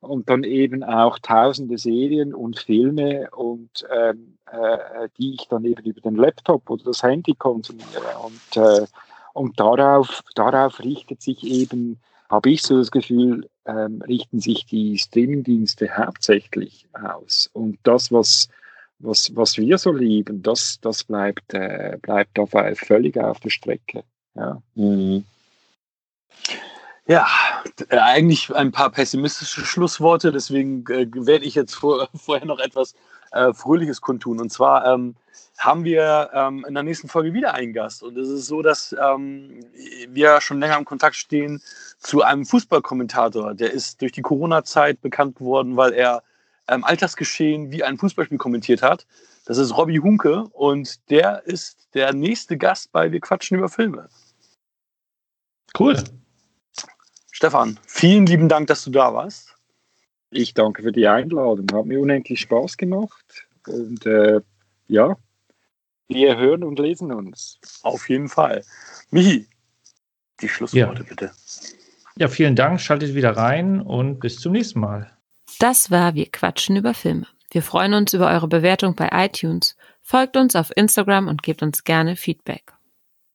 und dann eben auch tausende Serien und Filme und ähm, äh, die ich dann eben über den Laptop oder das Handy konsumiere und, äh, und darauf, darauf richtet sich eben, habe ich so das Gefühl, ähm, richten sich die Streamingdienste hauptsächlich aus und das, was was, was wir so lieben, das, das bleibt, äh, bleibt auf, völlig auf der Strecke. Ja. Mhm. Ja, eigentlich ein paar pessimistische Schlussworte, deswegen äh, werde ich jetzt vor, vorher noch etwas äh, Fröhliches kundtun. Und zwar ähm, haben wir ähm, in der nächsten Folge wieder einen Gast. Und es ist so, dass ähm, wir schon länger im Kontakt stehen zu einem Fußballkommentator. Der ist durch die Corona-Zeit bekannt geworden, weil er ähm, Alltagsgeschehen wie ein Fußballspiel kommentiert hat. Das ist Robbie Hunke und der ist der nächste Gast bei Wir quatschen über Filme. Cool. Stefan, vielen lieben Dank, dass du da warst. Ich danke für die Einladung. Hat mir unendlich Spaß gemacht. Und äh, ja, wir hören und lesen uns. Auf jeden Fall. Michi, die Schlussworte Ja. bitte. Ja, vielen Dank. Schaltet wieder rein und bis zum nächsten Mal. Das war Wir quatschen über Filme. Wir freuen uns über eure Bewertung bei iTunes. Folgt uns auf Instagram und gebt uns gerne Feedback.